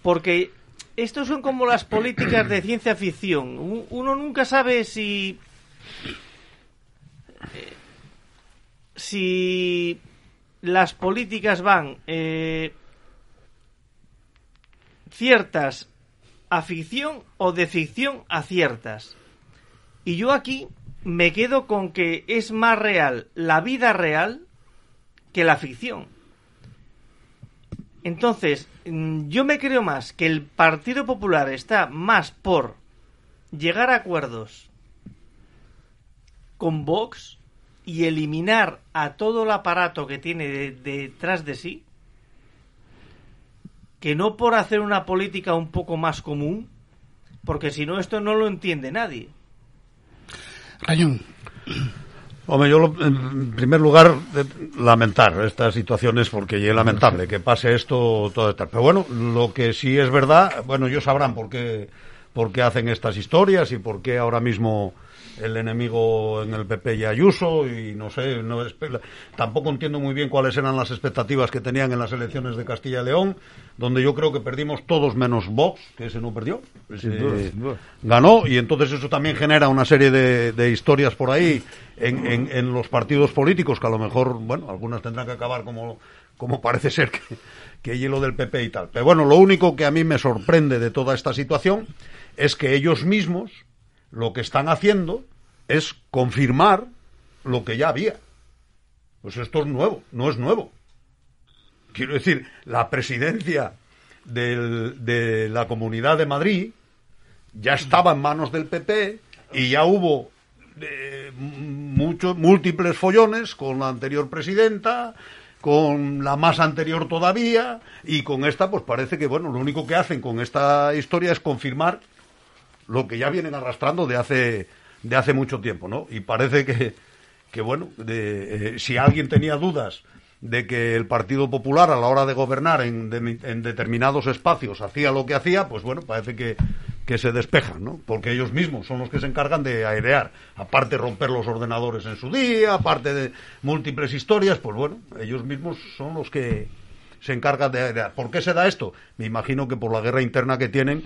porque estos son como las políticas de ciencia ficción. Uno nunca sabe si. Si las políticas van eh, ciertas a ficción o de ficción a ciertas. Y yo aquí me quedo con que es más real la vida real que la ficción. Entonces, mm, yo me creo más que el Partido Popular está más por llegar a acuerdos con Vox y eliminar a todo el aparato que tiene de- detrás de sí, que no por hacer una política un poco más común, porque si no esto no lo entiende nadie. Rayón. Hombre, yo lo- en primer lugar eh, lamentar estas situaciones porque es lamentable que pase esto todo tal. Pero bueno, lo que sí es verdad, bueno, ellos sabrán por qué, por qué hacen estas historias y por qué ahora mismo el enemigo en el PP y Ayuso y no sé, no tampoco entiendo muy bien cuáles eran las expectativas que tenían en las elecciones de Castilla y León, donde yo creo que perdimos todos menos Vox, que ese no perdió. Ese ganó y entonces eso también genera una serie de, de historias por ahí en, en- en los partidos políticos que a lo mejor, bueno, algunas tendrán que acabar como, como parece ser que, que hielo del PP y tal. Pero bueno, lo único que a mí me sorprende de toda esta situación es que ellos mismos lo que están haciendo es confirmar lo que ya había. Pues esto es nuevo, no es nuevo. Quiero decir, la presidencia de la Comunidad de Madrid ya estaba en manos del PP y ya hubo eh, muchos múltiples follones con la anterior presidenta, con la más anterior todavía y con esta pues parece que bueno, lo único que hacen con esta historia es confirmar lo que ya vienen arrastrando de hace de hace mucho tiempo, ¿no? Y parece que que bueno, de, eh, si alguien tenía dudas de que el Partido Popular a la hora de gobernar en, en determinados espacios hacía lo que hacía, pues bueno, parece que, que se despejan, ¿no? Porque ellos mismos son los que se encargan de airear, aparte romper los ordenadores en su día, aparte de múltiples historias, pues bueno, ellos mismos son los que se encargan de airear. ¿Por qué se da esto? Me imagino que por la guerra interna que tienen,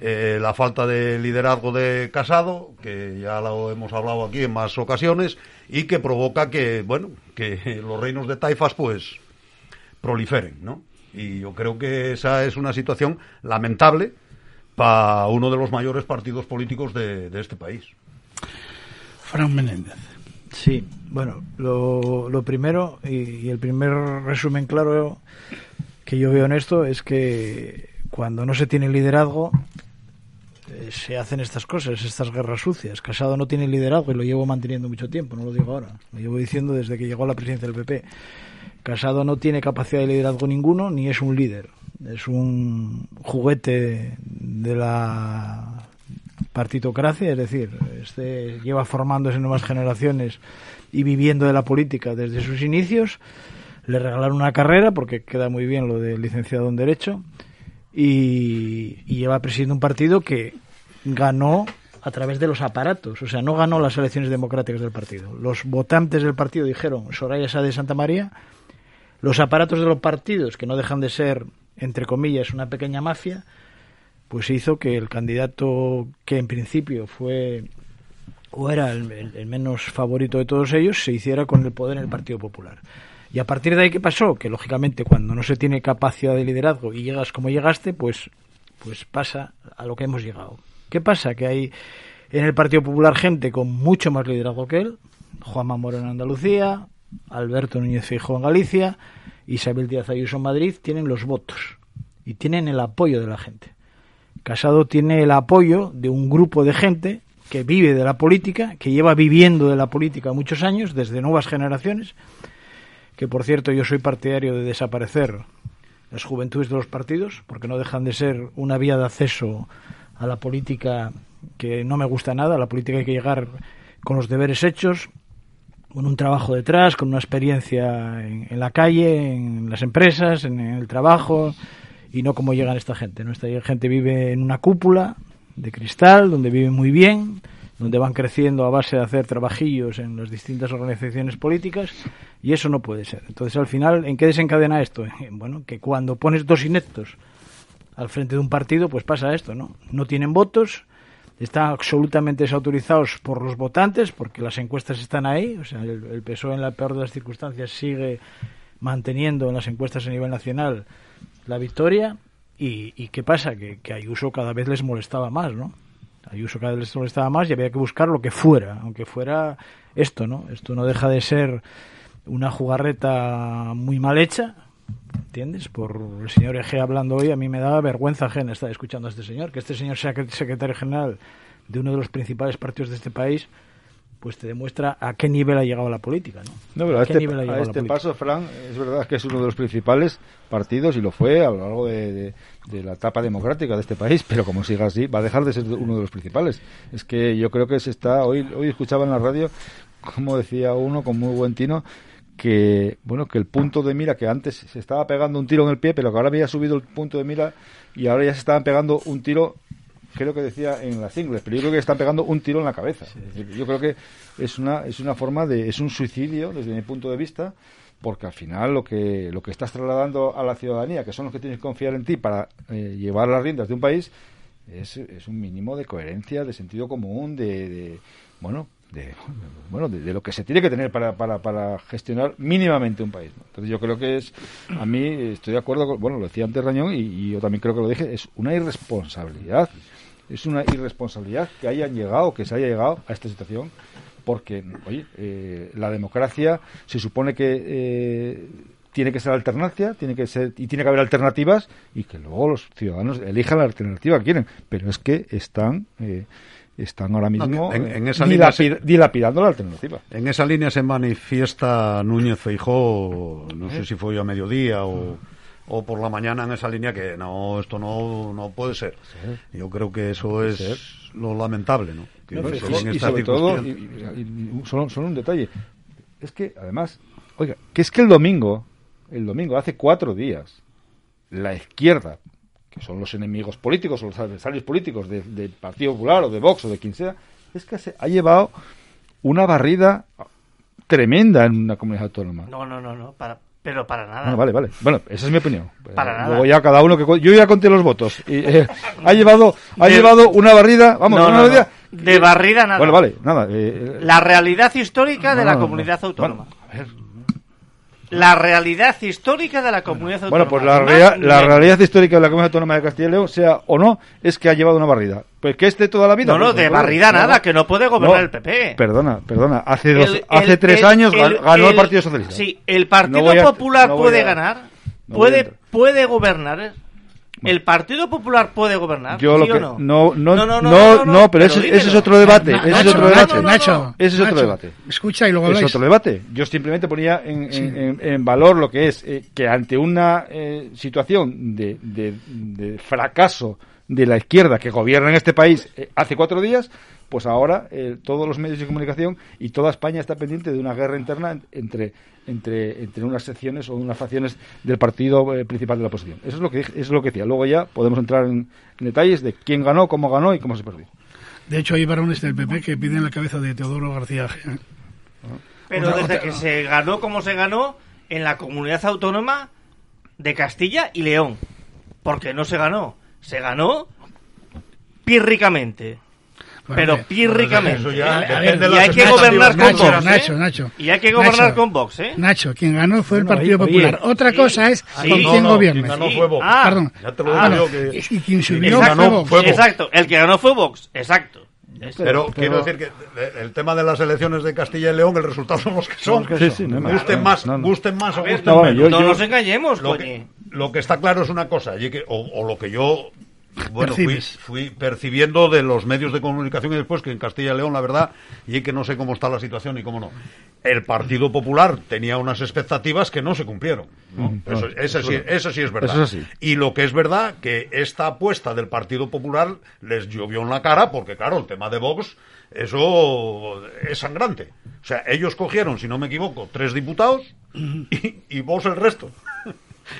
eh, la falta de liderazgo de Casado, que ya lo hemos hablado aquí en más ocasiones, y que provoca que, bueno, que los reinos de taifas pues proliferen, ¿no? Y yo creo que esa es una situación lamentable para uno de los mayores partidos políticos de, de este país. Fran Menéndez. Sí, bueno, lo, lo primero y, y el primer resumen claro que yo veo en esto es que cuando no se tiene liderazgo se hacen estas cosas, estas guerras sucias. Casado no tiene liderazgo y lo llevo manteniendo mucho tiempo, no lo digo ahora, lo llevo diciendo desde que llegó a la presidencia del PP. Casado no tiene capacidad de liderazgo ninguno ni es un líder, es un juguete de la partitocracia, es decir, este lleva formándose nuevas generaciones y viviendo de la política desde sus inicios. Le regalaron una carrera porque queda muy bien lo de licenciado en Derecho y, y lleva presidiendo un partido que ganó a través de los aparatos, o sea, no ganó las elecciones democráticas del partido. Los votantes del partido dijeron Soraya Sá de Santa María, los aparatos de los partidos, que no dejan de ser, entre comillas, una pequeña mafia, pues hizo que el candidato que en principio fue o era el, el- el menos favorito de todos ellos se hiciera con el poder en el Partido Popular. Y a partir de ahí, ¿qué pasó? Que lógicamente cuando no se tiene capacidad de liderazgo y llegas como llegaste, pues, pues pasa a lo que hemos llegado. ¿Qué pasa? Que hay en el Partido Popular gente con mucho más liderazgo que él, Juanma Moreno en Andalucía, Alberto Núñez Feijóo en Galicia, Isabel Díaz Ayuso en Madrid, tienen los votos y tienen el apoyo de la gente. Casado tiene el apoyo de un grupo de gente que vive de la política, que lleva viviendo de la política muchos años, desde nuevas generaciones, que por cierto yo soy partidario de desaparecer las juventudes de los partidos, porque no dejan de ser una vía de acceso a la política que no me gusta nada, a la política hay que llegar con los deberes hechos, con un trabajo detrás, con una experiencia en, en la calle, en las empresas, en el trabajo, y no como llegan esta gente. ¿no? Esta gente vive en una cúpula de cristal, donde viven muy bien, donde van creciendo a base de hacer trabajillos en las distintas organizaciones políticas, y eso no puede ser. Entonces, al final, ¿en qué desencadena esto? Bueno, que cuando pones dos ineptos al frente de un partido, pues pasa esto, ¿no? No tienen votos, están absolutamente desautorizados por los votantes, porque las encuestas están ahí, o sea, el, el PSOE en la peor de las circunstancias sigue manteniendo en las encuestas a nivel nacional la victoria, y, ¿qué pasa? Que, que Ayuso cada vez les molestaba más, ¿no? Ayuso cada vez les molestaba más y había que buscar lo que fuera, aunque fuera esto, ¿no? Esto no deja de ser una jugarreta muy mal hecha, ¿entiendes? Por el señor Eje hablando hoy, a mí me daba vergüenza ajena estar escuchando a este señor, que este señor sea secretario general de uno de los principales partidos de este país, pues te demuestra a qué nivel ha llegado la política, ¿no? No, pero a, este, a este política? paso, Fran, es verdad que es uno de los principales partidos y lo fue a lo largo de, de- de la etapa democrática de este país, pero como siga así, va a dejar de ser uno de los principales. Es que yo creo que se está, hoy, hoy escuchaba en la radio, como decía uno con muy buen tino, que bueno que el punto de mira que antes se estaba pegando un tiro en el pie pero que ahora había subido el punto de mira y ahora ya se estaban pegando un tiro creo que decía en las ingles, pero yo creo que están pegando un tiro en la cabeza. Yo creo que es una, es una forma de, es un suicidio desde mi punto de vista, porque al final lo que, lo que estás trasladando a la ciudadanía, que son los que tienes que confiar en ti para eh, llevar las riendas de un país, es, es un mínimo de coherencia, de sentido común, de, de- bueno, de, bueno, de, de lo que se tiene que tener para, para, para gestionar mínimamente un país. Entonces yo creo que es, a mí estoy de acuerdo, con, bueno, lo decía antes Rañón y, y yo también creo que lo dije, es una irresponsabilidad. Es una irresponsabilidad que hayan llegado, que se haya llegado a esta situación, porque, oye, eh, la democracia se supone que eh, tiene que ser alternancia, tiene que ser y tiene que haber alternativas y que luego los ciudadanos elijan la alternativa que quieren. Pero es que están eh, están ahora mismo en- eh, en esa línea dilapid- dilapidando la alternativa. En esa línea se manifiesta Núñez Feijó, no sé si fue hoy a mediodía o, o por la mañana en esa línea que no, esto no, no puede ser. Yo creo que eso es lo lamentable, ¿no? Que No, en y- sobre todo, y- circunstancia- y- y solo, solo un detalle. Es que, además, oiga, que es que el domingo, el domingo, hace cuatro días, la izquierda, que son los enemigos políticos o los adversarios políticos de- del Partido Popular o de Vox o de quien sea, es que se ha llevado una barrida tremenda en una comunidad autónoma. No, no, no, no, para, pero para nada. Ah, vale, vale. Bueno, esa es mi opinión. Para Eh, nada. Luego ya cada uno que yo ya conté los votos y eh, ha llevado ha De- llevado una barrida, vamos, No, una no, no. barrida De barrida nada. Bueno, vale, nada. eh, La realidad histórica de No, la no, no. comunidad autónoma. Bueno, a ver. La realidad histórica de la comunidad Bueno, autónoma. pues la, rea- la realidad histórica de la Comunidad Autónoma de Castilla y León, sea o no, es que ha llevado una barrida. Pues que esté toda la vida. No, no, pues, de bueno, barrida no, nada, que no puede gobernar No, el PP. Perdona, perdona. Hace, dos, El- hace tres el- años ganó el, Partido Socialista. Sí, el Partido No voy a- Popular puede a- ganar, puede, puede gobernar. El Partido Popular puede gobernar. Yo ¿sí lo o que no? no no no no, no, no, pero, ese, es otro debate, ese es otro debate. Nacho, ese es otro debate. Escucha y luego Es habláis. otro debate. Yo simplemente ponía en, valor lo que es eh, que ante una eh, situación de fracaso de la izquierda que gobierna en este país eh, hace cuatro días, pues ahora eh, todos los medios de comunicación y toda España está pendiente de una guerra interna en- entre entre entre unas secciones o unas facciones del partido eh, principal de la oposición. Eso es lo que dije- eso es lo que decía. Luego ya podemos entrar en, en detalles de quién ganó, cómo ganó y cómo se perdió. De hecho, hay varones del PP que piden la cabeza de Teodoro García. Pero Otra- desde otra- que se ganó como se ganó en la comunidad autónoma de Castilla y León. Porque no se ganó. Se ganó pírricamente. Pero Vale. pírricamente. Ya A ver, y hay que gobernar con Nacho. Vox, ¿eh? Nacho, Nacho. Y hay que gobernar Nacho. con Vox, ¿eh? Nacho, quien ganó fue el Partido oye, Popular. oye. Otra cosa es Sí. con No, quién no, gobierne. quien ganó fue Vox. Ah, Perdón. Ya te lo Ah, digo yo que... Y quien subió Exacto. fue Vox. Fue Vox. Exacto, el que ganó fue Vox, exacto. Pero, quiero decir que eh, el tema de las elecciones de Castilla y León, el resultado son los que son. Sí, sí, no hay más. gusten más, No, no. gusten más o gusten no, menos. nos engañemos, lo, coño. que, lo que está claro es una cosa, y que- o, o lo que yo bueno, fui, percibiendo de los medios de comunicación y después que en Castilla y León, la verdad, y que no sé cómo está la situación y cómo no. El Partido Popular tenía unas expectativas que no se cumplieron. ¿no? Mm, Eso, sí, eso sí es verdad. Es. Y lo que es verdad, que esta apuesta del Partido Popular les llovió en la cara, porque claro, el tema de Vox, eso es sangrante. O sea, ellos cogieron, si no me equivoco, tres diputados y, y Vox el resto.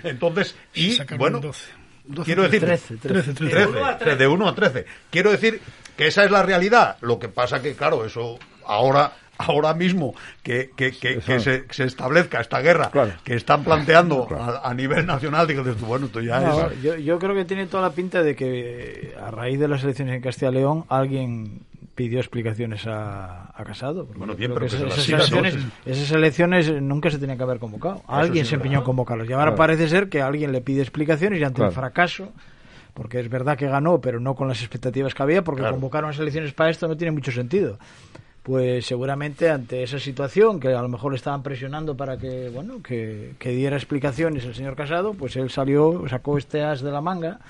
Entonces, y Sacaron bueno, 12. 12, quiero decir, 13, 13, 13. 13, de 1 a 13. Quiero decir que esa es la realidad. Lo que pasa que, claro, eso ahora ahora mismo que, que, que, que se, se establezca esta guerra Claro. que están planteando a, a nivel nacional, digo, tú, bueno, esto ya No, es... yo, yo creo que tiene toda la pinta de que a raíz de las elecciones en Castilla y León alguien pidió explicaciones a, a Casado. Bueno, bien, pero que que se esas, elecciones, ¿no? esas elecciones nunca se tenían que haber convocado. Alguien sí se empeñó en convocarlos. Y ahora Claro. parece ser que alguien le pide explicaciones y ante Claro. el fracaso, porque es verdad que ganó, pero no con las expectativas que había, porque Claro. convocar unas elecciones para esto no tiene mucho sentido. Pues seguramente ante esa situación, que a lo mejor le estaban presionando para que, bueno, que, que diera explicaciones el señor Casado, pues él salió, sacó este as de la manga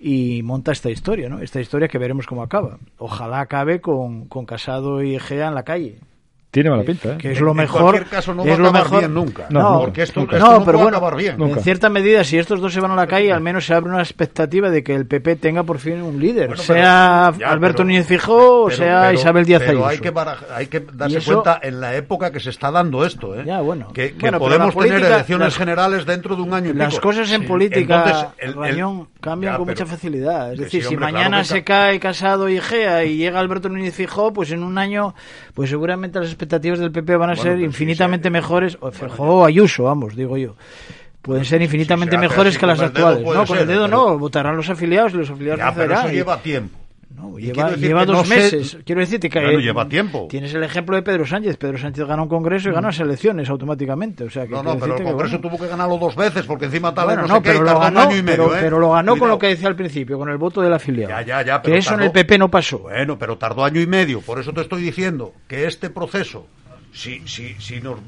y monta esta historia, ¿no? Esta historia que veremos cómo acaba. Ojalá acabe con, con Casado y Egea en la calle. Tiene mala pinta, ¿eh? Que es lo En mejor. cualquier caso no va es a lo acabar mejor. bien nunca. No, porque esto, nunca. esto No, no pero puede bueno, acabar bien. en cierta medida, si estos dos se van a la calle, al menos se abre una expectativa de que el PP tenga por fin un líder, Bueno, pero- sea ya, Alberto pero- Núñez Fijó o pero- sea pero- Isabel Díaz pero Ayuso. hay que, baraja- hay que darse eso- cuenta en la época que se está dando esto, ¿eh? Ya, bueno. Que, que Bueno, pero podemos la tener política- elecciones las- generales dentro de un año y Las pico. cosas en Sí. política, Entonces, el- el- cambian Ya, con pero- mucha facilidad. Es decir, sí, si hombre, mañana se ca- cae Casado y Egea y llega Alberto Núñez Fijó, pues en un año, pues seguramente las expectativas del PP van a Bueno, ser pero sí, infinitamente mejores, o Fijó o Ayuso, vamos, digo yo. Pueden ser infinitamente si se hace mejores así que las con el dedo, actuales. No, con el ser, dedo pero- no, votarán los afiliados y los afiliados Ya, pero vencerán. eso lleva tiempo. Y Lleva, lleva dos no sé- meses. Quiero decirte que eh, lleva tiempo. Tienes el ejemplo de Pedro Sánchez. Pedro Sánchez gana un congreso y gana las elecciones automáticamente. O sea, que No, no, pero el que, Congreso bueno. tuvo que ganarlo dos veces porque encima tal Bueno, no, no, sé qué pero y lo tardó ganó, un año y medio, pero, ¿eh? pero lo ganó con lo que decía al principio, con el voto del afiliado. Ya, ya, ya, que eso en el PP no pasó. Bueno, pero tardó año y medio. Por eso te estoy diciendo que este proceso, si, si, si nos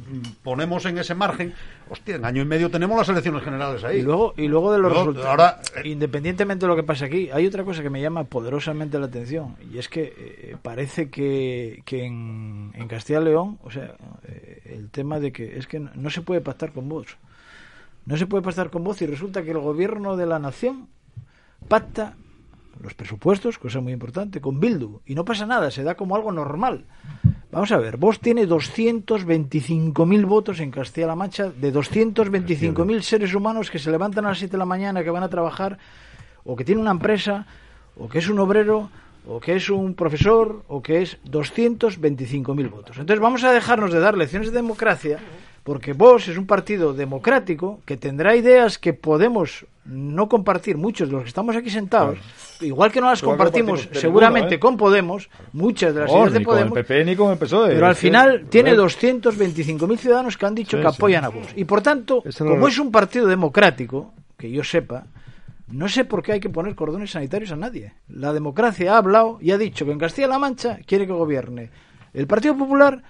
ponemos en ese margen, hostia, en año y medio tenemos las elecciones generales ahí. Y luego, y luego de los Luego, resultados. ahora, eh, independientemente de lo que pasa aquí, hay otra cosa que me llama poderosamente la atención. Y es que eh, parece que, que en, en Castilla y León, o sea, eh, el tema de que es que no, no se puede pactar con voz. No se puede pactar con voz y resulta que el gobierno de la nación pacta los presupuestos, cosa muy importante, con Bildu. Y no pasa nada, se da como algo normal. Vamos a ver, vos tiene 225.000 votos en Castilla-La Mancha, de 225.000 seres humanos que se levantan a las 7 de la mañana, que van a trabajar, o que tiene una empresa, o que es un obrero, o que es un profesor, o que es 225.000 votos. Entonces vamos a dejarnos de dar lecciones de democracia, porque vos es un partido democrático que tendrá ideas que podemos no compartir muchos de los que estamos aquí sentados, igual que no las compartimos seguramente ninguno, ¿eh? con Podemos, muchas de las Oh, ideas de ni con el Podemos, PP ni con el PSOE. pero al final tiene joder. 225.000 ciudadanos que han dicho Sí, que sí. apoyan a Vox. Y por tanto, como es un partido democrático, que yo sepa, no sé por qué hay que poner cordones sanitarios a nadie. La democracia ha hablado y ha dicho que en Castilla-La Mancha quiere que gobierne el Partido Popular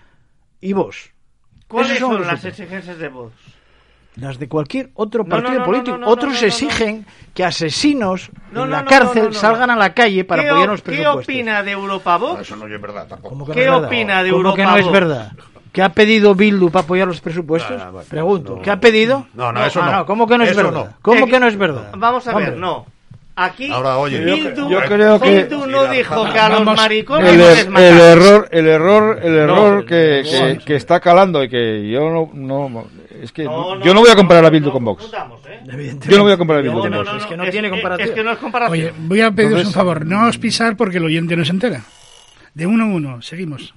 y vos. ¿Cuáles son los las exigencias de vos? Las de cualquier otro partido no, no, político. no, no, Otros no, no, no. exigen que asesinos No, en la no, cárcel no, no, no. salgan a la calle para ¿Qué apoyar los ¿Qué presupuestos. opina de Europa Vox? Eso no es verdad tampoco. ¿Cómo que no ¿Qué verdad? opina de ¿Cómo Europa que no es verdad? ¿Qué ha pedido Bildu para apoyar los presupuestos? Ah, bueno, Pregunto, no. ¿qué ha pedido? No, no, eso Ah, no. ¿Cómo que no es Eso verdad? no. ¿Cómo Eh, que no es verdad? Vamos a ver, Hombre. no. Aquí Ahora, oye, Bildu, yo creo que- Bildu no dijo que a los maricones el, no er- les el error el error el error No, que, no, que, no. que está calando y que yo no, no es que No, yo no voy a comparar a Bildu no con Vox ¿eh? yo no voy a comparar a Bildu No, con no, Vox no, Es que no es- tiene comparación. Es que no es comparación. Oye, voy a pediros un favor, no os pisar porque el oyente no se entera. De uno a uno, seguimos.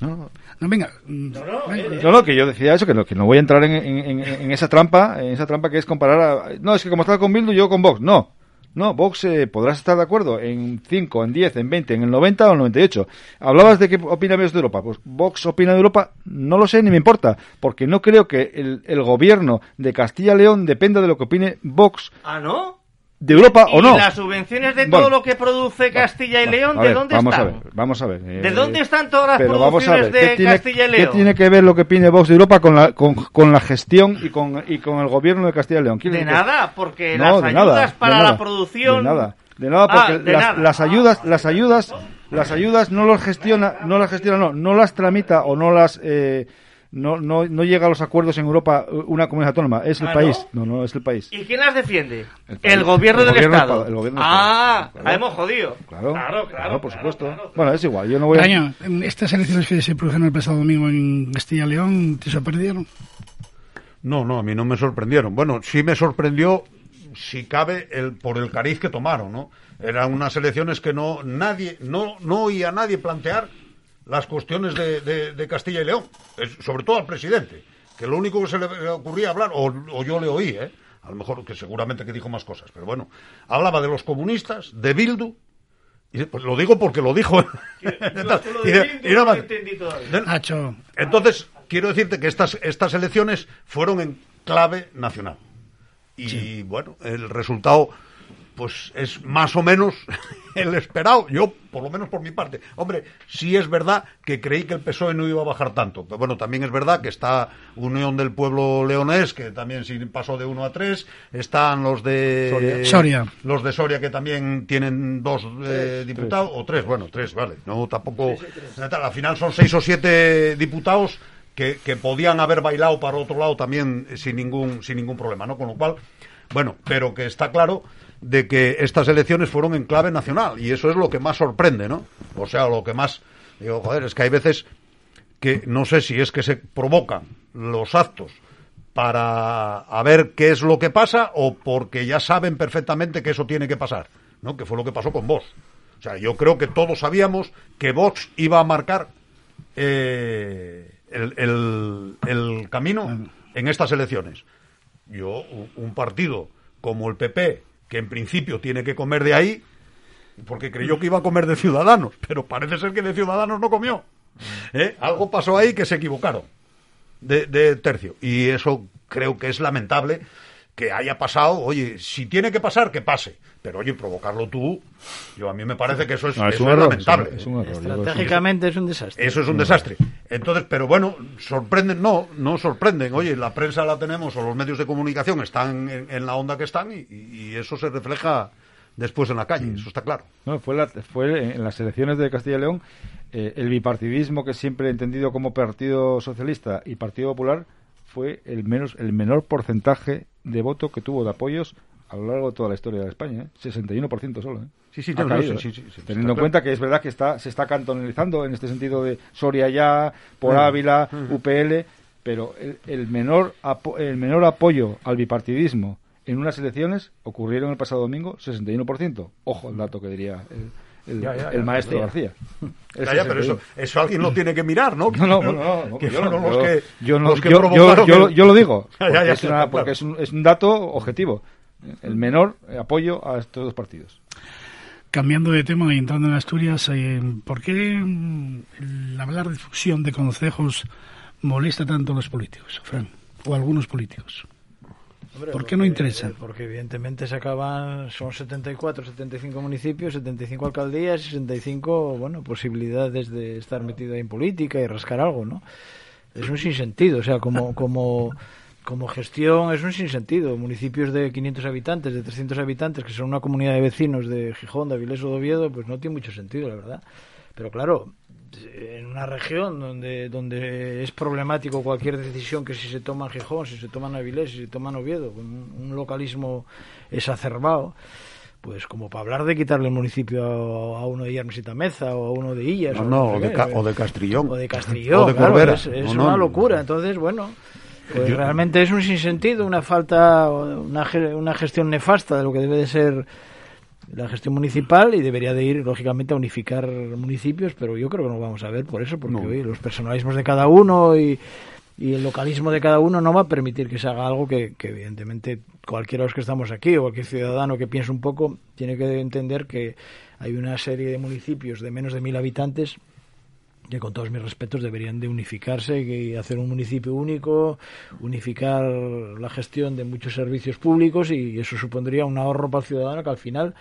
No. No, venga. mm, venga. No, no, que yo decía eso, que no, que no voy a entrar en, en- en- en esa trampa, en esa trampa que es comparar a... No, es que como estás con Bildu, yo con Vox. No, no, Vox eh, podrás estar de acuerdo en 5, en 10, en 20, en el 90 o el 98. Hablabas de qué opina Vox de Europa. Pues Vox opina de Europa, no lo sé ni me importa, porque no creo que el, el gobierno de Castilla y León dependa de lo que opine Vox Ah, ¿no? De Europa ¿Y o no. las subvenciones de Bueno. todo lo que produce Castilla y León, de dónde vamos están? A ver, vamos a ver. ¿De eh, dónde están todas las pero producciones ver, ¿qué de tiene, Castilla y qué León? tiene que ver lo que opine Vox de Europa con la, con, con la gestión y con, y con el gobierno de Castilla y León? ¿Quiere De que- nada, porque No, las ayudas nada, para nada, la producción... De nada, de nada, Ah, porque de las, nada. las ayudas, las ayudas, las ayudas no las gestiona, no las gestiona, no, no las tramita o no las, eh, no, no, no llega a los acuerdos en Europa una comunidad autónoma, es el ¿Ah, país, no, no, es el país. ¿Y quién las defiende? El gobierno El del gobierno Estado. del- el gobierno del ah, Estado, la claro. hemos jodido. Claro, claro, claro, por supuesto. claro. Bueno, es igual, yo no voy a... Daño, en estas elecciones que se produjeron el pasado domingo en Castilla y León, ¿te sorprendieron? No, no, a mí no me sorprendieron. Bueno, sí me sorprendió, si cabe, el, por el cariz que tomaron, ¿no? Eran unas elecciones que no nadie, no, no oía a nadie plantear las cuestiones de, de- de Castilla y León, sobre todo al presidente, que lo único que se le, ocurría hablar, o, o yo le oí, ¿eh? A lo mejor que seguramente que dijo más cosas, pero bueno, hablaba de los comunistas, de Bildu, y pues lo digo porque lo dijo. Entonces, quiero decirte que estas, estas elecciones fueron en clave nacional. Y bueno, el resultado pues es más o menos *laughs* el esperado. Yo, por lo menos por mi parte. Hombre, sí es verdad que creí que el PSOE no iba a bajar tanto. Pero bueno, también es verdad que está Unión del Pueblo Leonés, que también pasó de 1 a 3. Están los de Soria. Los de Soria, que también tienen dos eh, diputados. O tres, bueno, tres, vale. No, tampoco. Al final son seis o siete diputados. Que, que podían haber bailado para otro lado también sin ningún, sin ningún problema, ¿no? Con lo cual, bueno, pero que está claro de que estas elecciones fueron en clave nacional y eso es lo que más sorprende, ¿no? O sea, lo que más digo, joder, es que hay veces que no sé si es que se provocan los actos para a ver qué es lo que pasa o porque ya saben perfectamente que eso tiene que pasar, ¿no? Que fue lo que pasó con Vox. O sea, yo creo que todos sabíamos que Vox iba a marcar eh, el, el, el camino en estas elecciones. Yo, un partido como el PP, que en principio tiene que comer de ahí, porque creyó que iba a comer de Ciudadanos, pero parece ser que de Ciudadanos no comió. ¿Eh? Algo pasó ahí que se equivocaron de, de tercio. Y eso creo que es lamentable que haya pasado. Oye, si tiene que pasar, que pase. Pero oye, provocarlo tú, yo a mí me parece que eso es, No, es eso un es lamentable. es un- es un error. Yo- Estratégicamente es un desastre. Eso es un desastre. Entonces, pero bueno, sorprenden, no, no sorprenden. Oye, la prensa la tenemos o los medios de comunicación están en, en la onda que están y, y- y eso se refleja después en la calle, eso está claro. No, fue, la- fue en las elecciones de Castilla y León eh, el bipartidismo que siempre he entendido como Partido Socialista y Partido Popular fue el menos el menor porcentaje de voto que tuvo de apoyos a lo largo de toda la historia de España, ¿eh? 61% solo. ¿eh? Sí, sí, Ha caído, sí, ¿eh? sí, sí, sí, Teniendo en cuenta que es verdad que está se está cantonalizando en este sentido de Soria ya, por Mm. Ávila, Mm. UPL, pero el, el menor apo- el menor apoyo al bipartidismo en unas elecciones ocurrieron el pasado domingo 61%. Ojo el dato que diría el, el- Ya, ya, el ya, maestro. García. El Ya, ya, pero eso, 61. eso alguien lo tiene que mirar, ¿no? *laughs* No, no, no, no, no, *laughs* que yo no, los que, yo no- los que yo- yo- provocaron yo lo- digo, *laughs* porque, es, una- porque es un, es un dato objetivo. El menor apoyo a estos dos partidos. Cambiando de tema y entrando en Asturias, eh, ¿por qué mm, el hablar de fusión de concejos molesta tanto a los políticos, Fran? O a algunos políticos. Hombre, ¿Por qué no interesa? Porque evidentemente se acaban, son 74, 75 municipios, 75 alcaldías y 65, bueno, posibilidades de estar metido ahí en política y rascar algo, ¿no? Es un sinsentido, o sea, como, como, como gestión es un sinsentido. Municipios de 500 habitantes, de 300 habitantes, que son una comunidad de vecinos de Gijón, de Avilés o de Oviedo, pues no tiene mucho sentido, la verdad. Pero claro, en una región donde, donde es problemático cualquier decisión que si se toma en Gijón, si se toma en Avilés, si se toma en Oviedo, con un, un localismo exacerbado, pues como para hablar de quitarle el municipio a, uno de Yermesita Meza o a uno de Illas. No, o, no, sé o de o de Castrillón. O de Castrillón, O de claro, es, es No, no, una locura. Entonces, bueno, pues Yo- realmente es un sinsentido, una falta, una, una gestión nefasta de lo que debe de ser la gestión municipal y debería de ir, lógicamente, a unificar municipios, pero yo creo que no vamos a ver por eso, porque los personalismos de cada uno y, y el localismo de cada uno no va a permitir que se haga algo que, que, evidentemente cualquiera de los que estamos aquí o cualquier ciudadano que piense un poco tiene que entender que hay una serie de municipios de menos de mil habitantes que con todos mis respetos deberían de unificarse y hacer un municipio único, unificar la gestión de muchos servicios públicos y eso supondría un ahorro para el ciudadano que al final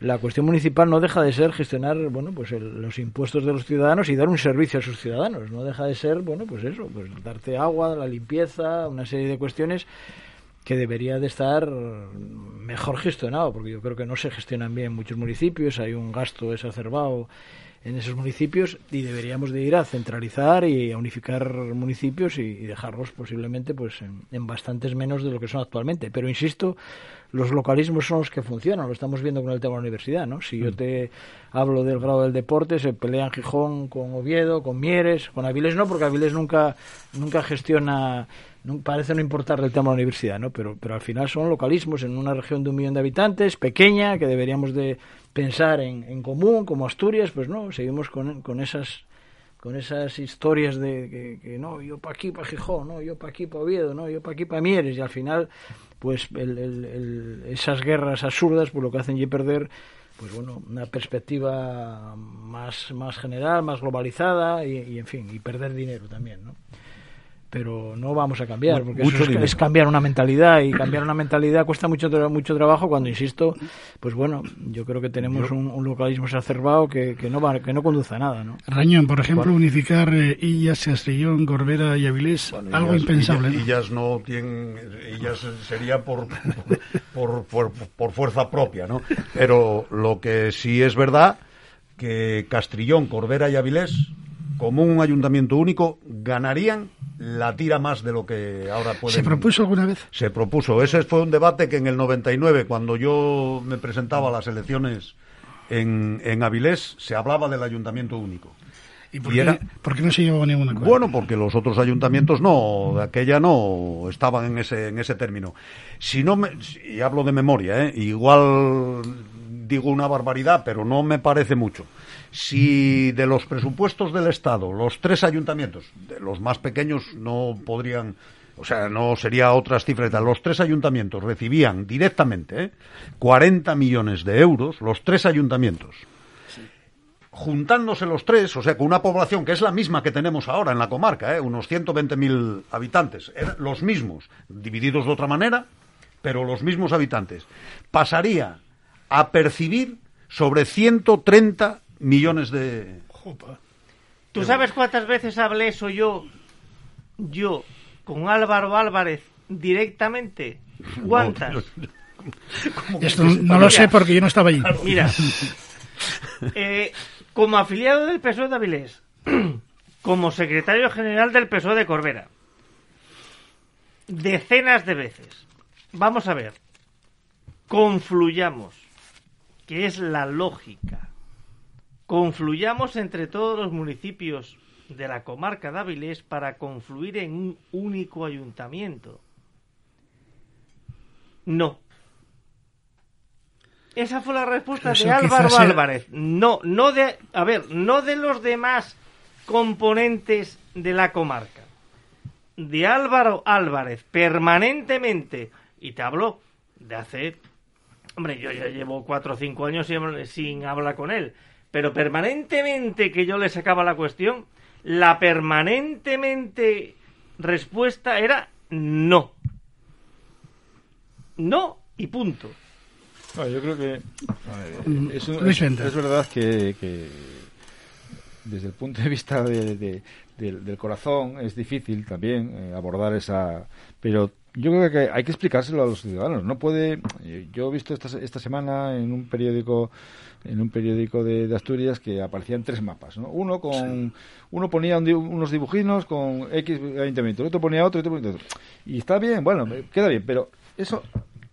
la cuestión municipal no deja de ser gestionar bueno pues el- los impuestos de los ciudadanos y dar un servicio a sus ciudadanos. No deja de ser bueno pues eso pues darte agua la limpieza una serie de cuestiones que debería de estar mejor gestionado porque yo creo que no se gestionan bien en muchos municipios hay un gasto exacerbado en esos municipios y deberíamos de ir a centralizar y a unificar municipios y, y dejarlos posiblemente pues en, en bastantes menos de lo que son actualmente. Pero insisto los localismos son los que funcionan. Lo estamos viendo con el tema de la universidad no si yo te hablo del grado del deporte se pelean Gijón con Oviedo con Mieres con Avilés no porque Avilés nunca nunca gestiona parece no importarle el tema de la universidad, ¿no? Pero, pero al final son localismos en una región de un millón de habitantes, pequeña, que deberíamos de pensar en, en común, como Asturias, pues no, seguimos con, con esas con esas historias de que, no, yo para aquí, para Gijón, no, yo para aquí, para Oviedo, no, yo para aquí, para Mieres, y al final, pues el- el- esas guerras absurdas, pues lo que hacen es perder pues bueno, una perspectiva más, más general, más globalizada y, y, en fin, y perder dinero también, ¿no? Pero no vamos a cambiar, porque Mucho eso es, cambiar una mentalidad y cambiar una mentalidad cuesta mucho tra- mucho trabajo cuando insisto, pues bueno, yo creo que tenemos un, un localismo exacerbado que, que no va, que no conduce a nada, ¿no? Rañón, por ejemplo, Bueno. unificar eh, Illas, Castellón, Corbera y Avilés, algo Ellas- impensable. ellas- ¿no? Ellas no tienen, ellas sería por, por, por, por fuerza propia, ¿no? Pero lo que sí es verdad que Castrillón, Corbera y Avilés, como un ayuntamiento único, ganarían la tira más de lo que ahora pueden. ¿Se propuso alguna vez? Se propuso. Ese fue un debate que en el 99, cuando yo me presentaba a las elecciones en, en Avilés, se hablaba del ayuntamiento único. ¿Y por, Y qué, era- por qué no se llegó a ningún acuerdo? Bueno, porque los otros ayuntamientos no, de aquella no estaban en ese, en ese término. Si no me, y hablo de memoria, ¿eh? igual digo una barbaridad, pero no me parece mucho. Si de los presupuestos del Estado, los tres ayuntamientos, de los más pequeños no podrían, o sea, no sería otras cifras, los tres ayuntamientos recibían directamente ¿eh? 40 millones de euros, los tres ayuntamientos juntándose los tres, o sea, con una población que es la misma que tenemos ahora en la comarca, ¿eh? unos 120.000 habitantes, eran los mismos, divididos de otra manera, pero los mismos habitantes, pasaría a percibir sobre 130 millones de... ¿Tú sabes cuántas veces hablé eso yo, yo, con Álvaro Álvarez directamente? *laughs* ¿Cuántas? Esto no lo sé porque yo no estaba allí. Mira, *laughs* eh, como afiliado del PSOE de Avilés, *clears throat* como secretario general del PSOE de Corbera, decenas de veces. Vamos a ver, confluyamos, que es la lógica. Confluyamos entre todos los municipios de la comarca de Avilés para confluir en un único ayuntamiento. No. Esa fue la respuesta de Álvaro sea- Álvarez. No, no de, a ver, no de los demás componentes de la comarca. De Álvaro Álvarez, permanentemente. Y te hablo de hace Hombre, yo ya llevo cuatro o cinco años sin, sin hablar con él. Pero permanentemente que yo le sacaba la cuestión, la permanentemente respuesta era no. No y punto. No, yo creo que ver, Mm, es, un- Luis es- Venta. es verdad que, que desde el punto de vista de- de- del, del corazón es difícil también eh, abordar esa pero yo creo que hay que explicárselo a los ciudadanos. No puede eh, yo he visto esta, esta semana en un periódico en un periódico de, de Asturias que aparecían tres mapas ¿no? uno con uno ponía un unos dibujinos con X ayuntamiento el otro ponía otro, otro ponía otro. Y está bien bueno queda bien pero eso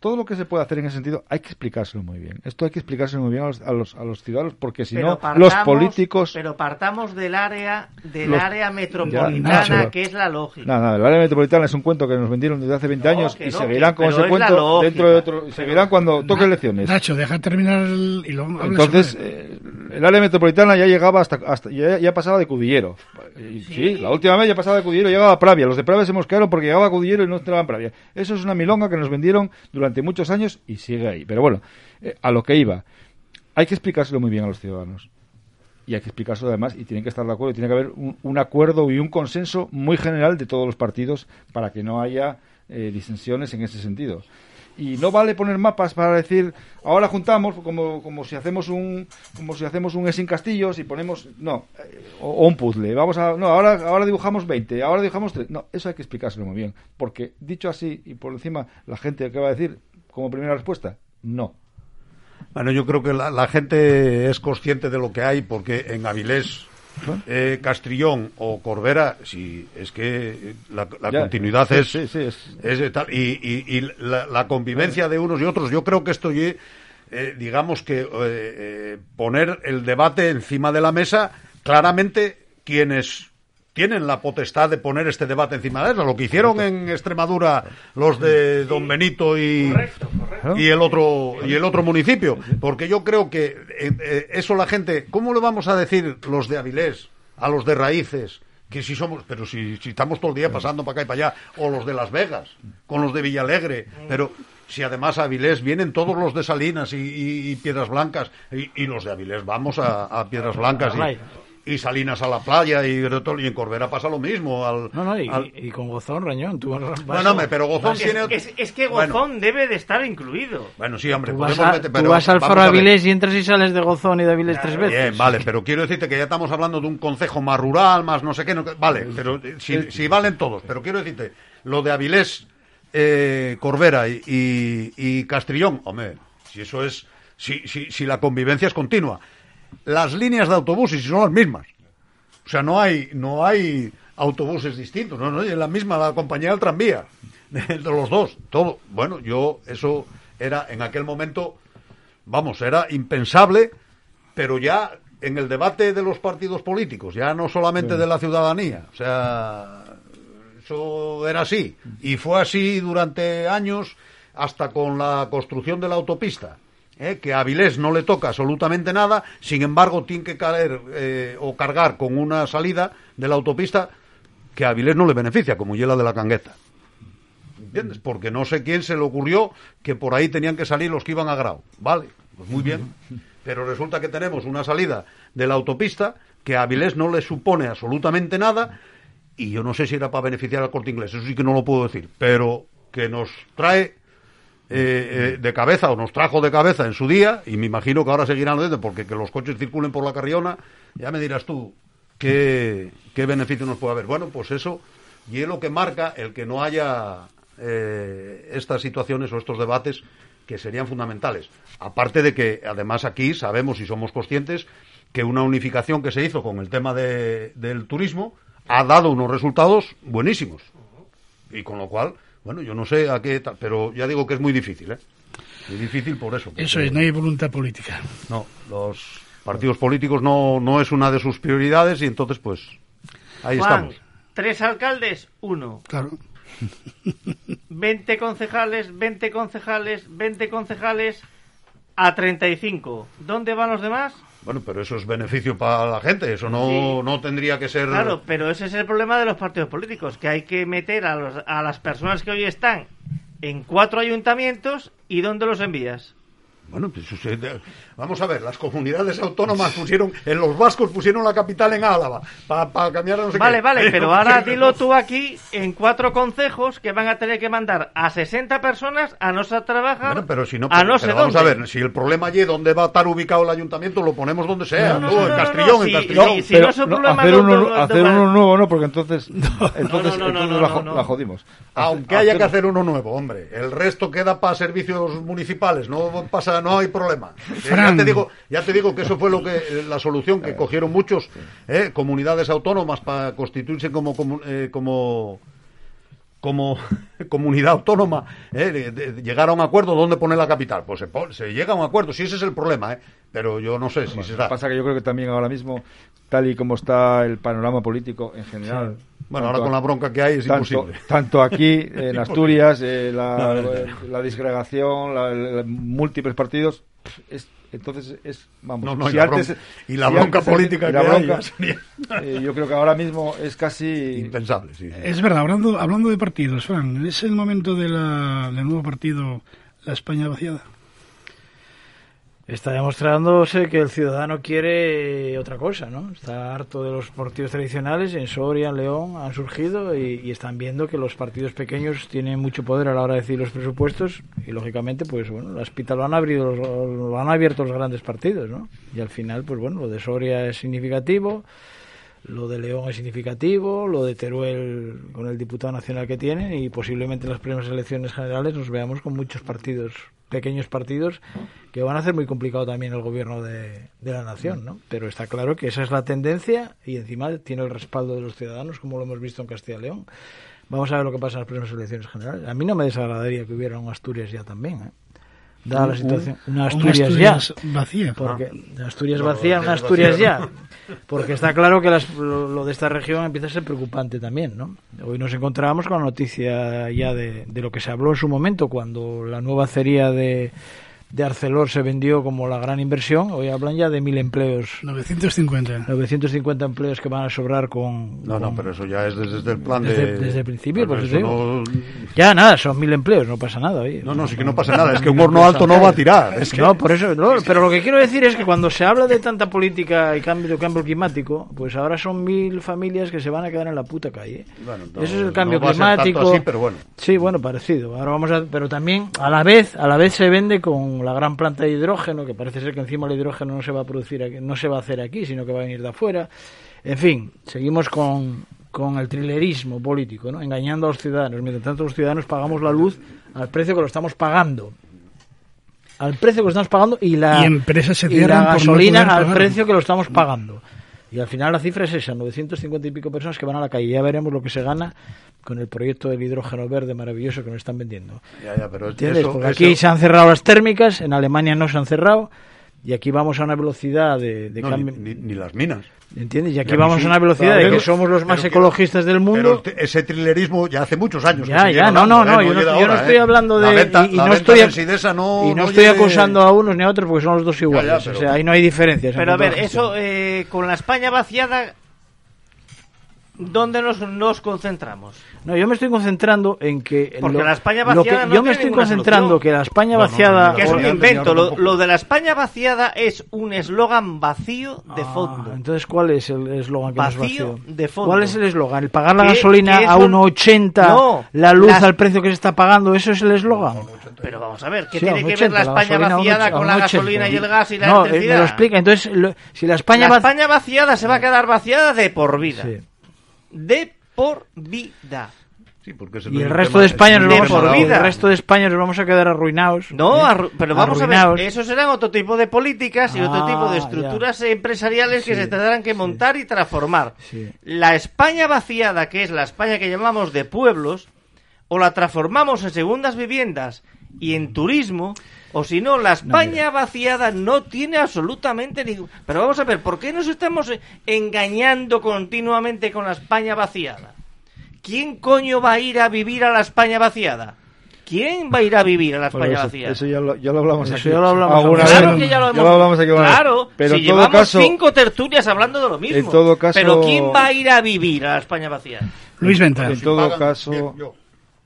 todo lo que se puede hacer en ese sentido hay que explicárselo muy bien. Esto hay que explicárselo muy bien a los, a los, a los ciudadanos porque si Pero no, partamos- los políticos... Pero partamos del área, del Los- área Ya, metropolitana, que es la lógica. Nada, nada, el área metropolitana es un cuento que nos vendieron desde hace 20 años y no, seguirán con ese es cuento dentro de otro... Seguirán cuando toque elecciones. Nacho, deja terminar el, y luego hablas Entonces, eh, el área metropolitana ya llegaba hasta, hasta ya, ya pasaba de Cudillero. Y sí. la última vez ya pasaba de Cudillero llegaba a Pravia. Los de Pravia se mosquearon porque llegaba a Cudillero y no entraba en Pravia. Eso es una milonga que nos vendieron durante muchos años y sigue ahí. Pero bueno, eh, a lo que iba. Hay que explicárselo muy bien a los ciudadanos. Y hay que explicárselo además y tienen que estar de acuerdo. y Tiene que haber un, un acuerdo y un consenso muy general de todos los partidos para que no haya eh, disensiones en ese sentido. Y no vale poner mapas para decir, ahora juntamos, como, como si hacemos un como si hacemos un sin castillos y ponemos, no, eh, o, un puzzle, vamos a, no, ahora, ahora dibujamos 20, ahora dibujamos 3, no, eso hay que explicárselo muy bien, porque dicho así y por encima la gente que va a decir como primera respuesta, no. Bueno, yo creo que la, la gente es consciente de lo que hay porque en Avilés, eh, Castrillón o Corbera, sí, es que eh, la, la Ya, continuidad sí, es, sí, sí, es- es de tal- y, y- y la, la convivencia de unos y otros. Yo creo que esto, eh, digamos que eh, poner el debate encima de la mesa, claramente quienes tienen la potestad de poner este debate encima de mesa. Lo que hicieron en Extremadura los de Don Benito y, y el otro y el otro municipio porque yo creo que eh, eh, eso la gente cómo le vamos a decir los de Avilés a los de Raíces que si somos pero si, si estamos todo el día pasando para acá y para allá o los de Las Vegas con los de Villalegre pero si además a Avilés vienen todos los de Salinas y, y- y Piedras Blancas y, y los de Avilés vamos a, a Piedras Blancas y, Salinas a la playa y, y en Corbera pasa lo mismo. Al, No, no, y, al- y con Gozón, Rañón. Tú vas- Bueno, hombre, pero Gozón Es, tiene... es- es que Gozón Bueno. debe de estar incluido. Bueno, sí, hombre, Tú vas, a- meter- tú pero vas al ver. Avilés y entras y sales de Gozón y de Avilés tres veces. Bien, vale, pero quiero decirte que ya estamos hablando de un concejo más rural, más no sé qué. no- vale, pero eh, si, si valen todos. Pero quiero decirte, lo de Avilés, eh, Corbera y, y- y Castrillón, hombre, si eso es. Si, si, si la convivencia es continua. Las líneas de autobuses si son las mismas. O sea, no hay, no hay autobuses distintos, no, no, es la misma la compañía del tranvía, *laughs* de los dos, todo. Bueno, yo, eso era en aquel momento, vamos, era impensable, pero ya en el debate de los partidos políticos, ya no solamente Sí. de la ciudadanía, o sea, eso era así. Y fue así durante años, hasta con la construcción de la autopista. ¿Eh? que a Avilés no le toca absolutamente nada, sin embargo tiene que caer eh, o cargar con una salida de la autopista que a Avilés no le beneficia, como Hiela de la Cangueta. ¿Entiendes? Porque no sé quién se le ocurrió que por ahí tenían que salir los que iban a Grau. Vale, pues muy bien. Pero resulta que tenemos una salida de la autopista que a Avilés no le supone absolutamente nada y yo no sé si era para beneficiar al corte inglés, eso sí que no lo puedo decir, pero que nos trae eh, eh, de cabeza o nos trajo de cabeza en su día y me imagino que ahora seguirán lo porque que los coches circulen por la carriona, ya me dirás tú qué, qué beneficio nos puede haber. Bueno, pues eso y es lo que marca el que no haya eh, estas situaciones o estos debates que serían fundamentales. Aparte de que, además, aquí sabemos y somos conscientes que una unificación que se hizo con el tema de- del turismo ha dado unos resultados buenísimos. Y con lo cual, bueno, yo no sé a qué tal, pero ya digo que es muy difícil, ¿eh? Muy difícil por eso. porque- Eso es, no hay voluntad política. No, los partidos políticos no, no es una de sus prioridades y entonces, pues, ahí Juan, estamos. tres alcaldes, uno. Claro. *laughs* 20 concejales, 20 concejales, 20 concejales a 35. ¿Dónde van los demás? Bueno, pero eso es beneficio para la gente, eso no, Sí. no tendría que ser... Claro, pero ese es el problema de los partidos políticos, que hay que meter a, los- a las personas que hoy están en cuatro ayuntamientos y ¿dónde los envías? Bueno, pues, vamos a ver, las comunidades autónomas pusieron, en los vascos pusieron la capital en Álava, para cambiar a no sé Vale, qué. vale, pero ahora dilo tú aquí en cuatro concejos que van a tener que mandar a 60 personas a no se trabajar Bueno, pero si no, a pero- no sé pero vamos dónde. a ver, si el problema allí donde va a estar ubicado el ayuntamiento, lo ponemos donde sea, No, no, tú, no, en no, no, Castrillón, no, en sí, Castrillón. sí, sí, no es un no, problema hacer uno, hacer uno nuevo no, porque entonces, *laughs* entonces, no, no, entonces no, la, no, jo- no. la jodimos. Aunque haya que hacer uno nuevo, hombre. El resto queda para servicios municipales, no pasa, no hay problema. Ya te digo, ya te digo que eso fue lo que la solución que cogieron muchos eh, comunidades autónomas para constituirse como eh, como como *laughs* comunidad autónoma, eh, de- de- llegar a un acuerdo dónde poner la capital. Pues se, se llega a un acuerdo, si ese es el problema, eh. Pero yo no sé si Bueno, se lo que da. pasa que yo creo que también ahora mismo, tal y como está el panorama político en general. Bueno, ahora con la bronca que hay es tanto, imposible. Tanto aquí, *laughs* en. Asturias, eh, la, disgregación, la, la- múltiples partidos, es, entonces es, vamos, No, no, y la antes- bronca- y la si bronca antes- política y la que hay, bronca, *laughs* eh, yo creo que ahora mismo es casi impensable, sí. Es verdad, hablando, hablando de partidos, Fran, ¿es el momento de la, del nuevo partido La España vaciada? Está demostrándose que el ciudadano quiere otra cosa, ¿no? Está harto de los partidos tradicionales, en Soria, en León han surgido y, y están viendo que los partidos pequeños tienen mucho poder a la hora de decir los presupuestos y lógicamente, pues bueno, las pitas lo han abierto, lo han abierto los grandes partidos, ¿no? Y al final, pues bueno, lo de Soria es significativo, lo de León es significativo, lo de Teruel con el diputado nacional que tiene y posiblemente en las primeras elecciones generales nos veamos con muchos partidos, pequeños partidos, que van a hacer muy complicado también el gobierno de, de la nación, ¿no? Pero está claro que esa es la tendencia y encima tiene el respaldo de los ciudadanos, como lo hemos visto en Castilla y León. Vamos a ver lo que pasa en las primeras elecciones generales. A mí no me desagradaría que hubiera un Asturias ya también, ¿eh? Dada la situación. un- Una un Asturias, Asturias ya. vacía. Porque Ah. Asturias No, vacía, Asturias una Asturias vacía, ya. Porque está claro que las- lo, lo de esta región empieza a ser preocupante también, ¿no? Hoy nos encontrábamos con la noticia ya de, de lo que se habló en su momento cuando la nueva acería de, de Arcelor se vendió como la gran inversión, hoy hablan ya de mil empleos. 950. 950 empleos que van a sobrar con... No, no, pero eso ya es desde, desde el plan desde, de... desde el principio, pues eso no- Ya nada, son mil empleos, no pasa nada. oye. No, no, sí que no pasa nada, es que un horno alto no va a tirar. Es que... No, por eso, no, pero lo que quiero decir es que cuando se habla de tanta política y cambio, cambio climático, pues ahora son mil familias que se van a quedar en la puta calle. Bueno, no- Eso es el cambio no va a ser tanto climático. así, pero bueno. Sí, bueno, parecido. Ahora vamos a, pero también a la vez, a la vez se vende con la gran planta de hidrógeno, que parece ser que encima el hidrógeno no se va a producir aquí, no se va a hacer aquí, sino que va a venir de afuera. En fin, seguimos con, con el trilerismo político, ¿no? engañando a los ciudadanos. Mientras tanto, los ciudadanos pagamos la luz al precio que lo estamos pagando. Al precio que lo estamos pagando y la, Y empresas se y la no gasolina al precio que lo estamos pagando. Y al final la cifra es esa, 950 y pico personas que van a la calle. Ya veremos lo que se gana con el proyecto del hidrógeno verde maravilloso que nos están vendiendo. Ya, ya, pero ¿Entiendes? eso- Porque eso- aquí se han cerrado las térmicas, en Alemania no se han cerrado, y aquí vamos a una velocidad de, de No, cambio. ni, ni- ni las minas. ¿Entiendes? Y aquí Ya, vamos sí, a una velocidad claro, de que pero- somos los más ecologistas del mundo. Pero ese trilerismo ya hace muchos años. Ya, ya, no, dando, no, ¿eh? no, yo no, yo estoy hablando de... Venta, y, no estoy, no, y no acusando a unos ni a otros porque son los dos iguales. Ya, ya, pero- O sea, ahí no hay diferencias. en Pero a ver, eso eh, con la España vaciada, ¿dónde nos, nos concentramos? No, yo me estoy concentrando en que... Porque lo- la España lo que- vaciada no Yo me estoy concentrando solución. que la España No, no, vaciada... que es un invento. Lo, lo de la España vaciada es un eslogan vacío de Ah, fondo. Entonces, ¿cuál es el eslogan que no es Vacío vacío? de fondo. ¿Cuál es el eslogan? ¿El pagar la Que- gasolina que a eso- 1,80 No, la luz las- al precio que se está pagando? ¿Eso es el eslogan? Pero vamos a ver, ¿qué Sí, tiene que 1,80, ver la España gasolina a vaciada 1,80, con la a 1,80. gasolina y el gas y la no, eh, electricidad? me lo explica. Entonces, lo- si la España... la España vaciada se va a quedar vaciada de por vida. De por vida. Sí, porque Y el resto de España nos vamos a, dado. el resto de España nos vamos a quedar arruinados. No, ¿eh? arru- pero vamos a Arruinados. ver, eso serán otro tipo de políticas y otro Ah, tipo de ya. estructuras empresariales que se tendrán que montar y transformar. Sí. La España vaciada, que es la España que llamamos de pueblos, o la transformamos en segundas viviendas y en turismo, o si no, la España vaciada no tiene absolutamente ningún... Pero vamos a ver, ¿por qué nos estamos engañando continuamente con la España vaciada? ¿Quién coño va a ir a vivir a la España vaciada? ¿Quién va a ir a vivir a la Bueno, España eso, vaciada? eso ya, lo, ya lo hablamos Eso aquí. ya lo hablamos alguna Claro vez. que ya lo hemos hablamos aquí. Claro, Pero si en todo llevamos caso, cinco tertulias hablando de lo mismo. En todo caso- Pero ¿quién va a ir a vivir a la España vaciada? Luis Venta. en todo caso, bien, yo.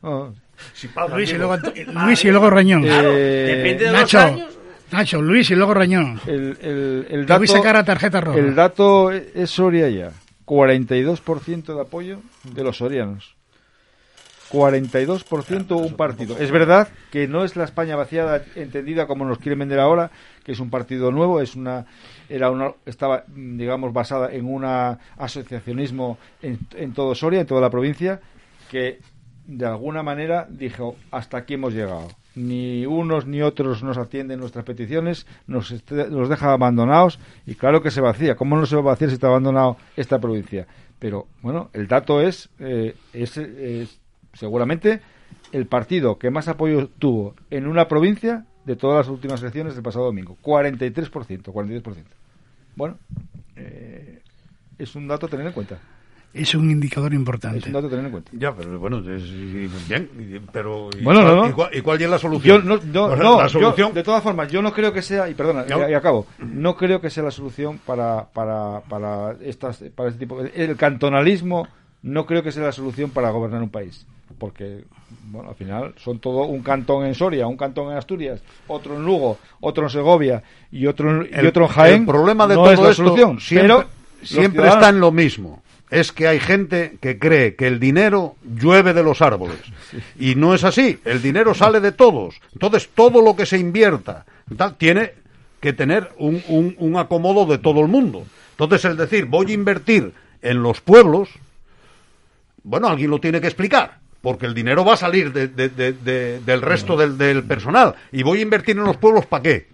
Ah, Si Luis y luego, Luis y luego Rañón. Claro, Eh, depende de Nacho, los años. Nacho, Luis y luego Rañón. el, el, el Te voy dato, a sacar a tarjeta roja. el dato es Soria ya. 42% de apoyo de los sorianos. 42% un partido. Es verdad que no es la España vaciada entendida como nos quieren vender ahora, que es un partido nuevo, es una era una estaba digamos basada en un asociacionismo en, en todo Soria, en toda la provincia, que de alguna manera dijo hasta aquí hemos llegado. Ni unos ni otros nos atienden nuestras peticiones, nos, nos deja abandonados y claro que se vacía. ¿Cómo no se va a vaciar si está abandonado esta provincia? Pero bueno, el dato es, eh, es, es seguramente el partido que más apoyo tuvo en una provincia de todas las últimas elecciones del pasado domingo. 43%, 42%. Bueno, eh, es un dato a tener en cuenta. Es un indicador Es importante. un dato a tener en cuenta. Ya, pero bueno, es, bien, pero ¿y Bueno, cuál, no, no. y cuál- y cuál es la Yo solución? no, no, O sea, no, la yo, solución de todas formas, yo no creo que sea, y perdona, No. y, y acabo, no creo que sea la solución para, para, para, estas, para este tipo. El cantonalismo no creo que sea la solución para gobernar un país. Porque, bueno, al final son todo un cantón en Soria, un cantón en Asturias, otro en Lugo, otro en Segovia y otro en, y El- otro en Jaén. El problema de no todo es la esto solución. siempre, pero siempre está en lo mismo. Es que hay gente que cree que el dinero llueve de los árboles. Y no es así. El dinero sale de todos. Entonces, todo lo que se invierta tiene que tener un, un- un acomodo de todo el mundo. Entonces, el decir, voy a invertir en los pueblos, bueno, alguien lo tiene que explicar. Porque el dinero va a salir de- del resto del, del personal. Y voy a invertir en los pueblos, ¿para qué?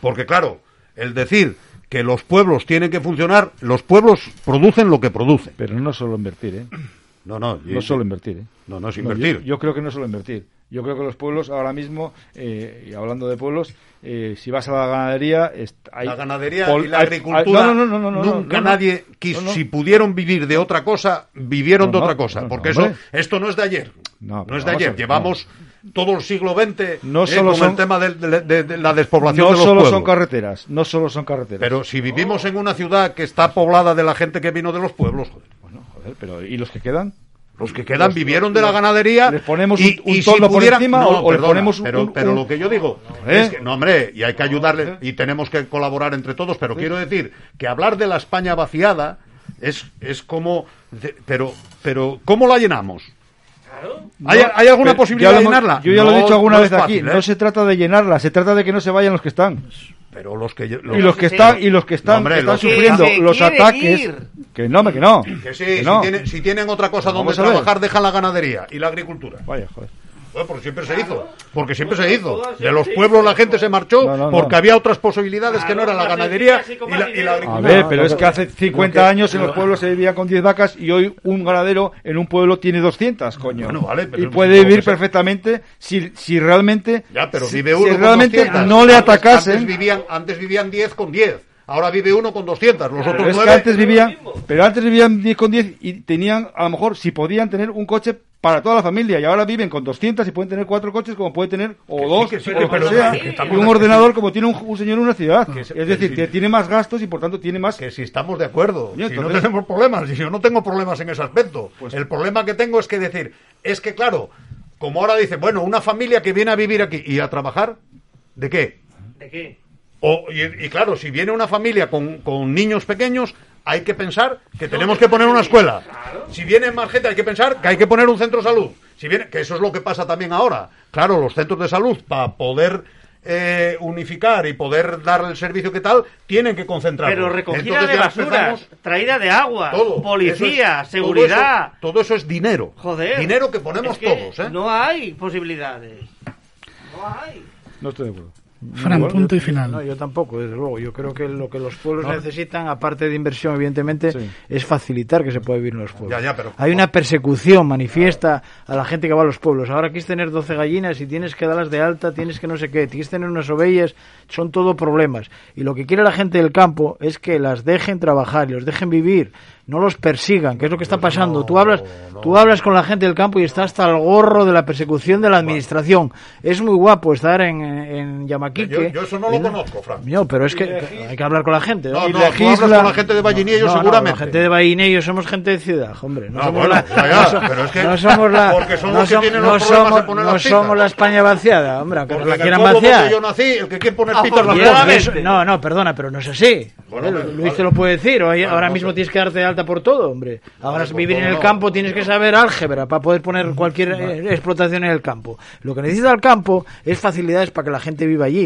Porque, claro, el decir que los pueblos tienen que funcionar, los pueblos producen lo que producen. Pero no solo invertir, ¿eh? No, no. No solo invertir, ¿eh? No, no es No, invertir. yo, yo creo que no es solo invertir. Yo creo que los pueblos ahora mismo, eh, y hablando de pueblos, eh, si vas a la ganadería, hay la ganadería pol- y la hay- agricultura, hay- no, no, no, nunca nadie no. si pudieron vivir de otra cosa, vivieron de otra cosa, porque eso, esto no es de ayer, No, no, es de ayer, ver, llevamos todo el siglo XX No eh, solo con son- el tema de, de- de- de la despoblación No de los solo pueblos. son carreteras, no solo son carreteras. Pero si vivimos en una ciudad que está poblada de la gente que vino de los pueblos, joder. Joder, pero ¿y los que quedan? Los que quedan vivieron de la ganadería. ¿Les ponemos y, un- un y si por pudieran- encima No, o- le perdona, ponemos un- pero, un- pero un- lo que yo digo ¿Eh? es que, no, hombre, y hay que ayudarle y tenemos que colaborar entre todos, pero quiero decir que hablar de la España vaciada es, es como. de- pero, pero, ¿cómo la llenamos? ¿Hay, No, hay alguna pero posibilidad de llenarla? Yo ya lo he No, dicho alguna no vez es aquí. fácil, ¿eh? No se trata de llenarla, se trata de que no se vayan los que están. Pero los que. y los que están y los que están, No, hombre, que están los sufriendo que los ataques. ir. Que no, me que no. Que sí, que no. si, tienen, si tienen otra cosa donde Vamos a ver. trabajar, dejan la ganadería y la agricultura. Vaya, joder. Bueno, porque siempre se hizo. Porque siempre se hizo. De los pueblos la gente se marchó No, no, porque no. había otras posibilidades que no eran la ganadería y la, y la A agricultura. ver, pero es que hace 50 Lo que- años en los pueblos se vivía con 10 vacas y hoy un ganadero en un pueblo tiene 200, coño. Bueno, vale, pero y puede que vivir perfectamente si, si realmente Ya, pero si, vive si uno con realmente 200. no le Antes- atacasen. Antes vivían, antes vivían 10 con 10. Ahora vive uno con 200. Los Pero otros es que 9. antes vivían, pero antes vivían 10 con 10 y tenían, a lo mejor, si podían tener un coche para toda la familia y ahora viven con 200 y pueden tener cuatro coches como puede tener o Que sí, dos que sí, o que- lo que pero sea que- y un de- ordenador como tiene un, un señor en una ciudad se- es que decir sí. que tiene más gastos y por tanto tiene más Que si estamos de acuerdo, si no tenemos problemas, si yo no tengo problemas en ese aspecto. el problema que tengo es que decir, es que claro, como ahora dice, bueno, una familia que viene a vivir aquí y a trabajar, ¿de qué? ¿De qué? O, y, y claro, si viene una familia con, con niños pequeños, hay que pensar que tenemos que poner una escuela. Si viene más gente, hay que pensar que hay que poner un centro de salud. Si viene, que eso es lo que pasa también ahora. Claro, los centros de salud, para poder eh, unificar y poder dar el servicio que tal, tienen que concentrar. Pero recogida de basuras, traída de agua, Todo. policía, Eso es- seguridad. Todo eso, todo eso es dinero. Joder. Dinero que ponemos Es que todos, ¿eh? No hay posibilidades. No hay. no estoy de acuerdo Fran, Bueno, punto y yo- final. No, yo tampoco, desde luego. Yo creo que lo que los pueblos No. necesitan, aparte de inversión, evidentemente, Sí. es facilitar que se pueda vivir en los pueblos. Ya, ya, pero- Hay una persecución manifiesta a la gente que va a los pueblos. Ahora quieres tener 12 gallinas y tienes que darlas de alta, tienes que no sé qué, quieres tener unas ovejas, son todo problemas. Y lo que quiere la gente del campo es que las dejen trabajar y los dejen vivir, no los persigan, que es lo que está pasando. tú hablas, tú hablas con la gente del campo y está hasta el gorro de la persecución de la administración. Es muy guapo estar en, en Yamaquique. Yo, yo eso no lo conozco, Fran. no, pero es que hay que hablar con la gente. No, Y no, tú legisla- hablas con la gente de Vallinillo No, no, seguramente. la gente de Vallinillo somos gente de ciudad, hombre. No Ah, somos bueno, la, ya, no so- pero es que- no somos la, porque son no los que tienen no los problemas somos, de poner no somos la España vaciada, hombre, aunque la quieran vaciar. yo nací, el que quiere poner Ah, cosas. eso- no, no, perdona, pero no es así. Vale, Luis te lo puede decir. o hay- Vale, ahora no mismo tienes que darte de alta por todo, hombre. Ahora por vivir en el no. campo tienes que saber álgebra para poder poner cualquier eh, explotación en el campo. Lo que necesita el campo es facilidades para que la gente viva allí.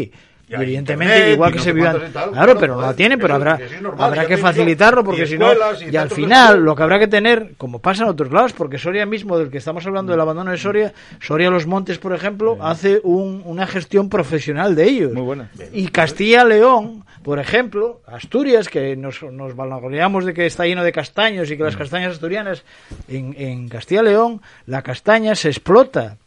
Y evidentemente, internet, igual que no se vivan. tal. Claro, pero no la tienen, pero habrá, que normal, habrá que facilitarlo porque si no. y Y al final, lo que habrá que tener, como pasa en otros lados, porque Soria mismo, del que estamos hablando del abandono de Soria, Soria Los Montes, por ejemplo, hace un- una gestión profesional de ellos. muy buena Y Castilla-León, por ejemplo, Asturias, que nos, nos vanagloriamos de que está lleno de castaños y que las castañas asturianas, en, en Castilla-León, la castaña se explota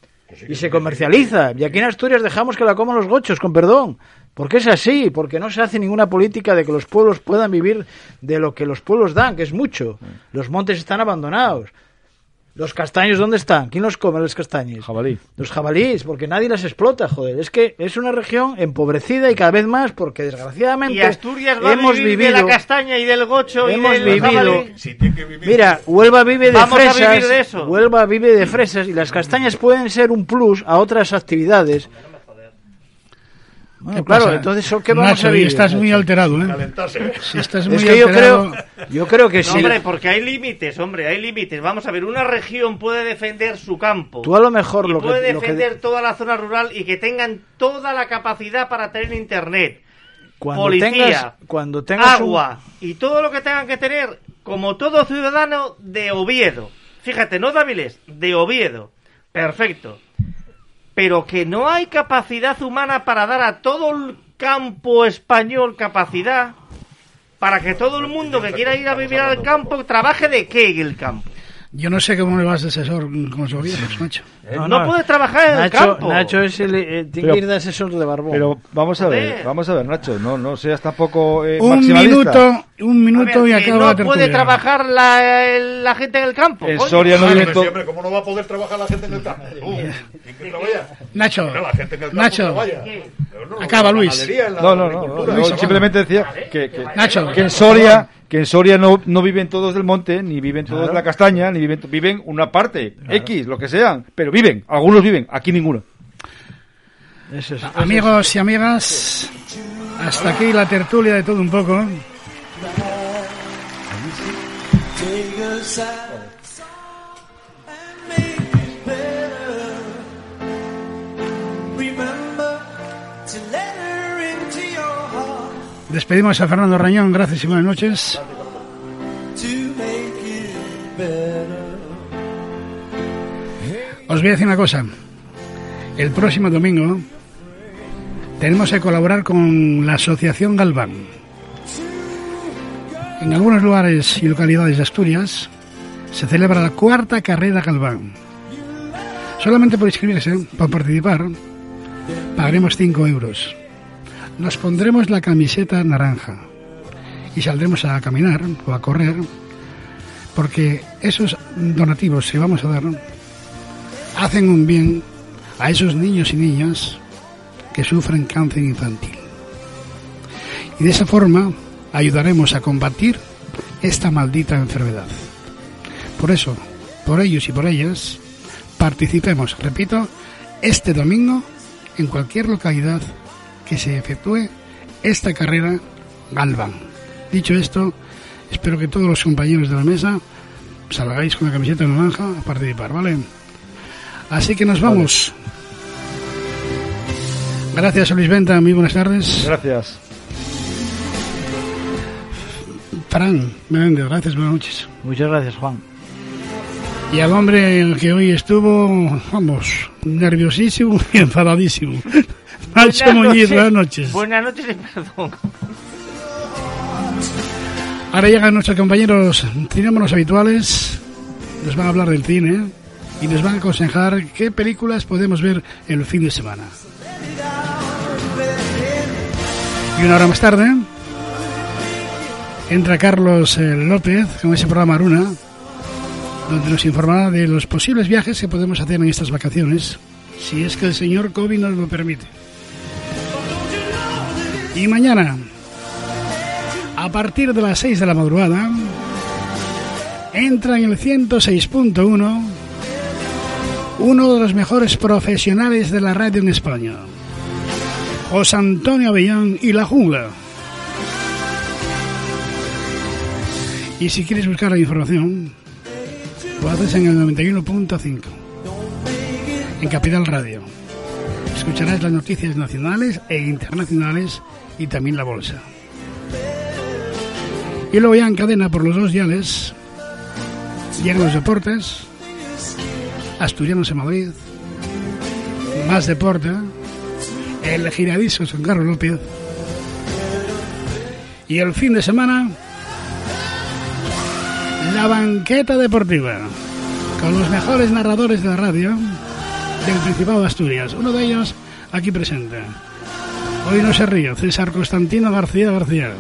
y se comercializa. Y aquí en Asturias dejamos que la coman los gochos, con perdón. Porque es así, porque no se hace ninguna política de que los pueblos puedan vivir de lo que los pueblos dan, que es mucho. Los montes están abandonados. Los castaños, ¿dónde están? ¿Quién los come los castaños? jabalí Los jabalíes, porque nadie las explota, joder. Es que es una región empobrecida y cada vez más porque desgraciadamente Y Asturias va hemos a vivir vivido de la castaña y del gocho hemos y del vivido jabalí. Si tiene que vivir- Mira, Huelva vive de Vamos a fresas. vivir de eso. Huelva vive de fresas y las castañas pueden ser un plus a otras actividades. Bueno, ¿Qué claro, pasa? entonces ¿qué vamos Nacho, a vivir? estás muy alterado, ¿eh? calentarse. Si estás muy Es que yo alterado... creo, yo creo que No, si hombre, porque hay límites, hombre, hay límites. Vamos a ver, una región puede defender su campo. tú a lo mejor y lo que, puede lo que- defender toda la zona rural y que tengan toda la capacidad para tener internet, cuando policía, tengas cuando tengas un- agua y todo lo que tengan que tener, como todo ciudadano de Oviedo. Fíjate, no de Avilés, de Oviedo. Perfecto. Pero que no hay capacidad humana para dar a todo el campo español capacidad para que todo el mundo que quiera ir a vivir al campo trabaje de qué en el campo. Yo no sé cómo le vas de asesor con los viejos, Nacho. No, no puede trabajar en el campo. Nacho es el, eh, tiene Pero- que ir de asesor de Barbón. Pero vamos a ver, vamos a ver, Nacho, no, no seas tampoco eh, Un maximalista. minuto, un minuto ver, y acaba la no puede trabajar la, el- la gente en el campo. En. Soria no Claro viven que to- sí, hombre, ¿cómo no va a poder trabajar la gente en el campo? Uh. Nacho, la gente en el campo Nacho, vaya. Acaba, la Luis. No, no, no, sabana. simplemente decía que, que, Nacho. que en Soria, que en Soria no, no viven todos del monte, ni viven todos de la castaña, ni viven, viven una parte, X, lo que sean, pero viven, algunos viven, aquí ninguno. Es- Amigos y amigas, hasta aquí la tertulia de todo un poco. Despedimos a Fernando Rañón, gracias y buenas noches. Os voy a decir una cosa. El próximo domingo tenemos que colaborar con la Asociación Galván. En algunos lugares y localidades de Asturias se celebra la cuarta carrera Galván. Solamente por inscribirse, por participar, pagaremos 5 euros. Nos pondremos la camiseta naranja y saldremos a caminar o a correr porque esos donativos que vamos a dar hacen un bien a esos niños y niñas que sufren cáncer infantil. Y de esa forma ayudaremos a combatir esta maldita enfermedad. Por eso, por ellos y por ellas, participemos, repito, este domingo en cualquier localidad que se efectúe esta carrera Galvan. Dicho esto, espero que todos los compañeros de la mesa salgáis con la camiseta naranja a participar, ¿vale? Así que nos vamos. Gracias, Luis Venta. Muy buenas tardes. Gracias. Fran Menéndez, gracias, buenas noches. Muchas gracias, Juan. Y al hombre que hoy estuvo, vamos, nerviosísimo y enfadadísimo. Nacho Buenas Muñiz, noches. buenas noches. Buenas noches y perdón. Ahora llegan nuestros compañeros cinémonos habituales. Nos van a hablar del cine y nos van a aconsejar qué películas podemos ver el fin de semana. Y una hora más tarde entra Carlos eh, López con ese programa Aruna, donde nos informará de los posibles viajes que podemos hacer en estas vacaciones, si es que el señor COVID nos lo permite. Y mañana, a partir de las 6 de la madrugada, entra en el 106.1 uno de los mejores profesionales de la radio en España, José Antonio Avellán y La Jungla. Y si quieres buscar la información, lo haces en el 91.5, en Capital Radio. Escucharás las noticias nacionales e internacionales y también la bolsa. Y luego ya en cadena por los dos diales llegan los deportes, Asturianos en Madrid, más deporte, el giradiscos con Carlos López y el fin de semana la banqueta deportiva con los mejores narradores de la radio del Principado de Asturias. Uno de ellos aquí presente. Hoy no se ríe, César Constantino García García.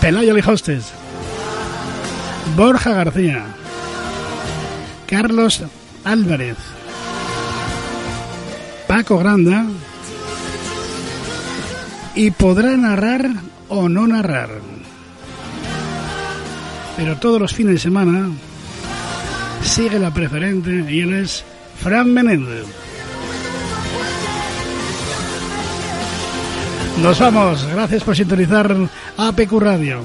Pelayo Lijostes. Borja García. Carlos Álvarez. Paco Granda. Y podrá narrar o no narrar. Pero todos los fines de semana sigue la preferente y él es Fran Menéndez. Nos vamos. Gracias por sintonizar APQ Radio.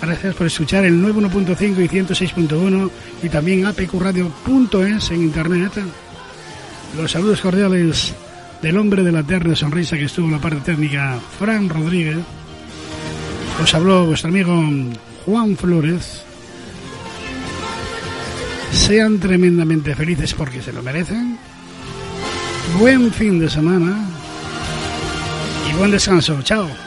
Gracias por escuchar el 91.5 y 106.1 y también apqradio.es en internet. Los saludos cordiales del hombre de la eterna sonrisa que estuvo en la parte técnica, Fran Rodríguez. Os habló vuestro amigo Juan Flores. Sean tremendamente felices porque se lo merecen. Buen fin de semana buen descanso. Chao.